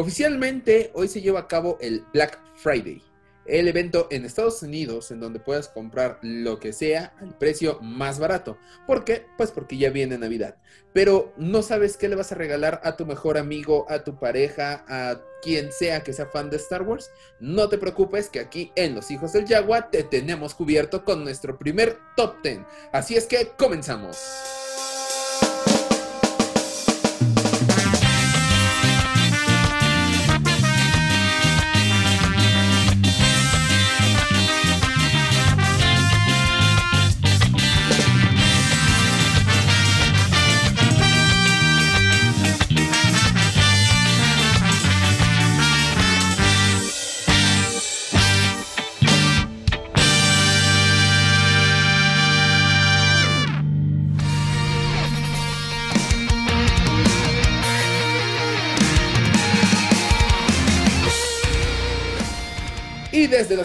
Oficialmente, hoy se lleva a cabo el Black Friday, el evento en Estados Unidos en donde puedas comprar lo que sea al precio más barato. ¿Por qué? Pues porque ya viene Navidad. Pero no sabes qué le vas a regalar a tu mejor amigo, a tu pareja, a quien sea que sea fan de Star Wars. No te preocupes que aquí en Los Hijos del Yagua te tenemos cubierto con nuestro primer top 10. Así es que comenzamos.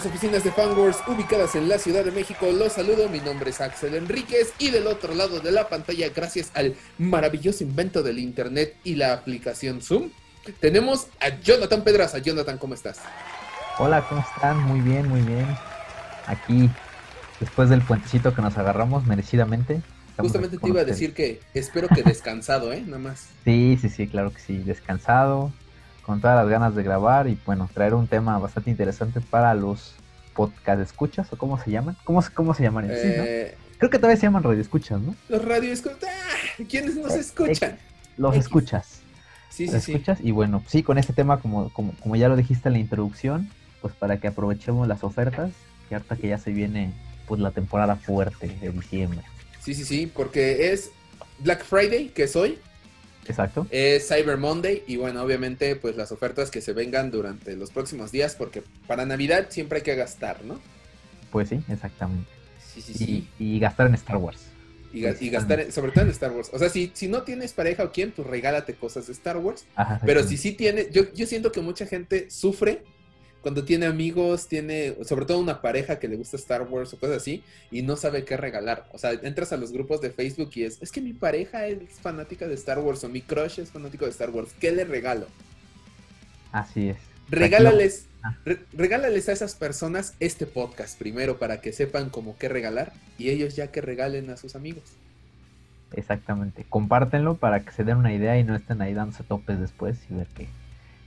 Las oficinas de Fanwars ubicadas en la Ciudad de México, los saludo. Mi nombre es Axel Enríquez y del otro lado de la pantalla, gracias al maravilloso invento del Internet y la aplicación Zoom, tenemos a Jonathan Pedraza. Jonathan, ¿cómo estás? Hola, ¿cómo están? Muy bien, muy bien. Aquí, después del puentecito que nos agarramos merecidamente. Justamente te iba a decir que espero que descansado, ¿eh? Nada más. Sí, sí, sí, claro que sí. Descansado, con todas las ganas de grabar y bueno, traer un tema bastante interesante para los podcast escuchas o cómo se llaman. ¿Cómo, cómo se llaman sí, no? Eh, Creo que todavía se llaman radio escuchas, ¿no? los radios, ¡Ah! ¿quiénes nos Eh, escuchan? Los X. escuchas. Sí, sí, Los sí. escuchas y bueno, sí, con este tema como, como, como ya lo dijiste en la introducción, pues para que aprovechemos las ofertas, que ahorita que ya se viene pues la temporada fuerte de diciembre. Sí, sí, sí, porque es Black Friday, que es hoy, Exacto. es Cyber Monday y bueno, obviamente pues las ofertas que se vengan durante los próximos días, porque para Navidad siempre hay que gastar, ¿no? Pues sí, exactamente. Sí, sí, sí. Y, gastar en Star Wars. Y, ga- y gastar, en- sobre todo en Star Wars. O sea, si, si no tienes pareja o quién, pues regálate cosas de Star Wars. Ajá, Pero si sí tienes, yo, yo siento que mucha gente sufre cuando tiene amigos, tiene, sobre todo una pareja que le gusta Star Wars o cosas así, y no sabe qué regalar. O sea, entras a los grupos de Facebook y es, es que mi pareja es fanática de Star Wars o mi crush es fanático de Star Wars. ¿Qué le regalo? Así es. Regálales, Ah. re- regálales a esas personas este podcast primero para que sepan como qué regalar y ellos ya que regalen a sus amigos. Exactamente. Compártenlo para que se den una idea y no estén ahí dándose topes después y ver que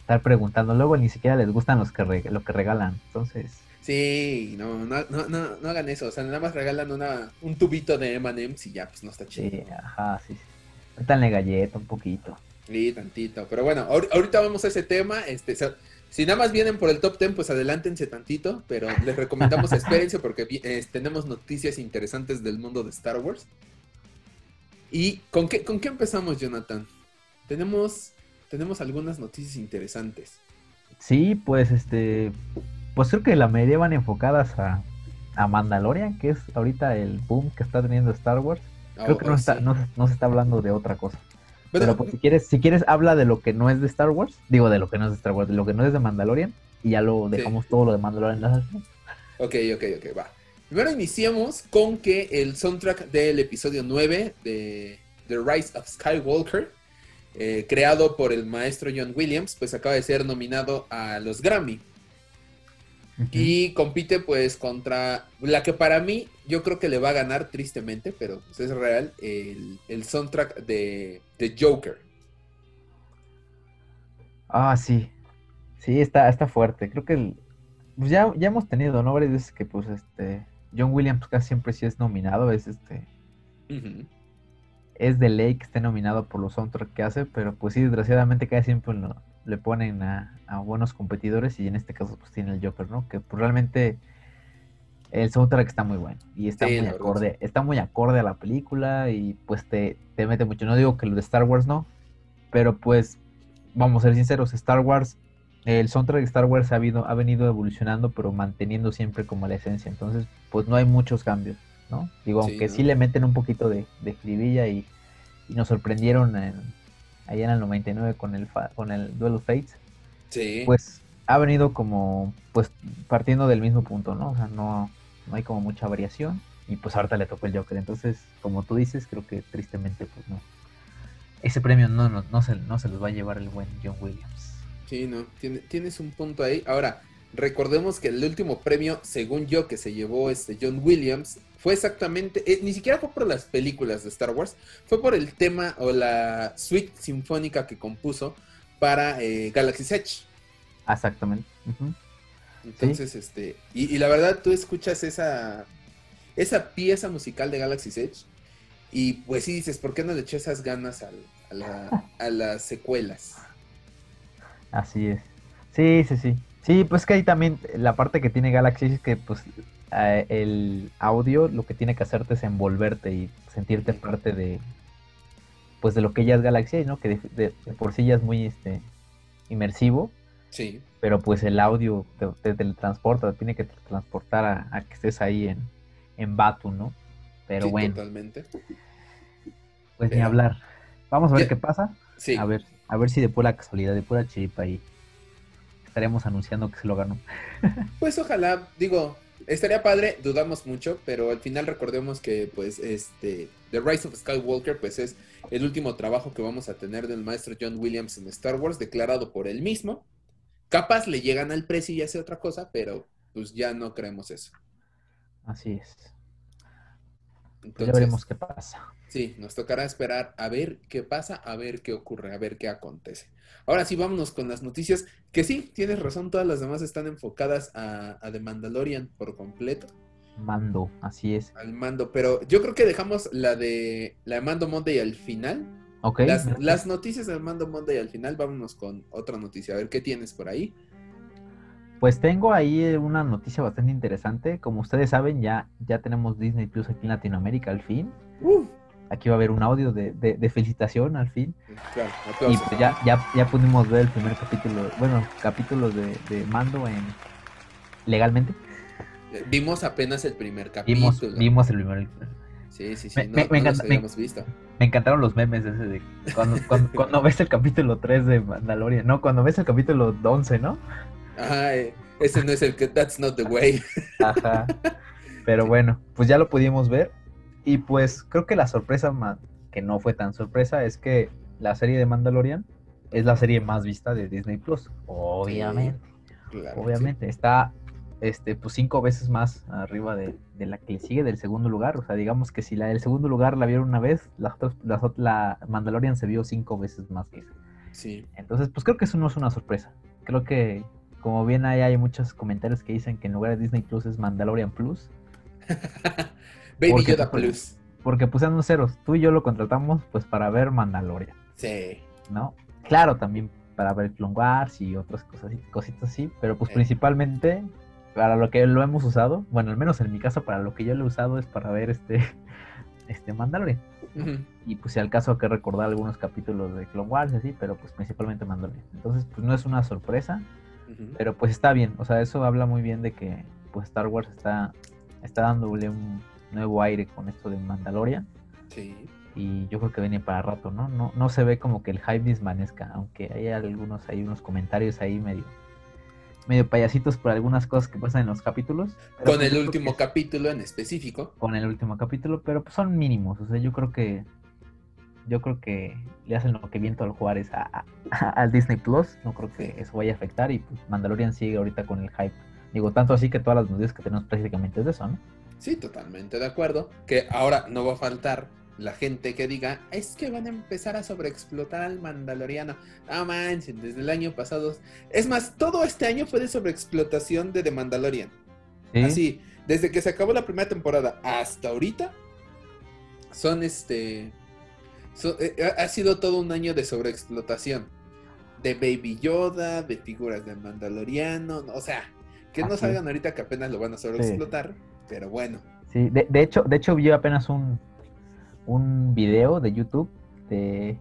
estar preguntando. Luego ni siquiera les gustan los que lo que regalan. Entonces, Sí, no, no, no, no, no hagan eso. O sea, nada más regalan una, un tubito de M&M's y ya, pues no está chido. sí, ajá, sí. sí. Métanle galleta un poquito. Sí, tantito. Pero bueno, ahor- ahorita vamos a ese tema. Este, si nada más vienen por el top 10, pues adelántense tantito. Pero les recomendamos espérense porque eh, tenemos noticias interesantes del mundo de Star Wars. ¿Y con qué, con qué empezamos, Jonathan? Tenemos, tenemos algunas noticias interesantes. Sí, pues este. Pues creo que la mayoría van enfocadas a, a Mandalorian, que es ahorita el boom que está teniendo Star Wars. Creo Oh, que no, oh, está, sí. no, no se está hablando de otra cosa. Pero pues si quieres, si quieres, habla de lo que no es de Star Wars. Digo, de lo que no es de Star Wars, de lo que no es de Mandalorian. Y ya lo dejamos todo lo de Mandalorian. Ok, ok, ok, va. Primero iniciamos con que el soundtrack del episodio 9 de The Rise of Skywalker, eh, creado por el maestro John Williams, pues acaba de ser nominado a los Grammy. Y compite pues contra la que para mí yo creo que le va a ganar tristemente, pero pues, es real, el, el soundtrack de, de Joker. Ah, sí. Sí, está, está fuerte. Creo que el- pues ya, ya hemos tenido, ¿no? Varias veces que pues este. John Williams casi siempre sí es nominado. Es este. Es de ley que esté nominado por los soundtracks que hace. Pero pues sí, desgraciadamente casi siempre lo- le ponen a, a buenos competidores. Y en este caso, pues tiene el Joker, ¿no? Que pues, realmente el soundtrack está muy bueno. Y está Sí, muy verdad, acorde. Está muy acorde a la película. Y pues te, te mete mucho. No digo que lo de Star Wars no. Pero pues, vamos a ser sinceros, Star Wars, el soundtrack de Star Wars ha, habido, ha venido evolucionando, pero manteniendo siempre como la esencia. Entonces, pues no hay muchos cambios, ¿no? Digo, Sí, aunque sí le meten un poquito de, de escribilla y, y nos sorprendieron en, allá en el 99 con el, fa- con el Duel of Fates, Sí. pues ha venido como, pues partiendo del mismo punto, ¿no? O sea, no, no hay como mucha variación. Y pues ahorita le tocó el Joker. Entonces, como tú dices, creo que tristemente, pues no. Ese premio no, no, no, se, no se los va a llevar el buen John Williams. Sí, no, tienes un punto ahí. Ahora, recordemos que el último premio, según yo, que se llevó este John Williams, fue exactamente, eh, ni siquiera fue por las películas de Star Wars, fue por el tema o la suite sinfónica que compuso para eh, Galaxy's Edge. Exactamente. Entonces, este, y, la verdad, tú escuchas esa, esa pieza musical de Galaxy's Edge y pues sí dices, ¿por qué no le eché esas ganas a, a las secuelas? Así es. Sí, sí, sí. Sí, pues que ahí también la parte que tiene Galaxy es que pues eh, el audio lo que tiene que hacerte es envolverte y sentirte parte de pues de lo que ya es Galaxy, ¿no? Que de, por sí ya es muy este inmersivo. Sí. Pero pues el audio te, teletransporta, tiene que transportar a, que estés ahí en, en Batu, ¿no? Pero bueno. Totalmente. Pues ni hablar. Vamos a ver qué pasa. Sí. A ver, a ver si de pura casualidad, de pura chiripa ahí estaremos anunciando que se lo ganó. Pues ojalá, digo, estaría padre, dudamos mucho, pero al final recordemos que pues este The Rise of Skywalker pues es el último trabajo que vamos a tener del maestro John Williams en Star Wars, declarado por él mismo. Capaz le llegan al precio y hace otra cosa, pero pues ya no creemos eso. Así es. Ya veremos qué pasa. Sí, nos tocará esperar a ver qué pasa, a ver qué ocurre, a ver qué acontece. Ahora sí, vámonos con las noticias, que sí, tienes razón, todas las demás están enfocadas a, a The Mandalorian por completo. Mando, así es. Al mando, pero yo creo que dejamos la de la de Mando Monday al final. Ok. Las, las noticias del Mando Monday al final, vámonos con otra noticia, a ver qué tienes por ahí. Pues tengo ahí una noticia bastante interesante. Como ustedes saben, ya, ya tenemos Disney Plus aquí en Latinoamérica al fin. Aquí va a haber un audio de, de, felicitación al fin. Claro, y pues ya, ya, ya pudimos ver el primer capítulo, bueno, capítulos de, Mando en legalmente. Eh, vimos apenas el primer capítulo. Vimos, el primer. Sí, sí, sí. Me, me, visto. me encantaron los memes ese de cuando, cuando, ves el capítulo 3 de Mandalorian, no, cuando ese el capítulo 11, ¿no? Ajá, eh, ese no es el que, that's not the way. Ajá. Pero bueno, pues ya lo pudimos ver. Y pues creo que la sorpresa que no fue tan sorpresa es que la serie de Mandalorian es la serie más vista de Disney Plus. Obviamente. obviamente. Está este, pues cinco veces más arriba de, la que sigue del segundo lugar. O sea, digamos que si la del segundo lugar la vieron una vez, la, la Mandalorian se vio cinco veces más que esa. Sí. Entonces, pues creo que eso no es una sorpresa. Creo que como bien ahí hay muchos comentarios que dicen que en lugar de Disney Plus es Mandalorian Plus. Baby Yoda Plus. Porque pusieron ceros. Tú y yo lo contratamos pues para ver Mandalorian. Sí. ¿No? Claro, también para ver Clone Wars y otras cosas, cositas así. Pero pues principalmente para lo que lo hemos usado. Bueno, al menos en mi caso, para lo que yo lo he usado es para ver este, este Mandalorian. Y pues si al caso hay que recordar algunos capítulos de Clone Wars y así, pero pues principalmente Mandalorian. Entonces, pues no es una sorpresa. Pero pues está bien, o sea, eso habla muy bien de que pues Star Wars está, está dándole un nuevo aire con esto de Mandalorian. Sí. Y yo creo que viene para rato, ¿no? No, no se ve como que el hype desvanezca, aunque hay algunos, hay unos comentarios ahí medio, medio payasitos por algunas cosas que pasan en los capítulos. Con pues el último capítulo en específico. Con el último capítulo, pero pues son mínimos, o sea, yo creo que yo creo que le hacen lo que viento al Juárez a, al Disney Plus. No creo que eso vaya a afectar. Y pues Mandalorian sigue ahorita con el hype. Digo, tanto así que todas las noticias que tenemos prácticamente es de eso, ¿no? Sí, totalmente de acuerdo. Que ahora no va a faltar la gente que diga, es que van a empezar a sobreexplotar al Mandaloriano. No manchen, desde el año pasado. Es más, todo este año fue de sobreexplotación de The Mandalorian. Así, desde que se acabó la primera temporada hasta ahorita, son este eh, ha sido todo un año de sobreexplotación. De Baby Yoda, de figuras de Mandaloriano, o sea, que no salgan ahorita que apenas lo van a sobreexplotar, pero bueno. Sí, de, hecho, de hecho vi apenas un, un video de YouTube de,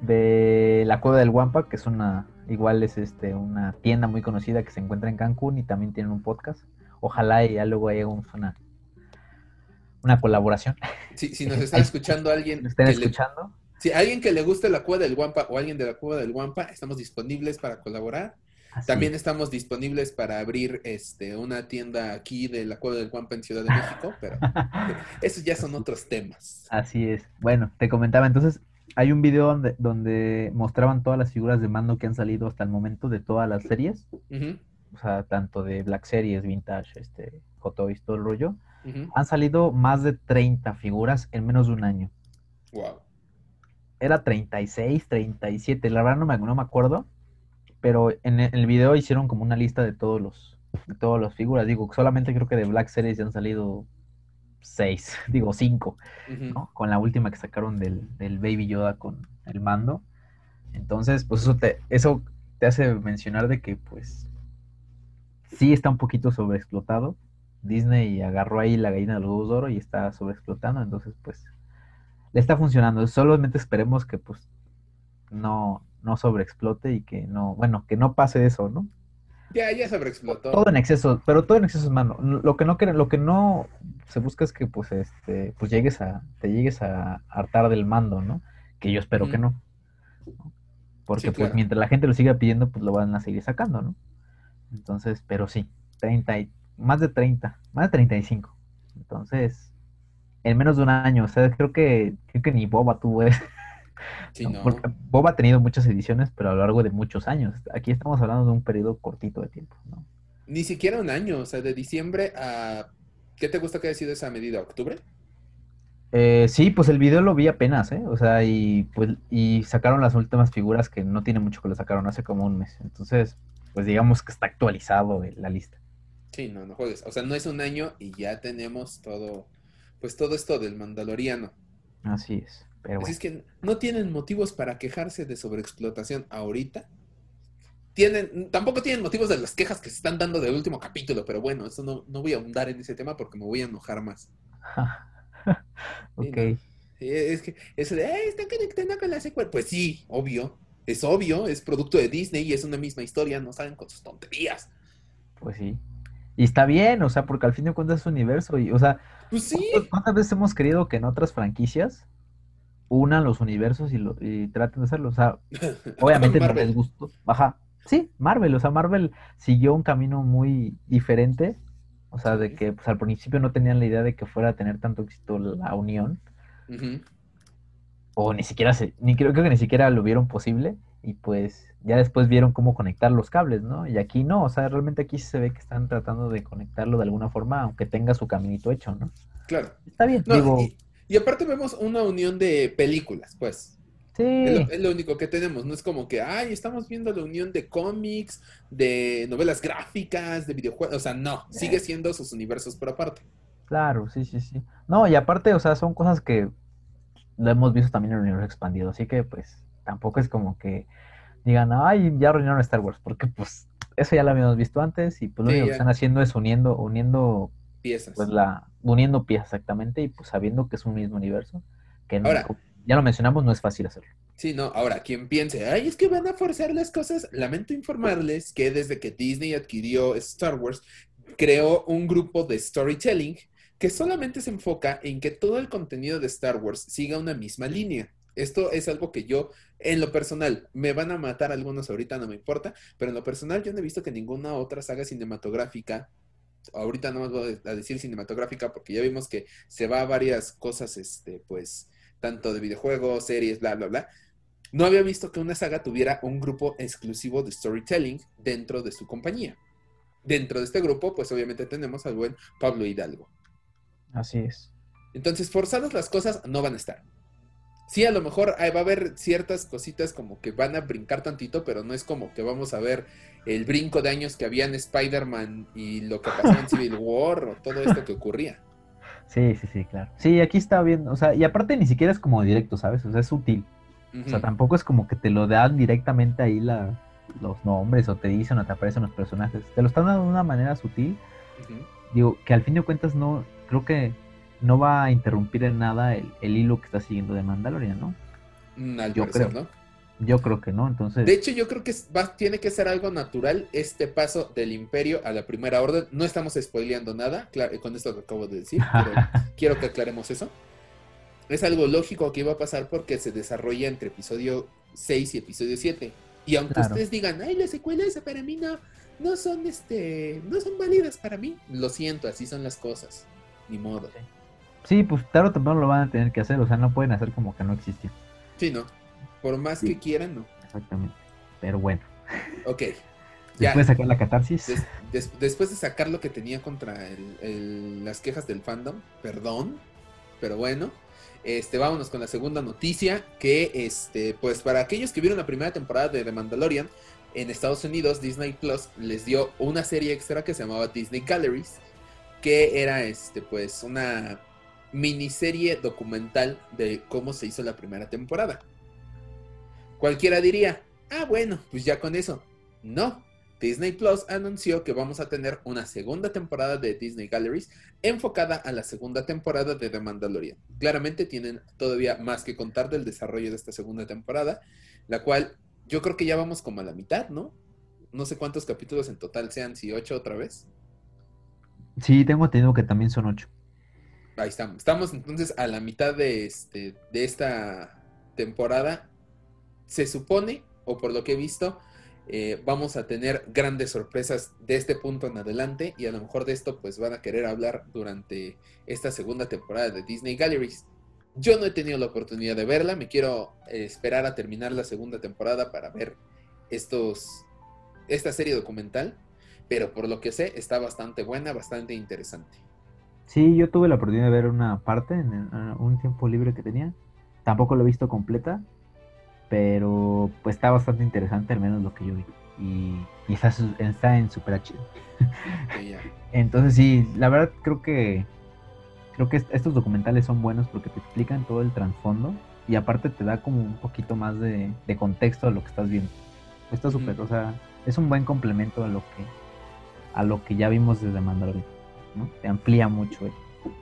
de la Cueva del Wampa, que es una, igual es este, una tienda muy conocida que se encuentra en Cancún y también tienen un podcast. Ojalá y ya luego haya una, una colaboración. Sí, si nos está escuchando alguien. ¿Están escuchando? si alguien que le guste la Cueva del Guampa o alguien de la Cueva del Guampa, estamos disponibles para colaborar. También estamos disponibles para abrir este una tienda aquí de la Cueva del Guampa en Ciudad de México, pero esos ya son otros temas. Así es. Bueno, te comentaba entonces, hay un video donde, donde mostraban todas las figuras de mando que han salido hasta el momento de todas las series. O sea, tanto de Black Series, Vintage, este, Hot Toys, todo el rollo. Han salido más de 30 figuras en menos de un año. Wow. Era 36, 37, la verdad no me, no me acuerdo. Pero en el video hicieron como una lista de todos los, de todas las figuras. Digo, solamente creo que de Black Series ya han salido seis, digo cinco, ¿no? Con la última que sacaron del, Baby Yoda con el mando. Entonces, pues eso te, eso te hace mencionar de que, pues, sí está un poquito sobreexplotado. Disney agarró ahí la gallina de los huevos de oro y está sobreexplotando, entonces, pues, le está funcionando. Solamente esperemos que, pues, no, no sobreexplote y que no, bueno, que no pase eso, ¿no? Ya, ya sobreexplotó. Todo en exceso, pero todo en exceso es malo. Lo que no lo que no se busca es que pues este, pues llegues a, te llegues a hartar del mando, ¿no? Que yo espero que no. Porque pues mientras la gente lo siga pidiendo, pues lo van a seguir sacando, ¿no? Entonces, pero sí, 30 y, más de 30, más de 35. Entonces, en menos de un año, o sea, creo que, creo que ni Boba tuvo eso. Bob ha tenido muchas ediciones, pero a lo largo de muchos años. Aquí estamos hablando de un periodo cortito de tiempo, ¿no? Ni siquiera un año, o sea, de diciembre a... ¿Qué te gusta que haya sido esa medida? ¿Octubre? Eh, sí, pues el video lo vi apenas, ¿eh? O sea, y pues y sacaron las últimas figuras que no tiene mucho que lo sacaron hace como un mes. Entonces, pues digamos que está actualizado la lista. Sí, no, no juegues. O sea, no es un año y ya tenemos todo, pues todo esto del Mandaloriano. Así es. Pero es que no tienen motivos para quejarse de sobreexplotación ahorita. Tienen, tampoco tienen motivos de las quejas que se están dando del último capítulo, pero bueno, eso no, no voy a ahondar en ese tema porque me voy a enojar más. ok. Es que eso de, eh, están conectando con la secuela. Pues sí, obvio. Es obvio, es producto de Disney y es una misma historia, no salen con sus tonterías. Pues sí. Y está bien, o sea, porque al fin de cuentas es universo y, o sea, pues sí. ¿cuántas veces hemos querido que en otras franquicias unan los universos y, lo, y traten de hacerlo. O sea, obviamente no les gustó. Baja. Sí, Marvel. O sea, Marvel siguió un camino muy diferente. O sea, de que pues, al principio no tenían la idea de que fuera a tener tanto éxito la unión. O ni siquiera se, ni creo, creo que ni siquiera lo vieron posible. Y pues ya después vieron cómo conectar los cables, ¿no? Y aquí no, o sea, realmente aquí se ve que están tratando de conectarlo de alguna forma, aunque tenga su caminito hecho, ¿no? Claro. Está bien, digo. Y aparte vemos una unión de películas, pues. Sí. Es lo, único que tenemos. No es como que, ay, estamos viendo la unión de cómics, de novelas gráficas, de videojuegos. O sea, no, sigue siendo sus universos por aparte. Claro, sí, sí, sí. No, y aparte, o sea, son cosas que lo hemos visto también en el universo expandido. Así que, pues, tampoco es como que digan, ay, ya reunieron Star Wars. Porque, pues, eso ya lo habíamos visto antes. Y, pues, lo único que están haciendo es uniendo, uniendo piezas. Pues la, uniendo piezas exactamente y pues sabiendo que es un mismo universo, que ya lo mencionamos, no es fácil hacerlo. Sí, no, ahora, quien piense, ay, es que van a forzar las cosas, lamento informarles que desde que Disney adquirió Star Wars, creó un grupo de storytelling que solamente se enfoca en que todo el contenido de Star Wars siga una misma línea. Esto es algo que yo, en lo personal, me van a matar algunos ahorita, no me importa, pero en lo personal yo no he visto que ninguna otra saga cinematográfica ahorita no voy a decir cinematográfica porque ya vimos que se va a varias cosas, este, pues, tanto de videojuegos, series, bla, bla, bla. No había visto que una saga tuviera un grupo exclusivo de storytelling dentro de su compañía. Dentro de este grupo, pues obviamente tenemos al buen Pablo Hidalgo. Así es. Entonces, forzadas las cosas no van a estar. Sí, a lo mejor va a haber ciertas cositas como que van a brincar tantito, pero no es como que vamos a ver el brinco de años que había en Spider-Man y lo que pasó en Civil War o todo esto que ocurría. Sí, sí, sí, claro. Sí, aquí está bien, o sea, y aparte ni siquiera es como directo, ¿sabes? O sea, es sutil. O sea, tampoco es como que te lo dan directamente ahí la, los nombres o te dicen o te aparecen los personajes. Te lo están dando de una manera sutil. Digo, que al fin de cuentas no, creo que no va a interrumpir en nada el, hilo que está siguiendo de Mandalorian, ¿no? Mm, yo creo. ¿no? Yo creo que no, entonces. De hecho, yo creo que va, tiene que ser algo natural este paso del Imperio a la Primera Orden. No estamos spoileando nada, claro, con esto que acabo de decir, pero quiero que aclaremos eso. Es algo lógico que iba a pasar porque se desarrolla entre episodio 6 y episodio 7. Y aunque ustedes digan, ay, las secuelas para mí no, no son este, no son válidas para mí, lo siento, así son las cosas. Ni modo. Sí, pues tarde o temprano lo van a tener que hacer, o sea, no pueden hacer como que no existió. Sí, no. Por más Sí. que quieran, no. Exactamente. Pero bueno. Ok. Ya. Después de sacar la catarsis. Des- des- después de sacar lo que tenía contra el- el- las quejas del fandom, perdón, pero bueno, este, vámonos con la segunda noticia, que este, pues para aquellos que vieron la primera temporada de The Mandalorian, en Estados Unidos, Disney Plus les dio una serie extra que se llamaba Disney Galleries, que era este, pues una miniserie documental de cómo se hizo la primera temporada. Cualquiera diría, ah, bueno, pues ya con eso. No, Disney Plus anunció que vamos a tener una segunda temporada de Disney Galleries enfocada a la segunda temporada de The Mandalorian. Claramente tienen todavía más que contar del desarrollo de esta segunda temporada, la cual yo creo que ya vamos como a la mitad, ¿no? No sé cuántos capítulos en total sean, si ocho otra vez. Sí, tengo entendido que también son ocho. Ahí estamos. Estamos entonces a la mitad de, este, de esta temporada. Se supone, o por lo que he visto, eh, vamos a tener grandes sorpresas de este punto en adelante y a lo mejor de esto pues van a querer hablar durante esta segunda temporada de Disney Galleries. Yo no he tenido la oportunidad de verla, me quiero eh, esperar a terminar la segunda temporada para ver estos, esta serie documental, pero por lo que sé está bastante buena, bastante interesante. Sí, yo tuve la oportunidad de ver una parte en en un tiempo libre que tenía. Tampoco lo he visto completa, pero pues está bastante interesante, al menos lo que yo vi. Y, y está, está en Super HD. Entonces sí, la verdad creo que creo que est- estos documentales son buenos porque te explican todo el trasfondo y aparte te da como un poquito más de, de contexto a lo que estás viendo. Está súper, o sea, es un buen complemento a lo que a lo que ya vimos desde Mandalorian, ¿no? Te amplía mucho.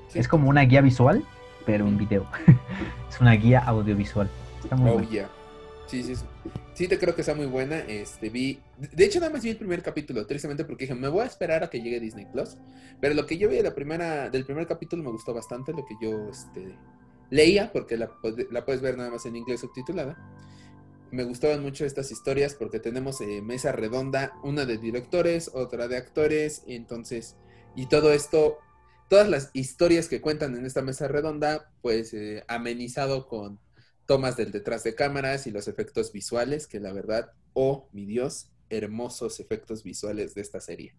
Sí. Es como una guía visual, pero en video. es una guía audiovisual. Está muy Oh, bueno. yeah. Sí, sí, sí. Sí, te creo que está muy buena. Este, vi. De hecho, nada más vi el primer capítulo, tristemente, porque dije, me voy a esperar a que llegue Disney Plus. Pero lo que yo vi de la primera, del primer capítulo me gustó bastante, lo que yo este, leía, porque la, la puedes ver nada más en inglés subtitulada. Me gustaban mucho estas historias porque tenemos eh, mesa redonda, una de directores, otra de actores, y entonces, y todo esto, todas las historias que cuentan en esta mesa redonda, pues eh, amenizado con tomas del detrás de cámaras y los efectos visuales, que la verdad, oh mi Dios, hermosos efectos visuales de esta serie.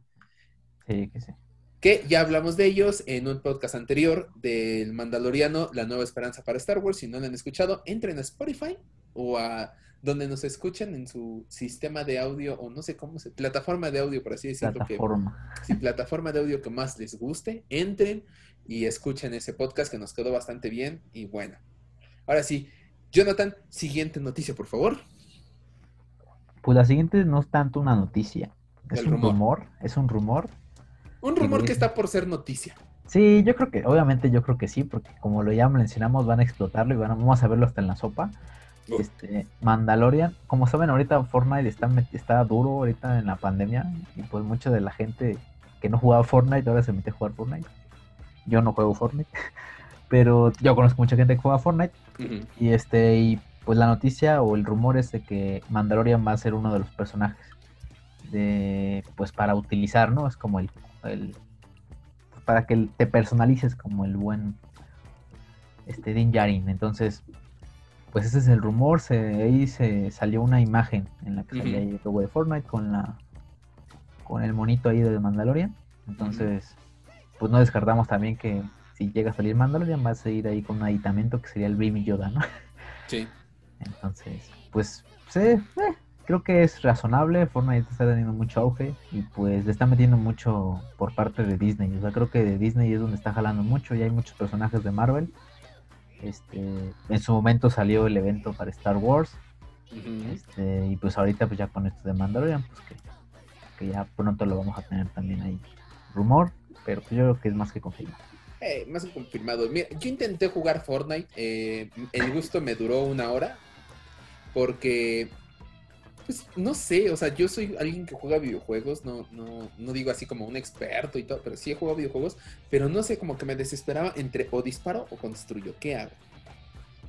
Sí, que sí. Que ya hablamos de ellos en un podcast anterior del Mandaloriano, La Nueva Esperanza para Star Wars. Si no lo han escuchado, entren a Spotify o a donde nos escuchen en su sistema de audio o no sé cómo se, plataforma de audio, por así decirlo, que Plataforma. si plataforma de audio que más les guste, entren y escuchen ese podcast que nos quedó bastante bien. Y bueno, ahora sí, Jonathan, siguiente noticia, por favor. Pues la siguiente no es tanto una noticia, es El un rumor. rumor, es un rumor Un Sí, rumor que está por ser noticia. Sí, yo creo que, obviamente yo creo que sí, porque como lo ya mencionamos, van a explotarlo y van a- vamos a verlo hasta en la sopa. Oh. Este, Mandalorian, como saben, ahorita Fortnite está, está duro ahorita en la pandemia y pues mucha de la gente que no jugaba Fortnite ahora se mete a jugar Fortnite. Yo no juego Fortnite, pero yo conozco mucha gente que juega Fortnite y este y pues la noticia o el rumor es de que Mandalorian va a ser uno de los personajes de pues para utilizar, ¿no? Es como el, el para que te personalices como el buen este Din Djarin. Entonces, pues ese es el rumor, se ahí se salió una imagen en la que salía Ujú. ahí el logo de Fortnite con la con el monito ahí del Mandalorian. Entonces, pues no descartamos también que si llega a salir Mandalorian va a seguir ahí con un aditamento que sería el Baby Yoda, ¿no? Sí. Entonces, pues, sí, eh, creo que es razonable. Fortnite está teniendo mucho auge y pues le está metiendo mucho por parte de Disney. O sea, creo que de Disney es donde está jalando mucho y hay muchos personajes de Marvel. Este, en su momento salió el evento para Star Wars. Este, y pues ahorita pues ya con esto de Mandalorian, pues que, que ya pronto lo vamos a tener también ahí. Rumor, pero pues yo creo que es más que confirmado. Eh, más que confirmado. Mira, yo intenté jugar Fortnite. eh, el gusto me duró una hora. Porque, pues, no sé. O sea, yo soy alguien que juega videojuegos. No, no, no digo así como un experto y todo. Pero sí he jugado videojuegos. Pero no sé, como que me desesperaba entre o disparo o construyo. ¿Qué hago?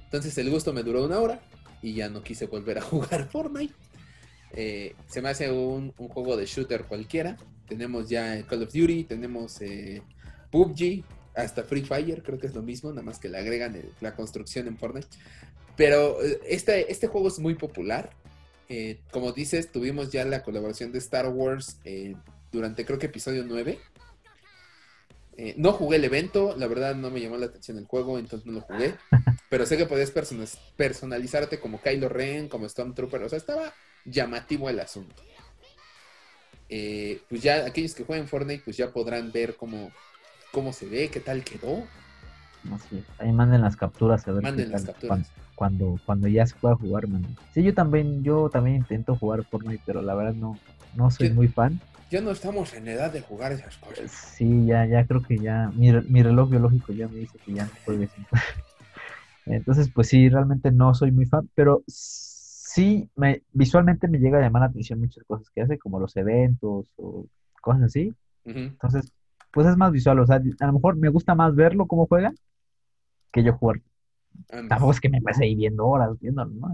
Entonces el gusto me duró una hora. Y ya no quise volver a jugar Fortnite. Eh, se me hace un, un juego de shooter cualquiera. Tenemos ya Call of Duty, tenemos eh, PUBG, hasta Free Fire, creo que es lo mismo, nada más que le agregan la construcción en Fortnite. Pero eh, este, este juego es muy popular. Eh, como dices, tuvimos ya la colaboración de Star Wars eh, durante creo que episodio 9. Eh, no jugué el evento, la verdad no me llamó la atención el juego, entonces no lo jugué. Pero sé que podías persona- personalizarte como Kylo Ren, como Stormtrooper, o sea, estaba llamativo el asunto. Eh, pues ya aquellos que jueguen Fortnite, pues ya podrán ver cómo, cómo se ve, qué tal quedó. Así es. Ahí manden las capturas a ver qué Manden las tal, capturas. Cuando, cuando, cuando ya se pueda jugar, manden. Sí, yo también, yo también intento jugar Fortnite, pero la verdad no, no soy ¿Qué? muy fan. Ya no estamos en edad de jugar esas cosas. Sí, ya, ya creo que ya, mi, mi reloj biológico ya me dice que ya no juegues. Entonces, pues sí, realmente no soy muy fan, pero sí, me, visualmente me llega a llamar la atención muchas cosas que hace, como los eventos o cosas así. Entonces, pues es más visual, o sea, a lo mejor me gusta más verlo cómo juega que yo jugar. Tampoco es que me pase ahí viendo horas, viendo, ¿no?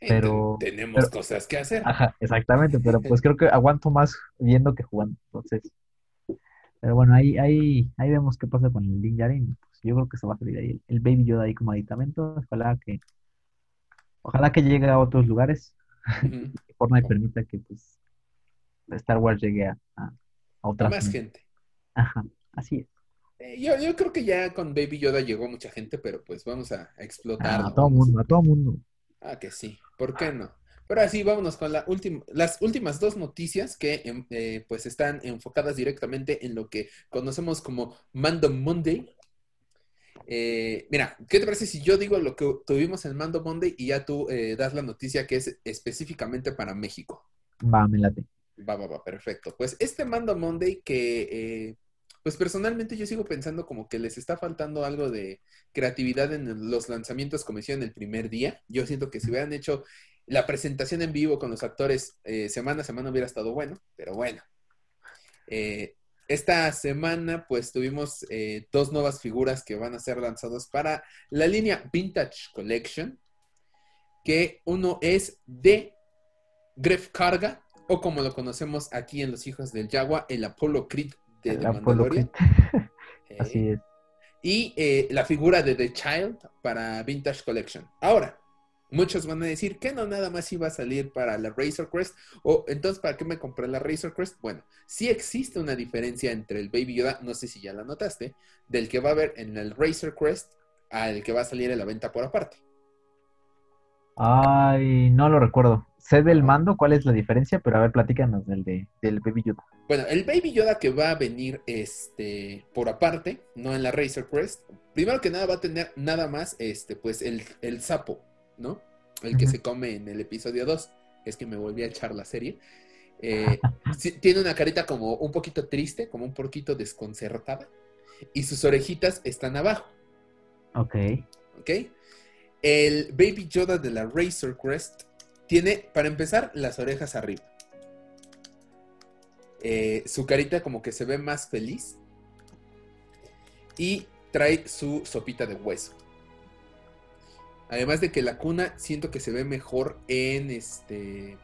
Pero- ten- tenemos pero- cosas que hacer. Ajá, exactamente, pero pues creo que aguanto más viendo que jugando. Entonces, pero bueno, ahí, ahí, ahí vemos qué pasa con el Din Djarin. Pues yo creo que se va a salir ahí el, Baby Yoda ahí como aditamento. Ojalá que, ojalá que llegue a otros lugares. Ujú. Que Fortnite permita que pues Star Wars llegue a, a, a otras. Más gente. Ajá, así es. Eh, yo, yo creo que ya con Baby Yoda llegó mucha gente, pero pues vamos a, a explotarlo. A todo vamos. mundo, a todo mundo. Ah, que sí. ¿Por qué no? Pero así vámonos con la última, las últimas dos noticias que em, eh, pues están enfocadas directamente en lo que conocemos como Mando Monday. Eh, mira, ¿qué te parece si yo digo lo que tuvimos en Mando Monday y ya tú eh, das la noticia que es específicamente para México? Va, me late. Va, va, va, perfecto. Pues este Mando Monday que, pues personalmente yo sigo pensando como que les está faltando algo de creatividad en los lanzamientos como hicieron el primer día. Yo siento que si hubieran hecho la presentación en vivo con los actores eh, semana a semana hubiera estado bueno, pero bueno. Eh, esta semana pues tuvimos eh, dos nuevas figuras que van a ser lanzadas para la línea Vintage Collection, que uno es de Gref Carga, o como lo conocemos aquí en Los Hijos del Yagua, el Apollo Creed de Apollo Mandalorian. Creed. Así es. Y eh, la figura de The Child para Vintage Collection. Ahora, muchos van a decir que no nada más iba a salir para la Razor Crest. O entonces, ¿para qué me compré la Razor Crest? Bueno, sí existe una diferencia entre el Baby Yoda, no sé si ya la notaste, del que va a haber en el Razor Crest al que va a salir en la venta por aparte. Ay, no lo recuerdo. Sé del mando, cuál es la diferencia, pero a ver, platícanos del, de, del Baby Yoda. Bueno, el Baby Yoda que va a venir este, por aparte, no en la Razor Crest, primero que nada va a tener nada más este, pues el, el sapo, ¿no? El que se come en el episodio 2. Es que me volví a echar la serie. Eh, tiene una carita como un poquito triste, como un poquito desconcertada. Y sus orejitas están abajo, Ok. ¿ok? El Baby Yoda de la Razor Crest tiene, para empezar, las orejas arriba. Eh, su carita como que se ve más feliz. Y trae su sopita de hueso. Además de que la cuna siento que se ve mejor en este.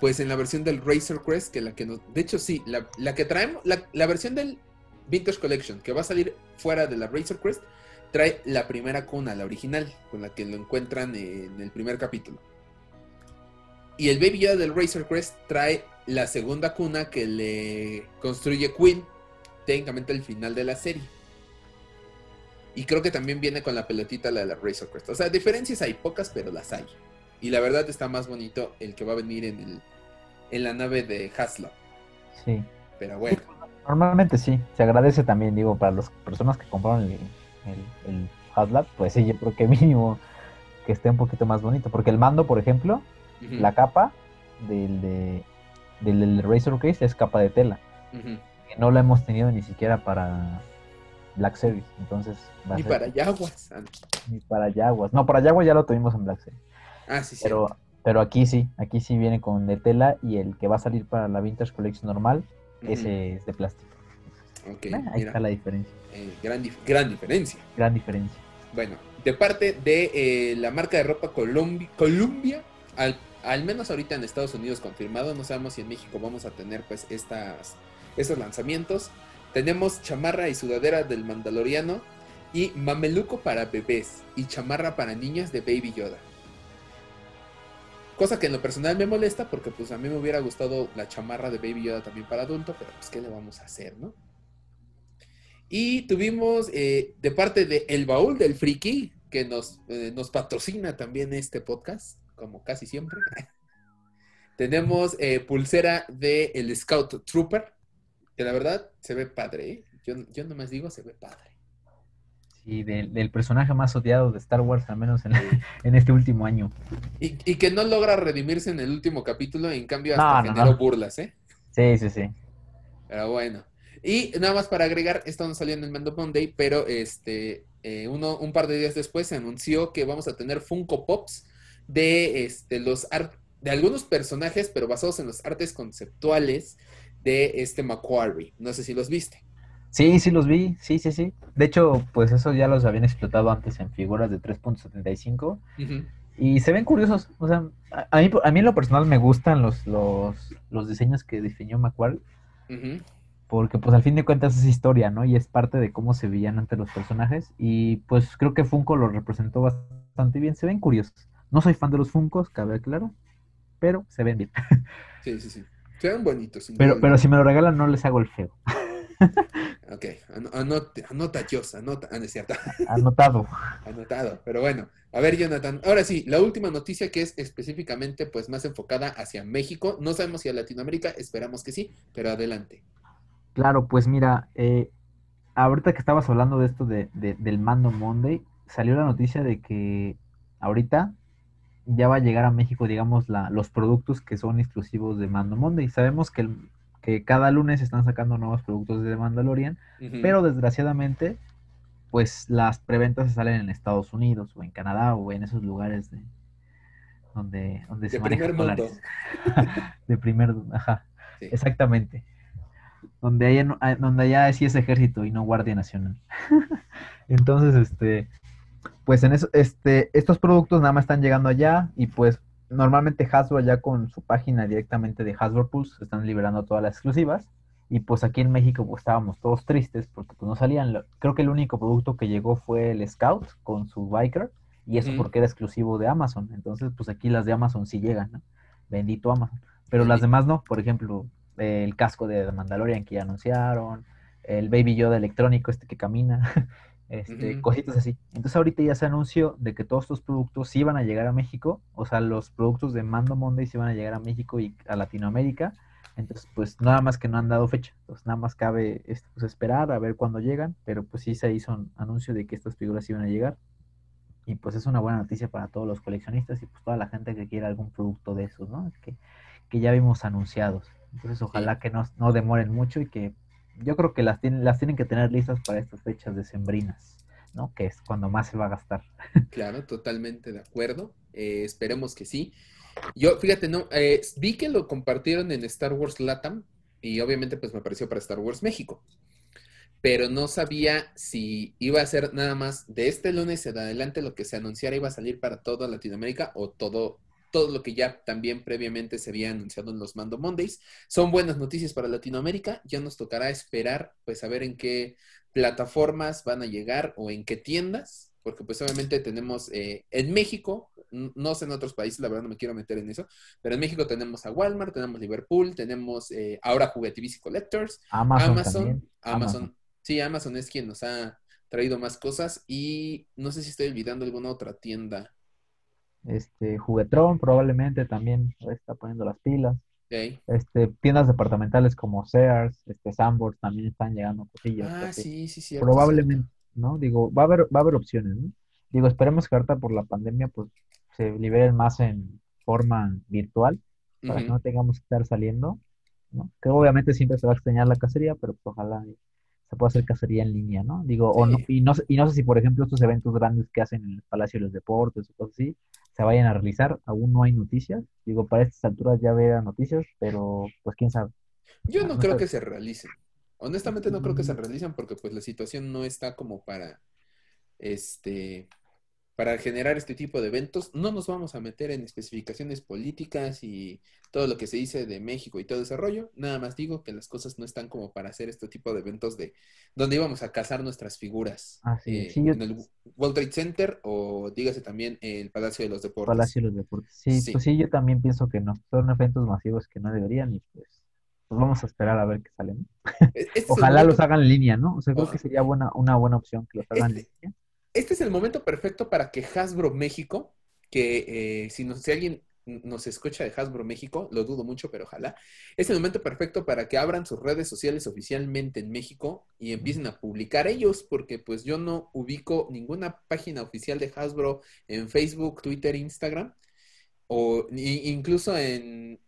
Pues en la versión del Razor Crest que la que. De hecho, sí, la, que traemos. La, la versión del Vintage Collection que va a salir fuera de la Razor Crest trae la primera cuna, la original, con la que lo encuentran en el primer capítulo. Y el Baby Yoda del Razor Crest trae la segunda cuna que le construye Queen, técnicamente al final de la serie. Y creo que también viene con la pelotita la de la Razor Crest. O sea, diferencias hay pocas, pero las hay. Y la verdad está más bonito el que va a venir en, el, en la nave de Haslab. Sí. Pero bueno. Normalmente sí. Se agradece también, digo, para las personas que compraron el, el, el Haslab, pues sí, yo creo que mínimo que esté un poquito más bonito. Porque el mando, por ejemplo, La capa del, de, del, del Razor Case es capa de tela. Que no la hemos tenido ni siquiera para Black Series. Entonces, va a Ni ser- para Yaguas. Ni para Yaguas. No, para Yaguas ya lo tuvimos en Black Series. Ah, sí, sí. Pero, pero aquí sí, aquí sí viene con de tela y el que va a salir para la Vintage Collection normal, ese es de plástico. Eh, ahí mira, está la diferencia. eh, gran, dif- gran diferencia. Gran diferencia. Bueno, de parte de eh, la marca de ropa Colombi- Columbia, al, al menos ahorita en Estados Unidos confirmado, no sabemos si en México vamos a tener pues estas, estos lanzamientos. Tenemos chamarra y sudadera del Mandaloriano y mameluco para bebés y chamarra para niños de Baby Yoda. Cosa que en lo personal me molesta porque pues a mí me hubiera gustado la chamarra de Baby Yoda también para adulto, pero pues qué le vamos a hacer, ¿no? Y tuvimos eh, de parte de El Baúl del Friki, que nos, eh, nos patrocina también este podcast, como casi siempre. Tenemos eh, pulsera de el Scout Trooper, que la verdad se ve padre. ¿eh? Yo, yo nomás digo, se ve padre. Sí, del, del personaje más odiado de Star Wars, al menos en, en este último año. Y, y que no logra redimirse en el último capítulo, en cambio hasta No, no, generó no. burlas, ¿eh? Sí, sí, sí. Pero bueno. Y nada más para agregar, esto no salió en el Mando Monday, pero este eh, uno, un par de días después se anunció que vamos a tener Funko Pops de este los de algunos personajes, pero basados en los artes conceptuales de este Macquarie. No sé si los viste. Sí, sí los vi, sí, sí, sí. De hecho, pues eso ya los habían explotado antes en figuras de 3.75 Ujú. y se ven curiosos. O sea, a, a mí, a mí en lo personal me gustan los, los, los diseños que diseñó Macquarie porque pues al fin de cuentas es historia, ¿no? Y es parte de cómo se veían ante los personajes y pues creo que Funko lo representó bastante bien. Se ven curiosos. No soy fan de los Funkos, cabe claro, pero se ven bien. Sí, sí, sí. Se ven bonitos. Pero, duda pero si me lo regalan no les hago el feo. Ok, ano- anota, anota, Dios, anota. Ah, no es cierto. Anotado. Anotado, pero bueno. A ver, Jonathan. Ahora sí, la última noticia que es específicamente pues más enfocada hacia México. No sabemos si a Latinoamérica, esperamos que sí, pero adelante. Claro, pues mira, eh, ahorita que estabas hablando de esto de, de- del Mando Monday, salió la noticia de que ahorita ya va a llegar a México, digamos, la, los productos que son exclusivos de Mando Monday. Sabemos que, el- que cada lunes están sacando nuevos productos de Mandalorian, Ujú. pero desgraciadamente, pues las preventas se salen en Estados Unidos o en Canadá o en esos lugares de, donde, donde se de manejan primer mundo. dólares. de primer, ajá. Sí. Exactamente. Donde ah, donde haya sí es ejército y no Guardia Nacional. Entonces, este, pues en eso, este, estos productos nada más están llegando allá y pues normalmente Hasbro ya con su página directamente de Hasbro Pulse están liberando todas las exclusivas y pues aquí en México pues estábamos todos tristes porque pues no salían. Creo que el único producto que llegó fue el Scout con su Biker y eso porque era exclusivo de Amazon. Entonces, pues aquí las de Amazon sí llegan, ¿no? Bendito Amazon. Pero las demás no, por ejemplo, el casco de Mandalorian que ya anunciaron, el Baby Yoda electrónico este que camina, este, cositas así. Entonces ahorita ya se anunció de que todos estos productos sí van a llegar a México, o sea, los productos de Mando Monday sí van a llegar a México y a Latinoamérica. Entonces, pues nada más que no han dado fecha, pues nada más cabe este, pues, esperar a ver cuándo llegan, pero pues sí se hizo un anuncio de que estas figuras iban a llegar. Y pues es una buena noticia para todos los coleccionistas y pues toda la gente que quiera algún producto de esos, ¿no? Que, que ya vimos anunciados. Entonces ojalá que no, no demoren mucho y que yo creo que las tienen, las tienen que tener listas para estas fechas decembrinas, ¿no? Que es cuando más se va a gastar. Claro, totalmente de acuerdo. Eh, esperemos que sí. Yo, fíjate, no, eh, vi que lo compartieron en Star Wars Latam y obviamente pues me apareció para Star Wars México. Pero no sabía si iba a ser nada más de este lunes en adelante lo que se anunciara iba a salir para toda Latinoamérica o todo, todo lo que ya también previamente se había anunciado en los Mando Mondays. Son buenas noticias para Latinoamérica. Ya nos tocará esperar pues a ver en qué plataformas van a llegar o en qué tiendas, porque pues obviamente tenemos eh, en México, no sé en otros países, la verdad no me quiero meter en eso, pero en México tenemos a Walmart, tenemos Liverpool, tenemos eh, ahora Juguetivici Collectors, Amazon, Amazon, también. Amazon, Amazon. sí, Amazon es quien nos ha traído más cosas y no sé si estoy olvidando alguna otra tienda. Este, Juguetrón probablemente también está poniendo las pilas. ¿ok? Este, tiendas departamentales como Sears, este, Sanborns también están llegando cosillas. Ah, sí, sí, cierto, Probablemente, ¿no? Digo, va a haber, va a haber opciones, ¿no? Digo, esperemos que ahorita por la pandemia pues se liberen más en forma virtual cierto. para que Ujú. no tengamos que estar saliendo, ¿no? Que obviamente siempre se va a extrañar la cacería, pero pues, ojalá se pueda hacer cacería en línea, ¿no? Digo, o no, Sí. y no, y no sé si, por ejemplo, estos eventos grandes que hacen en el Palacio de los Deportes o cosas así, se vayan a realizar, aún no hay noticias. Digo, para estas alturas ya verán noticias, pero pues quién sabe. Yo no no creo que se realicen. Honestamente no creo que se Mm. realicen porque pues la situación no está como para este para generar este tipo de eventos. No nos vamos a meter en especificaciones políticas y todo lo que se dice de México y todo ese rollo. Nada más digo que las cosas no están como para hacer este tipo de eventos de donde íbamos a cazar nuestras figuras. Así eh, En el World Trade Center o dígase también el Palacio de los Deportes. Palacio de los Deportes. Sí, pues sí, yo también pienso que no. Son eventos masivos que no deberían y pues, pues vamos a esperar a ver qué salen. E-, este Ojalá los hagan en línea, ¿no? O sea, creo que sería buena, una buena opción que los hagan en este línea este es el momento perfecto para que Hasbro México, que eh, si, no, si alguien nos escucha de Hasbro México, lo dudo mucho, pero ojalá, es el momento perfecto para que abran sus redes sociales oficialmente en México y empiecen a publicar ellos, porque pues yo no ubico ninguna página oficial de Hasbro en Facebook, Twitter, Instagram, o incluso en,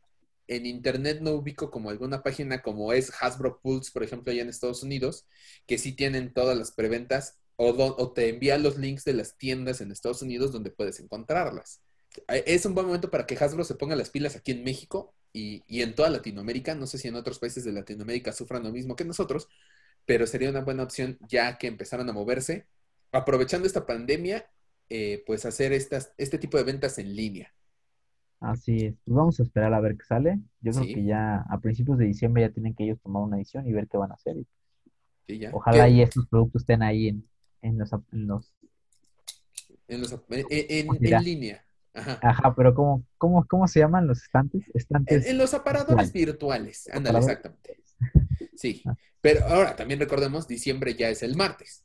en internet no ubico como alguna página como es Hasbro Pulse, por ejemplo, allá en Estados Unidos, que sí tienen todas las preventas o, te envía los links de las tiendas en Estados Unidos donde puedes encontrarlas. Es un buen momento para que Hasbro se ponga las pilas aquí en México y, en toda Latinoamérica. No sé si en otros países de Latinoamérica sufran lo mismo que nosotros, pero sería una buena opción ya que empezaran a moverse, aprovechando esta pandemia, eh, pues hacer estas, este tipo de ventas en línea. Así es. Pues vamos a esperar a ver qué sale. Yo creo que ya a principios de diciembre ya tienen que ellos tomar una decisión y ver qué van a hacer. Ojalá y estos productos estén ahí en, en los... En, los... en, los, en, línea. Ajá. Ajá, pero ¿cómo, cómo, cómo se llaman los estantes? estantes en, los aparadores virtuales. Ándale, exactamente. Sí. Ah. Pero ahora también recordemos, diciembre ya es el martes.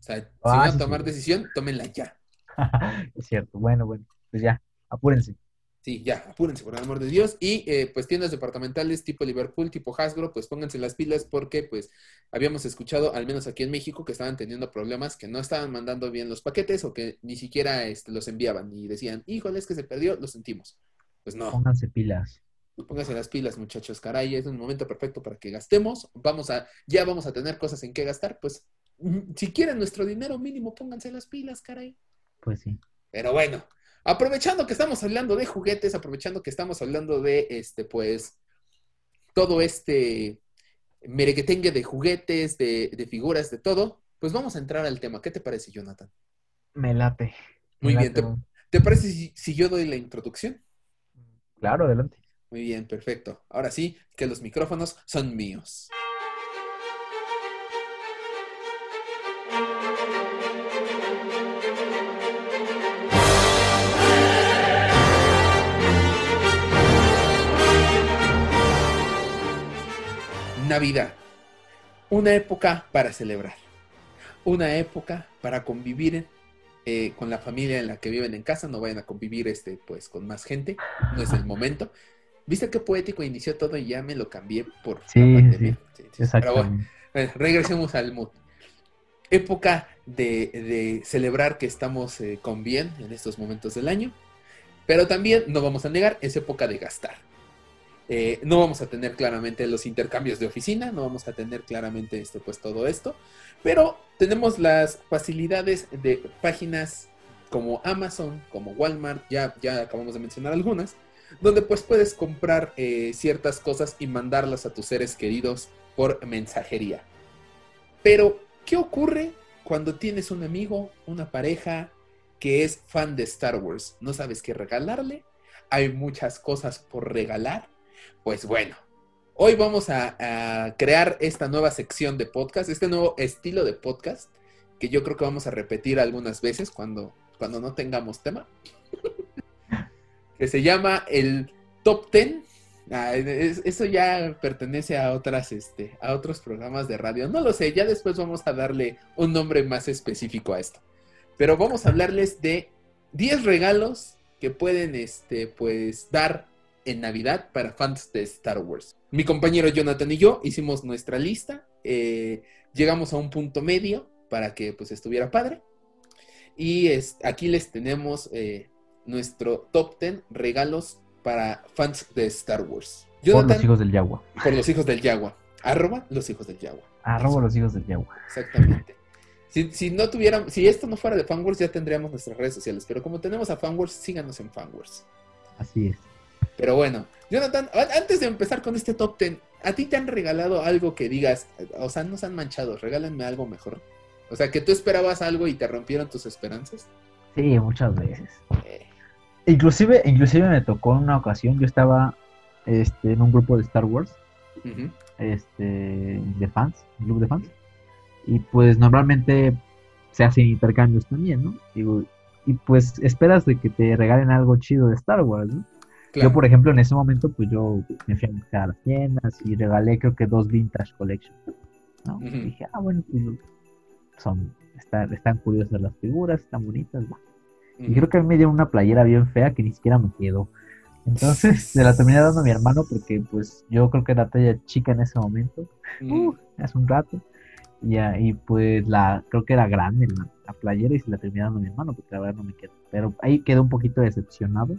O sea, si ah, van a tomar decisión, tómenla ya. es cierto. Bueno, bueno, pues ya, apúrense. Sí, ya, apúrense, por el amor de Dios. Y eh, pues tiendas departamentales tipo Liverpool, tipo Hasbro, pues pónganse las pilas porque pues habíamos escuchado, al menos aquí en México, que estaban teniendo problemas, que no estaban mandando bien los paquetes o que ni siquiera este, los enviaban y decían, híjole, es que se perdió, lo sentimos. Pues no. Pónganse pilas. Pónganse las pilas, muchachos, caray, es un momento perfecto para que gastemos. Vamos a, ya vamos a tener cosas en qué gastar, pues mm, si quieren nuestro dinero mínimo, pónganse las pilas, caray. Pues sí. Pero bueno, Aprovechando que estamos hablando de juguetes, aprovechando que estamos hablando de este, pues, todo este merequetengue de juguetes, de, figuras, de todo, pues vamos a entrar al tema. ¿Qué te parece, Jonathan? Me late. Muy bien. ¿Te, parece si, si, yo doy la introducción? Claro, adelante. Muy bien, perfecto. Ahora sí, que los micrófonos son míos. Navidad. Una época para celebrar. Una época para convivir eh, con la familia en la que viven en casa. No vayan a convivir este, pues, con más gente. No es el momento. ¿Viste qué poético inició todo y ya me lo cambié por sí, la pandemia? Sí, Pero bueno, regresemos al mood. Época de, celebrar que estamos eh, con bien en estos momentos del año. Pero también, no vamos a negar, es época de gastar. Eh, no vamos a tener claramente los intercambios de oficina, no vamos a tener claramente este, pues, todo esto, pero tenemos las facilidades de páginas como Amazon, como Walmart, ya, ya acabamos de mencionar algunas, donde pues puedes comprar eh, ciertas cosas y mandarlas a tus seres queridos por mensajería. Pero, ¿qué ocurre cuando tienes un amigo, una pareja que es fan de Star Wars? No sabes qué regalarle, hay muchas cosas por regalar pues bueno, hoy vamos a, crear esta nueva sección de podcast, este nuevo estilo de podcast, que yo creo que vamos a repetir algunas veces cuando, cuando no tengamos tema, que se llama el Top Ten. Ah, eso ya pertenece a otras, este, a otros programas de radio. No lo sé, ya después vamos a darle un nombre más específico a esto. Pero vamos a hablarles de 10 regalos que pueden, este, pues, dar en Navidad para fans de Star Wars. Mi compañero Jonathan y yo hicimos nuestra lista, eh, llegamos a un punto medio para que pues estuviera padre y es, aquí les tenemos eh, nuestro top 10 regalos para fans de Star Wars. por los hijos del Yagua. Por los hijos del Yagua. Arroba los hijos del Yagua. Arroba los hijos del Yagua. Exactamente. Si, si, no tuviéramos, si esto no fuera de Fanwars, ya tendríamos nuestras redes sociales. Pero como tenemos a Fanwars, síganos en Fanwars. Así es. Pero bueno, Jonathan, antes de empezar con este top 10, ¿a ti te han regalado algo que digas, o sea, no se han manchado, regálenme algo mejor? O sea, que tú esperabas algo y te rompieron tus esperanzas. Sí, muchas veces. Eh, Inclusive, inclusive me tocó en una ocasión, yo estaba este, en un grupo de Star Wars, este, de fans, un club de fans, y pues normalmente se hacen intercambios también, ¿no? Digo, y pues esperas de que te regalen algo chido de Star Wars, ¿no? Claro. Yo, por ejemplo, en ese momento, pues yo me fui a buscar a las tiendas y regalé creo que dos Vintage Collection, ¿no? Ujú. Y dije, ah, bueno, pues son, están, están curiosas las figuras, están bonitas. Y creo que a mí me dieron una playera bien fea que ni siquiera me quedó. Entonces, se la terminé dando a mi hermano porque, pues, yo creo que era talla chica en ese momento, uh, hace un rato. Y, ya, y pues, la creo que era grande la, la playera y se la terminé dando a mi hermano porque la verdad no me quedó. Pero ahí quedó un poquito decepcionado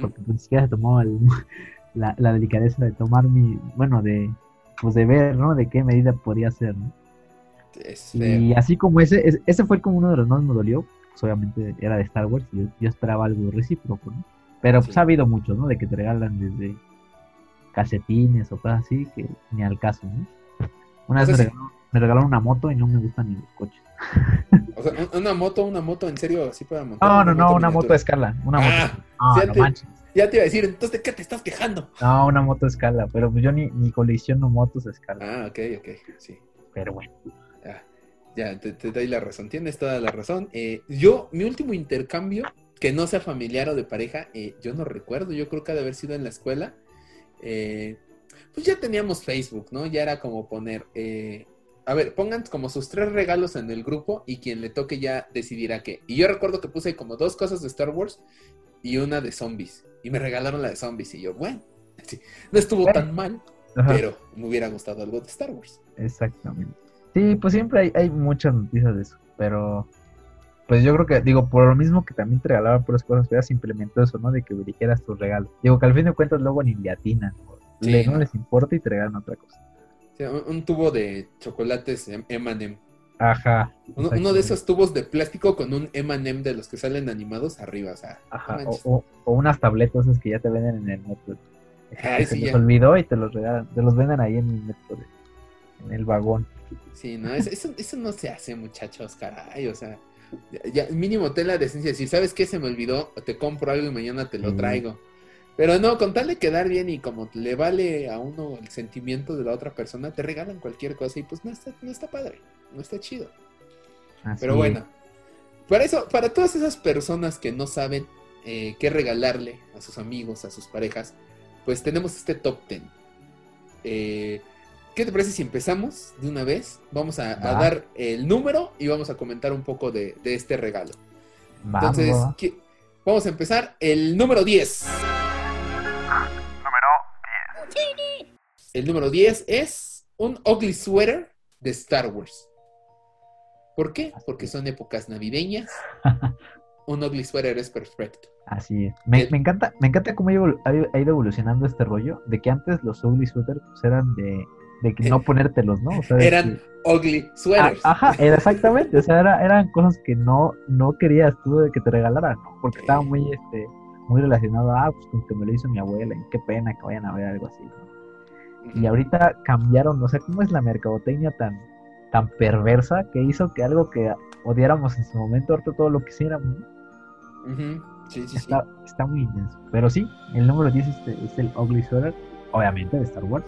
Porque pues, ni siquiera se tomó el- la, la delicadeza de tomar mi, bueno, de, pues, de ver, ¿no? De qué medida podía ser, ¿no? Y así como ese, es- ese fue como uno de los más me dolió, pues obviamente era de Star Wars y yo, yo esperaba algo recíproco, ¿no? Pero pues Sí. ha habido muchos, ¿no? De que te regalan desde calcetines o cosas así que ni al caso, ¿no? Una O vez me, regalaron, me regalaron una moto y no me gustan ni los coches. O sea, un- una moto, una moto, ¿en serio? ¿Así para montar? No, no, no, una moto a escala, una Ah, moto. No, ya no te- manches. Ya te iba a decir, entonces, ¿de qué te estás quejando? No, una moto a escala, pero pues yo ni, ni colecciono motos a escala. Ah, ok, ok, sí. Pero bueno. Ya, ya te, te doy la razón, tienes toda la razón. Eh, yo, mi último intercambio, que no sea familiar o de pareja, eh, yo no recuerdo, yo creo que ha de haber sido en la escuela. Eh, pues ya teníamos Facebook, ¿no? Ya era como poner, eh, a ver, pongan como sus tres regalos en el grupo y quien le toque ya decidirá qué. Y yo recuerdo que puse como dos cosas de Star Wars y una de zombies. Y me regalaron la de zombies y yo, bueno, sí, no estuvo tan mal, Ajá. pero me hubiera gustado algo de Star Wars. Exactamente. Sí, pues siempre hay, hay muchas noticias de eso, pero pues yo creo que, digo, por lo mismo que también te regalaban puras cosas feas, implementó eso, ¿no? De que dijeras tus regalos. Digo, que al fin de cuentas luego ni le atinan, o Sí, le- no no. les importa y te regalan otra cosa. Un, un tubo de chocolates M&M. Ajá. Uno, uno de esos tubos de plástico con un M&M de los que salen animados arriba, o sea, Ajá, no o, manches. o- o unas tabletas esas que ya te venden en el metro. Ay, se sí, ya. olvidó y te los regalan, te los venden ahí en el metro, en el vagón. Sí, no, eso, eso, eso no se hace, muchachos, caray, o sea, ya, mínimo ten la decencia de decir, ¿sabes qué? Se me olvidó, te compro algo y mañana te lo Sí. traigo. Pero no, con tal de quedar bien y como le vale a uno el sentimiento de la otra persona, te regalan cualquier cosa y pues no está, no está padre, no está chido. Así Pero es. bueno, para eso, para todas esas personas que no saben eh, qué regalarle a sus amigos, a sus parejas, pues tenemos este top 10. Eh, ¿Qué te parece si empezamos de una vez? Vamos a, dar el número y vamos a comentar un poco de, de este regalo. Va, Entonces, va, va. ¿qué- vamos a empezar el número 10. El número 10 es un ugly sweater de Star Wars. ¿Por qué? Porque son épocas navideñas. Un ugly sweater es perfecto. Así es. Me, me encanta, me encanta cómo ha ido- evolucionando este rollo, de que antes los ugly sweaters pues, eran de, de que no ponértelos, ¿no? O sea, de Eran que- ugly Ah, sweaters. ajá, era exactamente, o sea, era- eran cosas que no, no querías tú de que te regalaran, ¿no? Porque estaba muy, este, muy relacionado a, ah, pues con que me lo hizo mi abuela, y qué pena que vayan a ver algo así, ¿no? Y ahorita cambiaron, o sea, ¿cómo es la mercadotecnia tan, tan perversa que hizo que algo que odiáramos en su momento, ahorita todo lo sí, sí. Está, está muy intenso. Pero sí, el número 10 es, este- es el Ugly Sweater, obviamente de Star Wars.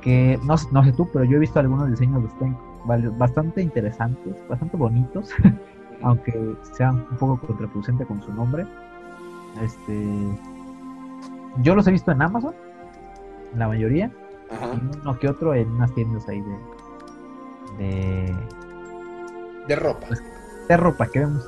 Que no, sé- no sé tú, pero yo he visto algunos diseños bastante, val- bastante interesantes, bastante bonitos, aunque sean un poco contraproducente con su nombre. Este, yo los he visto en Amazon, la mayoría, y uno que otro en unas tiendas ahí de, de, De ropa. Pues- de ropa que vemos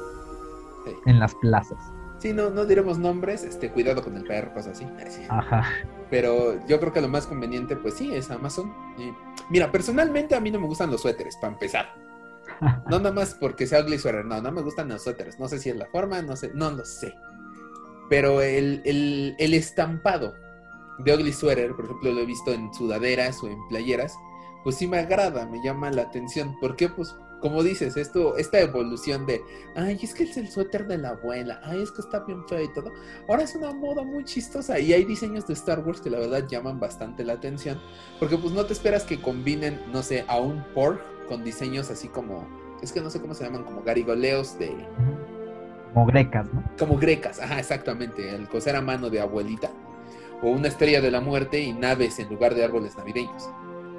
Sí. en las plazas. Sí, no, no diremos nombres, este, cuidado con el perro, cosas así. Ajá. Pero yo creo que lo más conveniente, pues sí, es Amazon. Y, mira, personalmente a mí no me gustan los suéteres, para empezar. No nada más porque sea ugly sweater, no, no me gustan los suéteres. No sé si es la forma, no sé, no lo sé. Pero el, el, el estampado de ugly sweater, por ejemplo, lo he visto en sudaderas o en playeras, pues sí me agrada, me llama la atención. ¿Por qué? Pues como dices, esto, esta evolución de, ay, es que es el suéter de la abuela, ay, es que está bien feo y todo. Ahora es una moda muy chistosa y hay diseños de Star Wars que la verdad llaman bastante la atención, porque pues no te esperas que combinen, no sé, a un pork con diseños así como, es que no sé cómo se llaman, como garigoleos de, Como grecas, ¿no? Como grecas, ajá, exactamente. El coser a mano de abuelita. O una estrella de la muerte y naves en lugar de árboles navideños.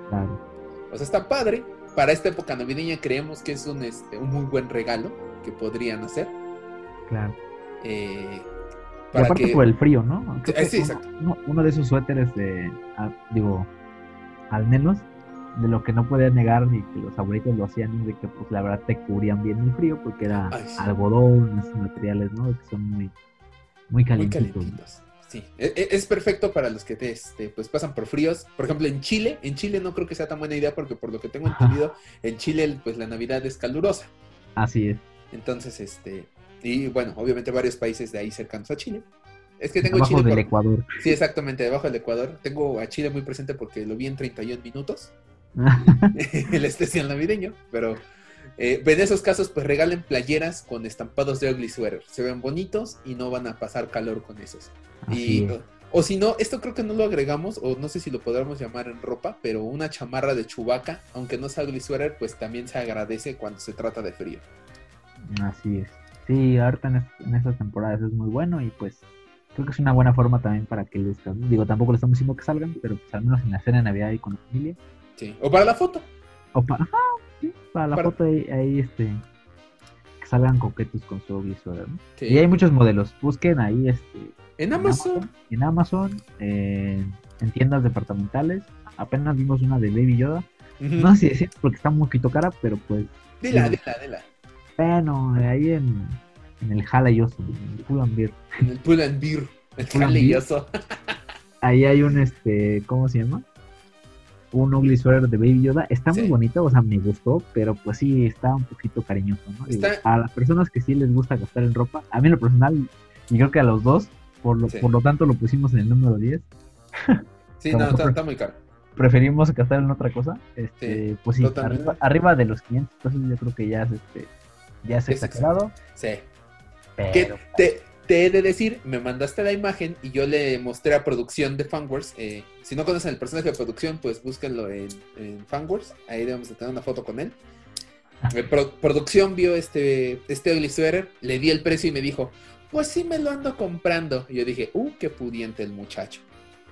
Claro. O sea, está padre. Para esta época navideña creemos que es un, este, un muy buen regalo que podrían hacer. Claro. Eh, Y aparte que... por el frío, ¿no? Eh, sí, uno- exacto. Uno, uno de esos suéteres de, digo, al menos de lo que no podía negar ni que los abuelitos lo hacían es de que pues la verdad te cubrían bien el frío porque era Ay, sí. algodón, esos materiales, ¿no? Que son muy, muy Muy calientitos. calentitos. Sí, E- e- es perfecto para los que te, este, pues pasan por fríos. Por ejemplo, en Chile, en Chile no creo que sea tan buena idea porque por lo que tengo Ajá. entendido, en Chile pues la Navidad es calurosa. Así es. Entonces, este, y bueno, obviamente varios países de ahí cercanos a Chile. Es que tengo Abajo Chile del por- Ecuador. Sí, exactamente, debajo del Ecuador. Tengo a Chile muy presente porque lo vi en 31 minutos, el especial navideño, pero eh, en esos casos pues regalen playeras con estampados de ugly sweater. Se ven bonitos y no van a pasar calor con esos. Así Y, es. o si no, esto creo que no lo agregamos, o no sé si lo podríamos llamar en ropa, pero una chamarra de chubaca, aunque no sea ugly sweater, pues también se agradece cuando se trata de frío. Así es. Sí, ahorita en, en estas temporadas es muy bueno y pues creo que es una buena forma también para que les... Digo, tampoco le estamos diciendo que salgan, pero pues al menos en la cena de Navidad y con la familia. Sí. O para la foto. O para, ajá, sí, para la Para- foto ahí, ahí, este, que salgan coquetos con su. Sí. Y hay muchos modelos. Busquen ahí este, En Amazon. en Amazon, en, en tiendas departamentales. Apenas vimos una de Baby Yoda. No sé si decir porque está un poquito cara, pero pues, Dila, Sí. dila, dila. bueno, ahí en, en el Jala y Oso, en el Pull and Beer. En el Pull and Beer. El Pull and calilloso. Ahí hay un, este, ¿cómo se llama? Un ugly sweater de Baby Yoda. Está muy bonito, o sea, me gustó, pero pues sí, está un poquito cariñoso, ¿no? Digo, Está- A las personas que sí les gusta gastar en ropa, a mí en lo personal, y creo que a los dos, por lo, Sí. por lo tanto lo pusimos en el número 10, Sí, no, está, está muy caro. preferimos gastar en otra cosa. Este, Sí, pues sí, arriba, arriba de los 500 pesos yo creo que ya es, este, ya es Es exagerado, Sí. Que pero te, te he de decir, me mandaste la imagen y yo le mostré a producción de Fanwars. eh, si no conocen el personaje de producción, pues búsquenlo en, en. Ahí debemos de tener una foto con él. Eh, pro- producción vio este, este ugly sweater, le di el precio y me dijo, pues sí me lo ando comprando. Y yo dije, uh, qué pudiente el muchacho.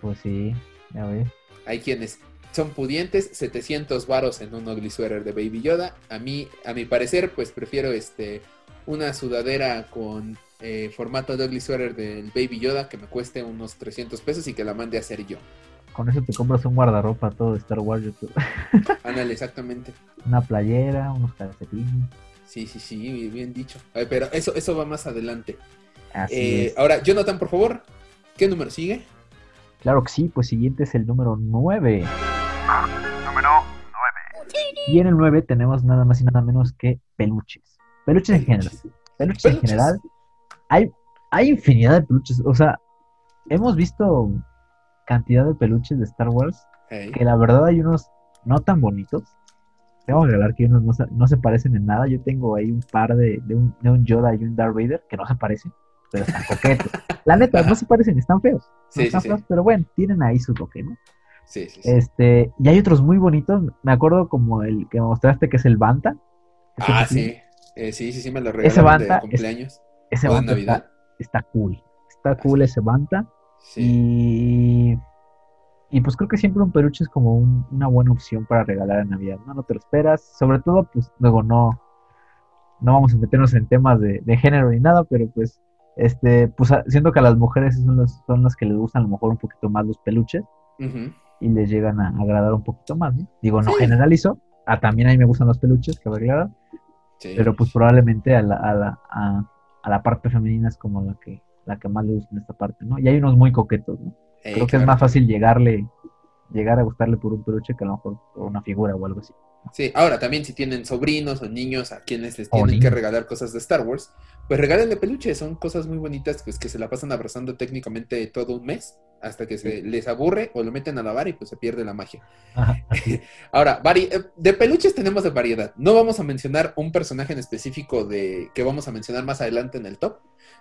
pues sí, ya ves. Hay quienes son pudientes, 700 varos en un ugly sweater de Baby Yoda. A mí, a mi parecer, pues prefiero este una sudadera con eh, formato de ugly sweater del Baby Yoda que me cueste unos 300 pesos y que la mande a hacer yo. Con eso te compras un guardarropa todo de Star Wars, yo creo. Ándale, exactamente. una playera, unos calcetines. Sí, sí, sí, bien dicho. Ay, pero eso, eso va más adelante. Así Eh, es. ahora, Jonathan, por favor, ¿qué número sigue? Claro que sí, pues siguiente es el número 9. Número Y en el 9 tenemos nada más y nada menos que peluches. Peluches en general. Peluches en general. Hay, hay infinidad de peluches. O sea, hemos visto cantidad de peluches de Star Wars Hey. que la verdad hay unos no tan bonitos. Tengo que regalar que unos no se, no se parecen en nada. Yo tengo ahí un par de, de, un, de un Yoda y un Darth Vader que no se parecen, pero están coquetos. La neta, no se parecen, están feos. Sí, sí, están sí. feos, pero bueno, tienen ahí su toque, ¿no? Sí, sí, sí. Este, y hay otros muy bonitos. Me acuerdo como el que mostraste que es el Banta. Ese Ah, sí. Eh, sí, sí, sí, me lo Ese regalaron Banta de cumpleaños. Ese Banta Navidad. está, está cool. Está cool ese Banta. Sí. Y, y pues creo que siempre un peluche es como un- una buena opción para regalar en Navidad, ¿no? No te lo esperas. Sobre todo, pues luego no, no vamos a meternos en temas de, de género ni nada, pero pues, este, pues siento que a las mujeres son las, son las que les gustan a lo mejor un poquito más los peluches y les llegan a agradar un poquito más, ¿no? Digo, no Sí. generalizo. Ah, también a mí me gustan los peluches, que aclarar, Sí. pero pues probablemente a la, a la, a, a la parte femenina es como la que, la que más le gusta en esta parte, ¿no? Y hay unos muy coquetos, ¿no? Creo que es más fácil llegarle, llegar a gustarle por un peluche que a lo mejor por una figura o algo así. Sí, ahora también si tienen sobrinos o niños a quienes les tienen que regalar cosas de Star Wars, pues regálenle peluches, son cosas muy bonitas pues que se la pasan abrazando técnicamente todo un mes hasta que se les aburre o lo meten a lavar y pues se pierde la magia. Ahora, vari- eh, de peluches tenemos de variedad. No vamos a mencionar un personaje en específico de que vamos a mencionar más adelante en el top,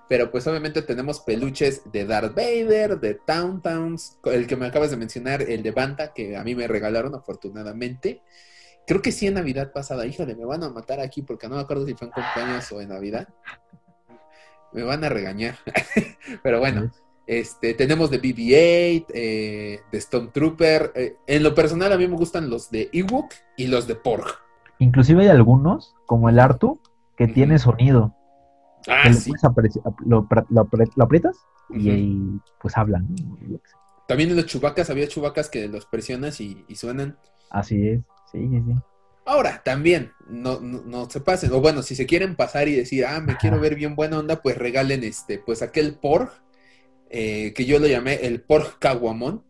pero pues obviamente tenemos peluches de Darth Vader, de Towntowns, el que me acabas de mencionar, el de Banta, que a mí me regalaron afortunadamente. Creo que sí en Navidad pasada, híjole, me van a matar aquí porque no me acuerdo si fue en cumpleaños o en Navidad. me van a regañar. Pero bueno, este, tenemos de BB-8, eh, de Stormtrooper. Eh, en lo personal a mí me gustan los de Ewok y los de Porg. Inclusive hay algunos, como el Artu, que tiene sonido. Ah, que sí. lo, lo aprietas y ahí pues hablan. También en los chubacas había chubacas que los presionas y, y suenan. Así es, sí, sí, sí. Ahora, también, no, no, no se pasen. O bueno, si se quieren pasar y decir, ah, me quiero ver bien buena onda, pues regalen este, pues aquel Porg, eh, que yo lo llamé el Porg Caguamón,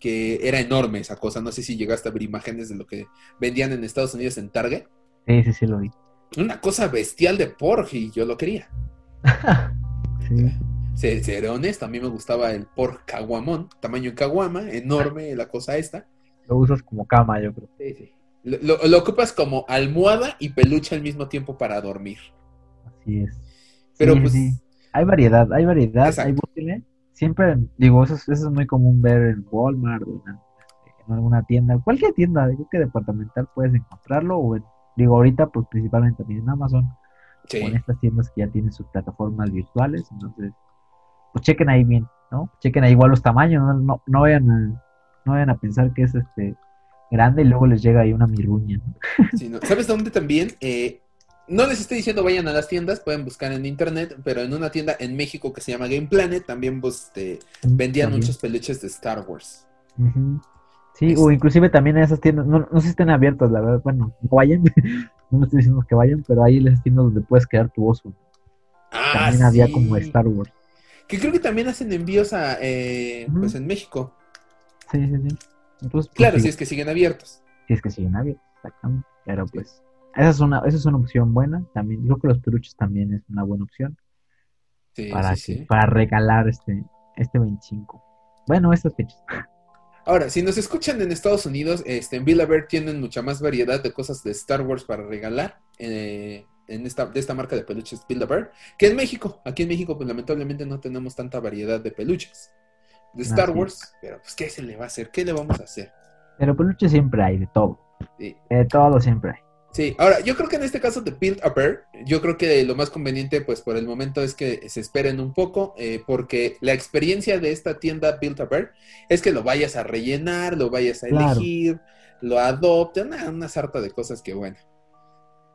que era enorme esa cosa. No sé si llegaste a ver imágenes de lo que vendían en Estados Unidos en Target. Sí, sí, sí, lo vi. Una cosa bestial de Porg y yo lo quería. Sí. Se- Seré honesto, a mí me gustaba el Porg Caguamón, tamaño caguama, enorme la cosa esta. Lo usas como cama, yo creo. Sí, sí. Lo, lo- lo ocupas como almohada y peluche al mismo tiempo para dormir. Así es. Pero Sí, pues, sí. Hay variedad, hay variedad, Exacto. hay búsquenle. Siempre, digo, eso, es- eso es muy común ver en Walmart o en, en alguna tienda, cualquier tienda, digo que departamental puedes encontrarlo, o en- digo, ahorita pues principalmente también en Amazon, sí. o en estas tiendas que ya tienen sus plataformas virtuales, entonces, pues chequen ahí bien, ¿no? Chequen ahí igual los tamaños, no, no, no vayan a, no vayan a pensar que es este grande y luego les llega ahí una mirruña, ¿no? Sí, ¿no? ¿Sabes dónde también? Eh, no les estoy diciendo vayan a las tiendas, pueden buscar en internet, pero en una tienda en México que se llama Game Planet también pues, este, vendían También. muchos peluches de Star Wars. Sí, Es- o inclusive también en esas tiendas, no, no sé si estén abiertas, la verdad, bueno, no vayan, no estoy diciendo que vayan, pero hay esas tiendas donde puedes crear tu oso. Ah, También había como Star Wars. Que creo que también hacen envíos a, eh, pues en México. Sí, sí, sí. Entonces, pues, Claro, si es que siguen abiertos. si es que siguen abiertos, exactamente. Pero pues, esa es una, esa es una opción buena. También, creo que los peluches también es una buena opción Sí, para, sí, que- sí. para regalar este, este 25. Bueno, estas fechas. Ahora, si nos escuchan en Estados Unidos, este, en Bear tienen mucha más variedad de cosas de Star Wars para regalar eh, en esta, de esta marca de peluches Build-A-Bear, que en México. Aquí en México, pues lamentablemente no tenemos tanta variedad de peluches de Star Así. Wars, pero pues ¿qué se le va a hacer? ¿Qué le vamos a hacer? Pero peluches siempre hay, de todo. Sí. De todo siempre hay. Sí, ahora yo creo que en este caso de Build a Bear, yo creo que lo más conveniente, pues por el momento, es que se esperen un poco, eh, porque la experiencia de esta tienda Build a Bear es que lo vayas a rellenar, lo vayas a Claro. elegir, lo adopten, una, una sarta de cosas que, bueno,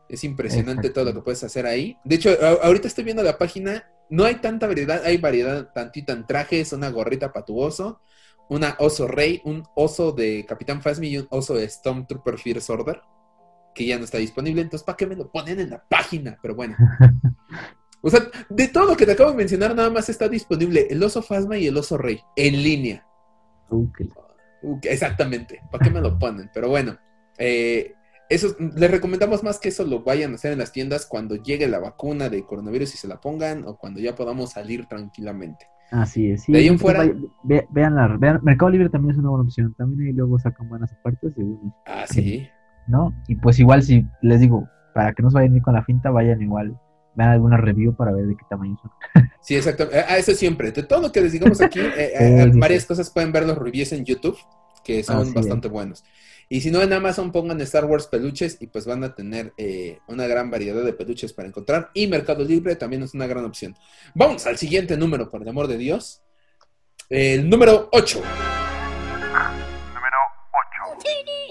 es impresionante todo lo que puedes hacer ahí. De hecho, a- ahorita estoy viendo la página, no hay tanta variedad, hay variedad tantita en trajes, una gorrita para tu oso, una oso rey, un oso de Capitán Phasmi y un oso de Stormtrooper First Order que ya no está disponible, entonces ¿para qué me lo ponen en la página? Pero bueno. O sea, de todo lo que te acabo de mencionar, nada más está disponible el oso Fasma y el oso Rey en línea. Exactamente, ¿para qué me lo ponen? Pero bueno, eh, eso, les recomendamos más que eso lo vayan a hacer en las tiendas cuando llegue la vacuna de coronavirus y se la pongan o cuando ya podamos salir tranquilamente. Así es. Sí, De ahí en fuera- vaya- ve- veanla, vean- Mercado Libre también es una buena opción. También ahí luego sacan buenas ofertas y unos, Ah, sí. ¿No? Y pues igual si les digo, para que no se vayan a ir con la finta, vayan igual, vean alguna review para ver de qué tamaño son. Sí, exacto. Ah, eso siempre. De todo lo que les digamos aquí, eh, eh, sí, varias sí. cosas pueden ver los reviews en YouTube, que son Así bastante buenos. Y si no, en Amazon pongan Star Wars peluches y pues van a tener eh, una gran variedad de peluches para encontrar. Y Mercado Libre también es una gran opción. Vamos al siguiente número, por el amor de Dios. El número 8.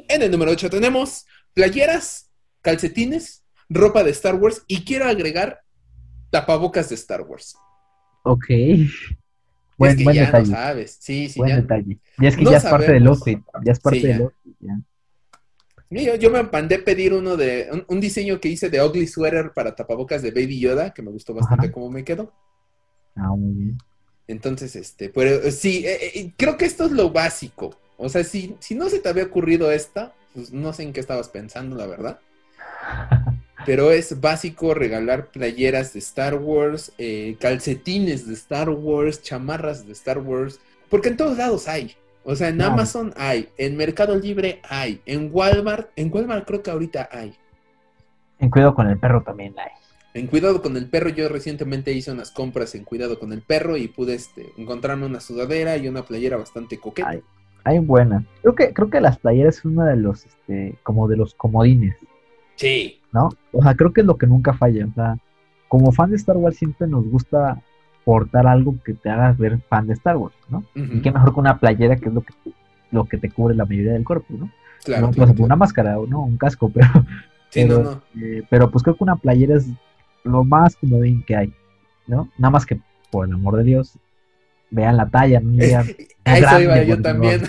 En el número 8 tenemos playeras, calcetines, ropa de Star Wars y quiero agregar tapabocas de Star Wars. Ok. es Buen, que buen ya detalle. no sabes. Sí, sí, buen ya. detalle. Ya es que no ya es parte del outfit. Ya es parte Sí, del outfit. Yo, yo me mandé pedir uno de un, un diseño que hice de Ugly Sweater para tapabocas de Baby Yoda, que me gustó bastante Ajá. cómo me quedó. Ah, muy bien. Entonces, este, pero eh, sí, eh, eh, creo que esto es lo básico. O sea, si, si no se te había ocurrido esta, pues no sé en qué estabas pensando, la verdad. Pero es básico regalar playeras de Star Wars, eh, calcetines de Star Wars, chamarras de Star Wars, porque en todos lados hay. O sea, en. Amazon hay, en Mercado Libre hay, en Walmart, en Walmart creo que ahorita hay. En cuidado con el perro también hay. En Cuidado con el Perro, yo recientemente hice unas compras en Cuidado con el Perro y pude este, encontrarme una sudadera y una playera bastante coqueta. Ay. Hay buenas. Creo que, creo que las playeras es uno de los, este, como de los comodines, Sí, ¿no? O sea, creo que es lo que nunca falla. O sea, como fan de Star Wars siempre nos gusta portar algo que te haga ver fan de Star Wars, ¿no? Y qué mejor que una playera que es lo que, lo que te cubre la mayoría del cuerpo, ¿no? Claro, no, claro, pues, una máscara o no, un casco, pero, Sí, pero, no, no. eh, pero pues creo que una playera es lo más comodín que hay, ¿no? Nada más que, por el amor de Dios, vean la talla, no digan, A eso iba yo también.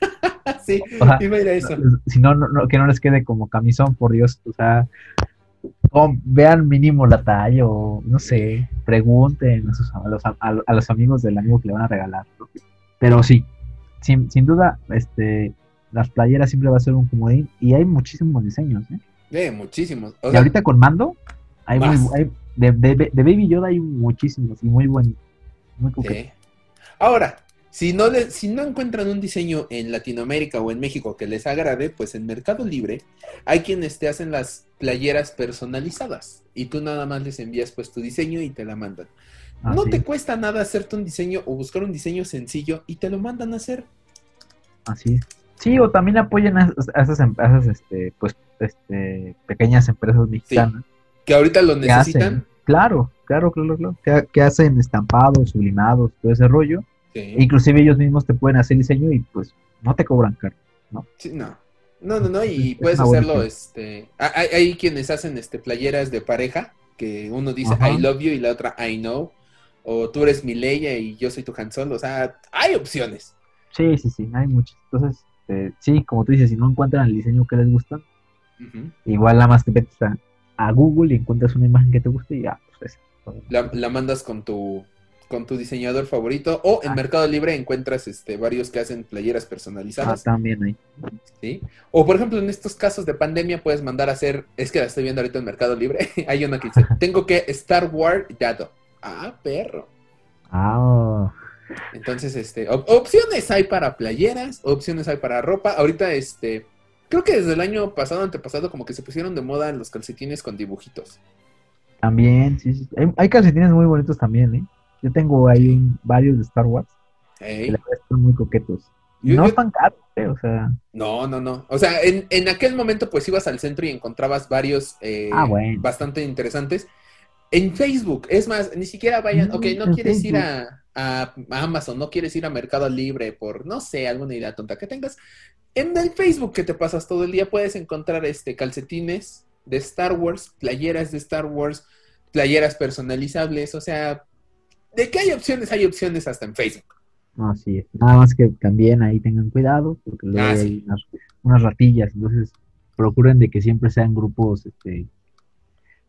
sí, O sea, iba a ir a eso. si no, no, que no les quede como camisón, por Dios, o sea, o vean mínimo la talla o no sé, pregunten a, sus- a los, a, a los amigos del amigo que le van a regalar. ¿no? Pero sí, sin, sin duda, este, las playeras siempre va a ser un comodín y hay muchísimos diseños. ¿eh? Eh, muchísimos. O y ahorita con mando, hay, muy, hay de, de, de Baby Yoda hay muchísimos y muy buenos. Muy sí. Ahora, si no, le- si no encuentran un diseño en Latinoamérica o en México que les agrade, pues en Mercado Libre hay quienes te hacen las playeras personalizadas y tú nada más les envías pues tu diseño y te la mandan. no Así te es, cuesta nada hacerte un diseño o buscar un diseño sencillo y te lo mandan a hacer. así es. Sí, o también apoyen a, a esas, em- a esas este, pues, este, pequeñas empresas mexicanas. Que ahorita lo necesitan. Claro, claro, claro, claro, que, que hacen estampados, sublimados, todo ese rollo. Sí. Inclusive ellos mismos te pueden hacer diseño y pues no te cobran caro. Sí, no. No, no, no, y Es puedes hacerlo, este, ha- hay, hay quienes hacen este playeras de pareja, que uno dice Ajá. I love you y la otra I know, o tú eres mi Leia y yo soy tu Han Solo, o sea, hay opciones. Sí, sí, sí, hay muchos. Entonces, este, sí, como tú dices, si no encuentran el diseño que les gusta, igual nada más te metes a, a Google y encuentras una imagen que te guste y ya, pues esa. La, la mandas con tu con tu diseñador favorito o en Ah. Mercado Libre encuentras este varios que hacen playeras Ah, personalizadas, también hay. ¿sí? O por ejemplo, en estos casos de pandemia puedes mandar a hacer, es que la estoy viendo ahorita en Mercado Libre, hay una que dice, tengo que Star Wars Yado. Ah, perro. Ah, Entonces, este, op- opciones hay para playeras, opciones hay para ropa. Ahorita, este, creo que desde el año pasado, antepasado, como que se pusieron de moda los calcetines con dibujitos. también, sí, sí. Hay, hay calcetines muy bonitos también, ¿eh? Yo tengo ahí varios de Star Wars Ey. que la verdad están muy coquetos. Y Yo- no yo- están caros, ¿eh? O sea, No, no, no. O sea, en, en aquel momento, pues ibas al centro y encontrabas varios eh, Ah, bueno. bastante interesantes. En Facebook, es más, ni siquiera vayan, Mm, ok, no en quieres ir a, a Amazon, no quieres ir a Mercado Libre por, no sé, alguna idea tonta que tengas. En el Facebook que te pasas todo el día puedes encontrar este calcetines de Star Wars, playeras de Star Wars, playeras personalizables, o sea, de que hay opciones, hay opciones hasta en Facebook. no, sí. Nada más que también ahí tengan cuidado, porque luego Ah, hay sí. unas, unas ratillas, entonces procuren de que siempre sean grupos, este,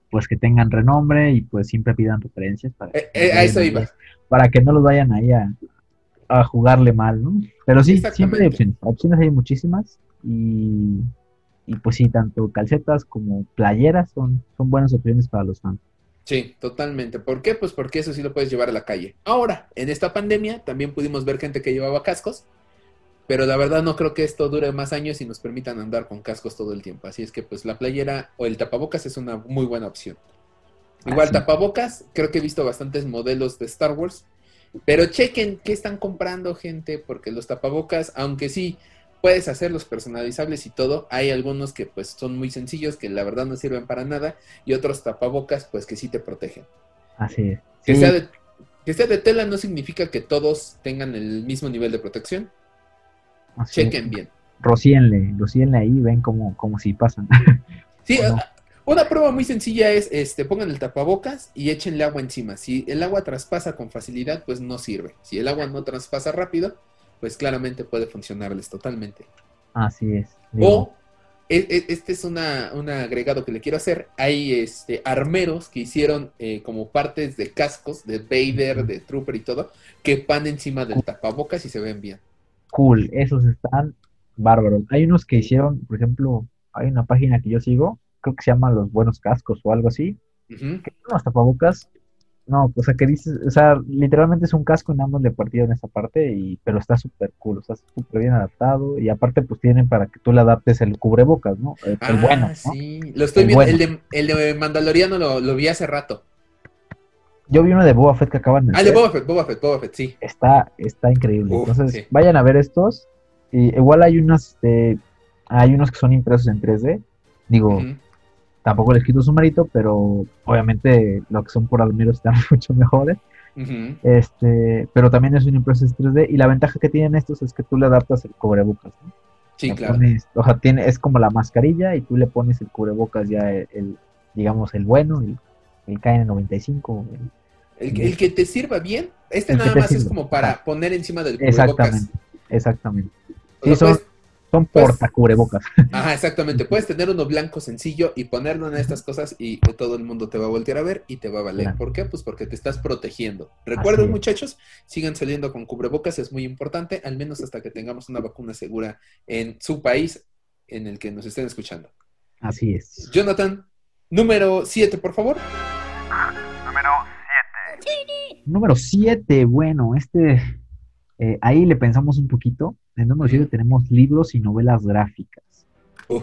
pues que tengan renombre y pues siempre pidan referencias para, Eh, que eh, a eso iba. para que no los vayan ahí a, a jugarle mal, ¿no? Pero sí, siempre hay opciones, opciones hay muchísimas y, y pues sí, tanto calcetas como playeras son, son buenas opciones para los fans. Sí, totalmente. ¿Por qué? Pues porque eso sí lo puedes llevar a la calle. Ahora, en esta pandemia también pudimos ver gente que llevaba cascos, pero la verdad no creo que esto dure más años y nos permitan andar con cascos todo el tiempo. Así es que pues la playera o el tapabocas es una muy buena opción. Igual tapabocas, creo que he visto bastantes modelos de Star Wars, pero chequen qué están comprando gente, porque los tapabocas, aunque sí puedes hacerlos personalizables y todo, hay algunos que pues son muy sencillos, que la verdad no sirven para nada, y otros tapabocas pues que sí te protegen. Así es. Que, sea de, que sea de tela no significa que todos tengan el mismo nivel de protección. así es. Chequen bien. Rocíenle, rocíenle ahí, ven como, como si pasan. Sí, ¿O no? Una prueba muy sencilla es, este, pongan el tapabocas y échenle agua encima. Si el agua traspasa con facilidad, pues no sirve. Si el agua no traspasa rápido, pues claramente puede funcionarles totalmente. Así es. Digo, O, e- e- este es una, un agregado que le quiero hacer. Hay este, armeros que hicieron eh, como partes de cascos de Vader, de Trooper y todo, que van encima del tapabocas y se ven bien. cool, esos están bárbaros. Hay unos que hicieron, por ejemplo, hay una página que yo sigo, creo que se llama Los Buenos Cascos o algo así, Ujú. que son unos tapabocas. No, o sea, que dices, o sea, literalmente es un casco nada más le partieron esa parte, y, pero está súper cool, o sea, súper bien adaptado, y aparte pues tienen para que tú le adaptes el cubrebocas, ¿no? El, el Ah, bueno, ¿no? sí. Lo estoy El viendo. bueno. El, de, el de Mandaloriano lo, lo vi hace rato. Yo vi uno de Boba Fett que acaban de Ah, de. Boba Fett, Boba Fett, Boba Fett, sí. está, está increíble. Uf, Entonces, sí. vayan a ver estos. Y igual hay unos, este, hay unos que son impresos en 3D. Digo. Tampoco les quito su mérito, pero obviamente lo que son por Almero están mucho mejores. Este, pero también es una impresión 3D y la ventaja que tienen estos es que tú le adaptas el cubrebocas, ¿no? Sí, claro. o sea, tiene, es como la mascarilla y tú le pones el cubrebocas ya el, digamos, el bueno, el, el KN95. El, el, que te sirva bien, este nada más es como para poner encima del cubrebocas. Exactamente, exactamente. Sí, son, son porta cubrebocas. Ajá, exactamente. Puedes tener uno blanco sencillo y ponerlo en estas cosas y todo el mundo te va a voltear a ver y te va a valer. ¿Por qué? Pues porque te estás protegiendo. Recuerden, muchachos, sigan saliendo con cubrebocas, es muy importante, al menos hasta que tengamos una vacuna segura en su país en el que nos estén escuchando. Así es. Jonathan, número 7, por favor. Número 7. Número 7, bueno, este eh, ahí le pensamos un poquito. En número 7 tenemos libros y novelas gráficas. Uh.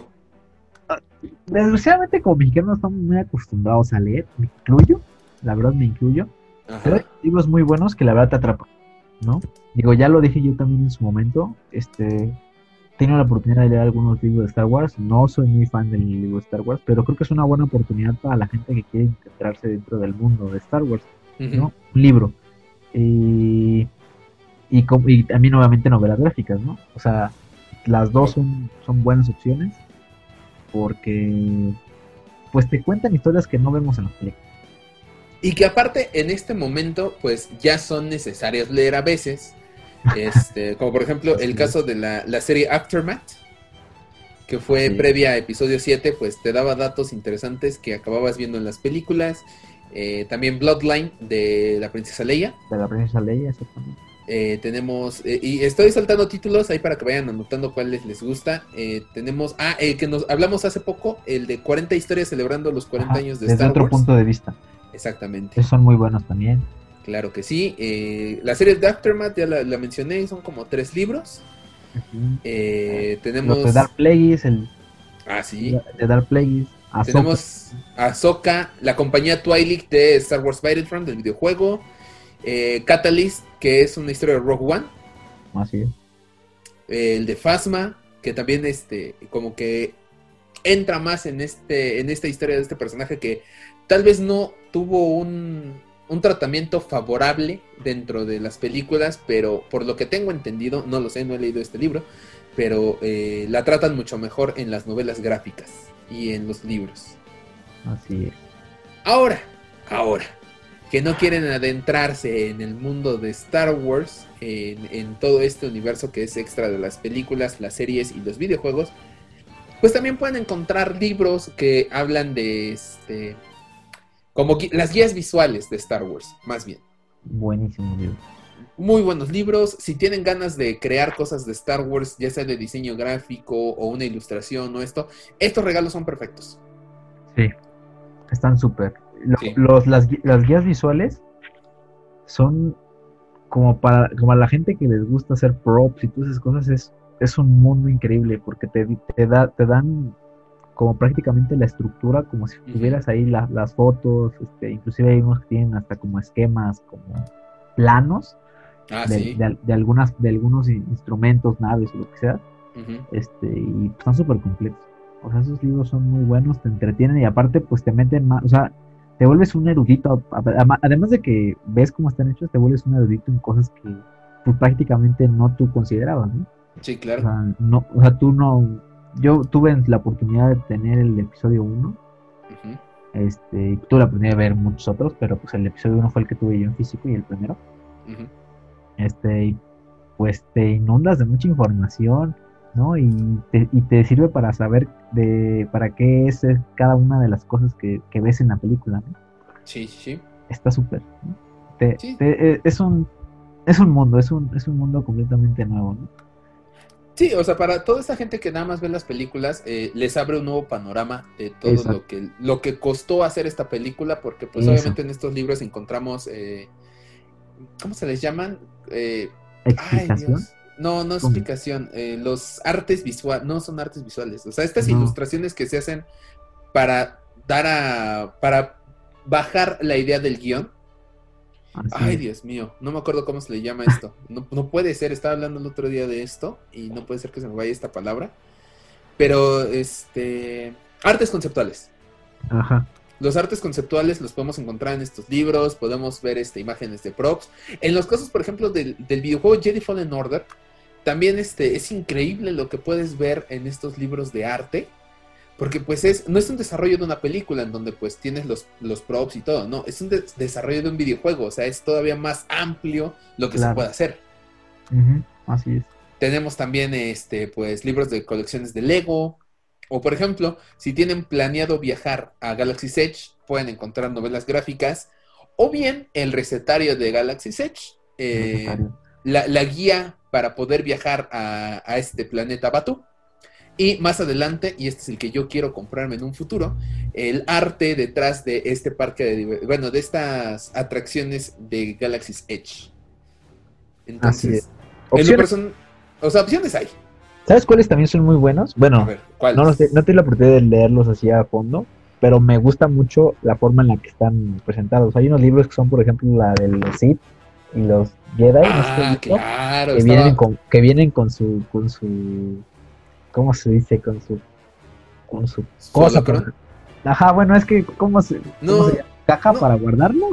Desgraciadamente, como mexicanos, no estamos muy acostumbrados a leer. Me incluyo, la verdad me incluyo. Pero hay libros muy buenos que la verdad te atrapan, ¿no? Digo, ya lo dije yo también en su momento. Este, tengo la oportunidad de leer algunos libros de Star Wars. No soy muy fan del libro de Star Wars, pero creo que es una buena oportunidad para la gente que quiere integrarse dentro del mundo de Star Wars, ¿no? Un libro. Y y, también obviamente novelas gráficas, ¿no? O sea, las dos son, son buenas opciones porque pues te cuentan historias que no vemos en la película. Y que aparte en este momento pues ya son necesarias leer a veces, este, como por ejemplo el caso de la, serie Aftermath, que fue previa a episodio 7, pues te daba datos interesantes que acababas viendo en las películas. Eh, también Bloodline de la princesa Leia. De la princesa Leia, exactamente. Eh, tenemos, eh, y estoy saltando títulos ahí para que vayan anotando cuáles les gusta. Eh, tenemos, ah, el que nos hablamos hace poco, el de 40 historias celebrando los 40 años de Star Wars. Desde otro punto de vista. Exactamente. son muy buenos también. Claro que sí. la serie de Aftermath ya la, mencioné, son como tres libros. tenemos. de Dark Plagueis, el. Ah, sí. De Dark Plagueis. Tenemos Ahsoka, la compañía Twilight de Star Wars Battlefront, del videojuego. Catalyst, que es una historia de Rogue One. Así es. El de Phasma, que también este, como que entra más en, este, en esta historia de este personaje que tal vez no tuvo un, un tratamiento favorable dentro de las películas, pero por lo que tengo entendido, no lo sé, no he leído este libro, pero eh, la tratan mucho mejor en las novelas gráficas y en los libros. Así es. Ahora, ahora, que no quieren adentrarse en el mundo de Star Wars, en, todo este universo que es extra de las películas, las series y los videojuegos, pues también pueden encontrar libros que hablan de este como las guías visuales de Star Wars, más bien. Buenísimo libro. Muy buenos libros. Si tienen ganas de crear cosas de Star Wars, ya sea de diseño gráfico o una ilustración o esto, estos regalos son perfectos. Sí, están súper los, las, guías visuales son como para como la gente que les gusta hacer props y todas esas cosas es, es un mundo increíble porque te, te, da, te dan como prácticamente la estructura como si tuvieras ahí las fotos este, inclusive hay unos que tienen hasta como esquemas como planos ah, de, de, algunas de algunos instrumentos naves o lo que sea. Este y están súper completos o sea esos libros son muy buenos te entretienen y aparte pues te meten más o sea te vuelves un erudito, además de que ves cómo están hechos, te vuelves un erudito en cosas que pues, prácticamente no tú considerabas, ¿no? Sí, claro. O sea, no, o sea, tú no, yo tuve la oportunidad de tener el episodio 1, este, tuve la oportunidad de ver muchos otros, pero pues el episodio 1 fue el que tuve yo en físico y el primero. Este, y pues te inundas de mucha información, ¿no? Y te, y te sirve para saber de para qué es cada una de las cosas que, ves en la película, ¿no? Sí, sí. Está súper. Eh, es un es un mundo, es un, es un mundo completamente nuevo, ¿no? Sí, o sea, para toda esta gente que nada más ve las películas, eh, les abre un nuevo panorama de todo lo que, lo que costó hacer esta película, porque pues obviamente en estos libros encontramos, eh, ¿cómo se les llaman? Eh, ¿Explicación? No, no es explicación. Eh, los artes visuales, no son artes visuales. O sea, estas ilustraciones que se hacen para dar a. para bajar la idea del guion. Ay, Dios mío, no me acuerdo cómo se le llama esto. No, no, puede ser, estaba hablando el otro día de esto y no puede ser que se me vaya esta palabra. Pero, este. Artes conceptuales. Ajá. Los artes conceptuales los podemos encontrar en estos libros, podemos ver este, imágenes de props. En los casos, por ejemplo, del, del videojuego Jedi Fallen Order, también este, es increíble lo que puedes ver en estos libros de arte. Porque pues es, no es un desarrollo de una película en donde pues tienes los, los props y todo, no, es un de- desarrollo de un videojuego, o sea, es todavía más amplio lo que se puede hacer. Así es. Tenemos también este, pues, libros de colecciones de Lego. O, por ejemplo, si tienen planeado viajar a Galaxy's Edge, pueden encontrar novelas gráficas. O bien el recetario de Galaxy's Edge, eh, la, la guía para poder viajar a, a este planeta Batu. Y más adelante, y este es el que yo quiero comprarme en un futuro, el arte detrás de este parque de bueno, de estas atracciones de Galaxy's Edge. Entonces, es. en lo person- o sea, opciones hay. ¿Sabes cuáles también son muy buenos? Bueno, no, lo sé, no tengo la oportunidad de leerlos así a fondo, pero me gusta mucho la forma en la que están presentados. Hay unos libros que son, por ejemplo, la de los Sith y los Jedi. Ah, que, estaba- vienen con, que vienen con su, con su, ¿cómo se dice? Con su, con su cosa. para- Ajá, bueno, es que, ¿cómo se, cómo No, se llama? ¿Caja no. para guardarlo?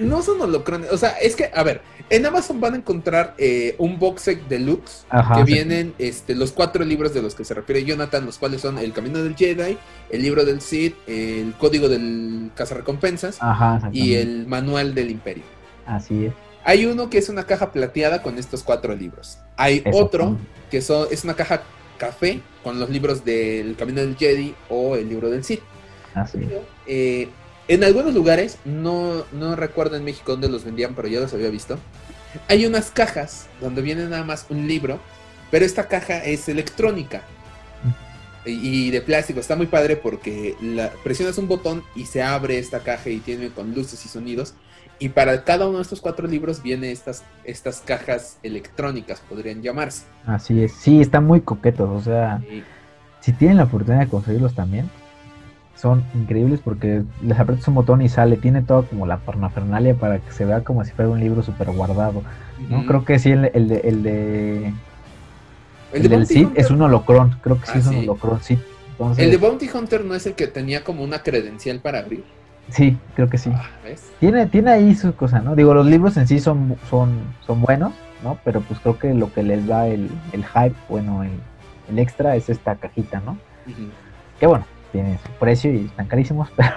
no son holocrones. O sea, es que, a ver, en Amazon van a encontrar eh, un box set deluxe Ajá. que sí. vienen este, los cuatro libros de los que se refiere Jonathan, los cuales son El Camino del Jedi, el libro del Sith, el Código del Cazarrecompensas Ajá, y el Manual del Imperio. Así es. Hay uno que es una caja plateada con estos cuatro libros. Hay Eso, otro sí. que son, es una caja café con los libros del Camino del Jedi o el libro del Sith. Así es. Eh, en algunos lugares, no, no recuerdo en México dónde los vendían, pero ya los había visto. Hay unas cajas donde viene nada más un libro, pero esta caja es electrónica y, de plástico. Está muy padre porque la, presionas un botón y se abre esta caja y tiene con luces y sonidos. Y para cada uno de estos cuatro libros viene estas, estas cajas electrónicas, podrían llamarse. Así es. Sí, están muy coquetos. O sea, si tienen la oportunidad de conseguirlos también, son increíbles porque les aprietas un botón y sale. Tiene todo como la parnafernalia para que se vea como si fuera un libro súper guardado. ¿no? Creo que sí, el, el de, el de El El, de del Hunter- es un holocron, creo que sí Ah, es un sí. holocron, sí. Entonces, El de Bounty Hunter no es el que tenía como una credencial para abrir. sí, creo que sí. Ah. Tiene, tiene ahí sus cosas, ¿no? Digo, los libros en sí son, son, son buenos, ¿no? Pero pues creo que lo que les da el, el hype, bueno, el, el extra es esta cajita, ¿no? Ujú. Que bueno, tiene su precio y están carísimos, pero,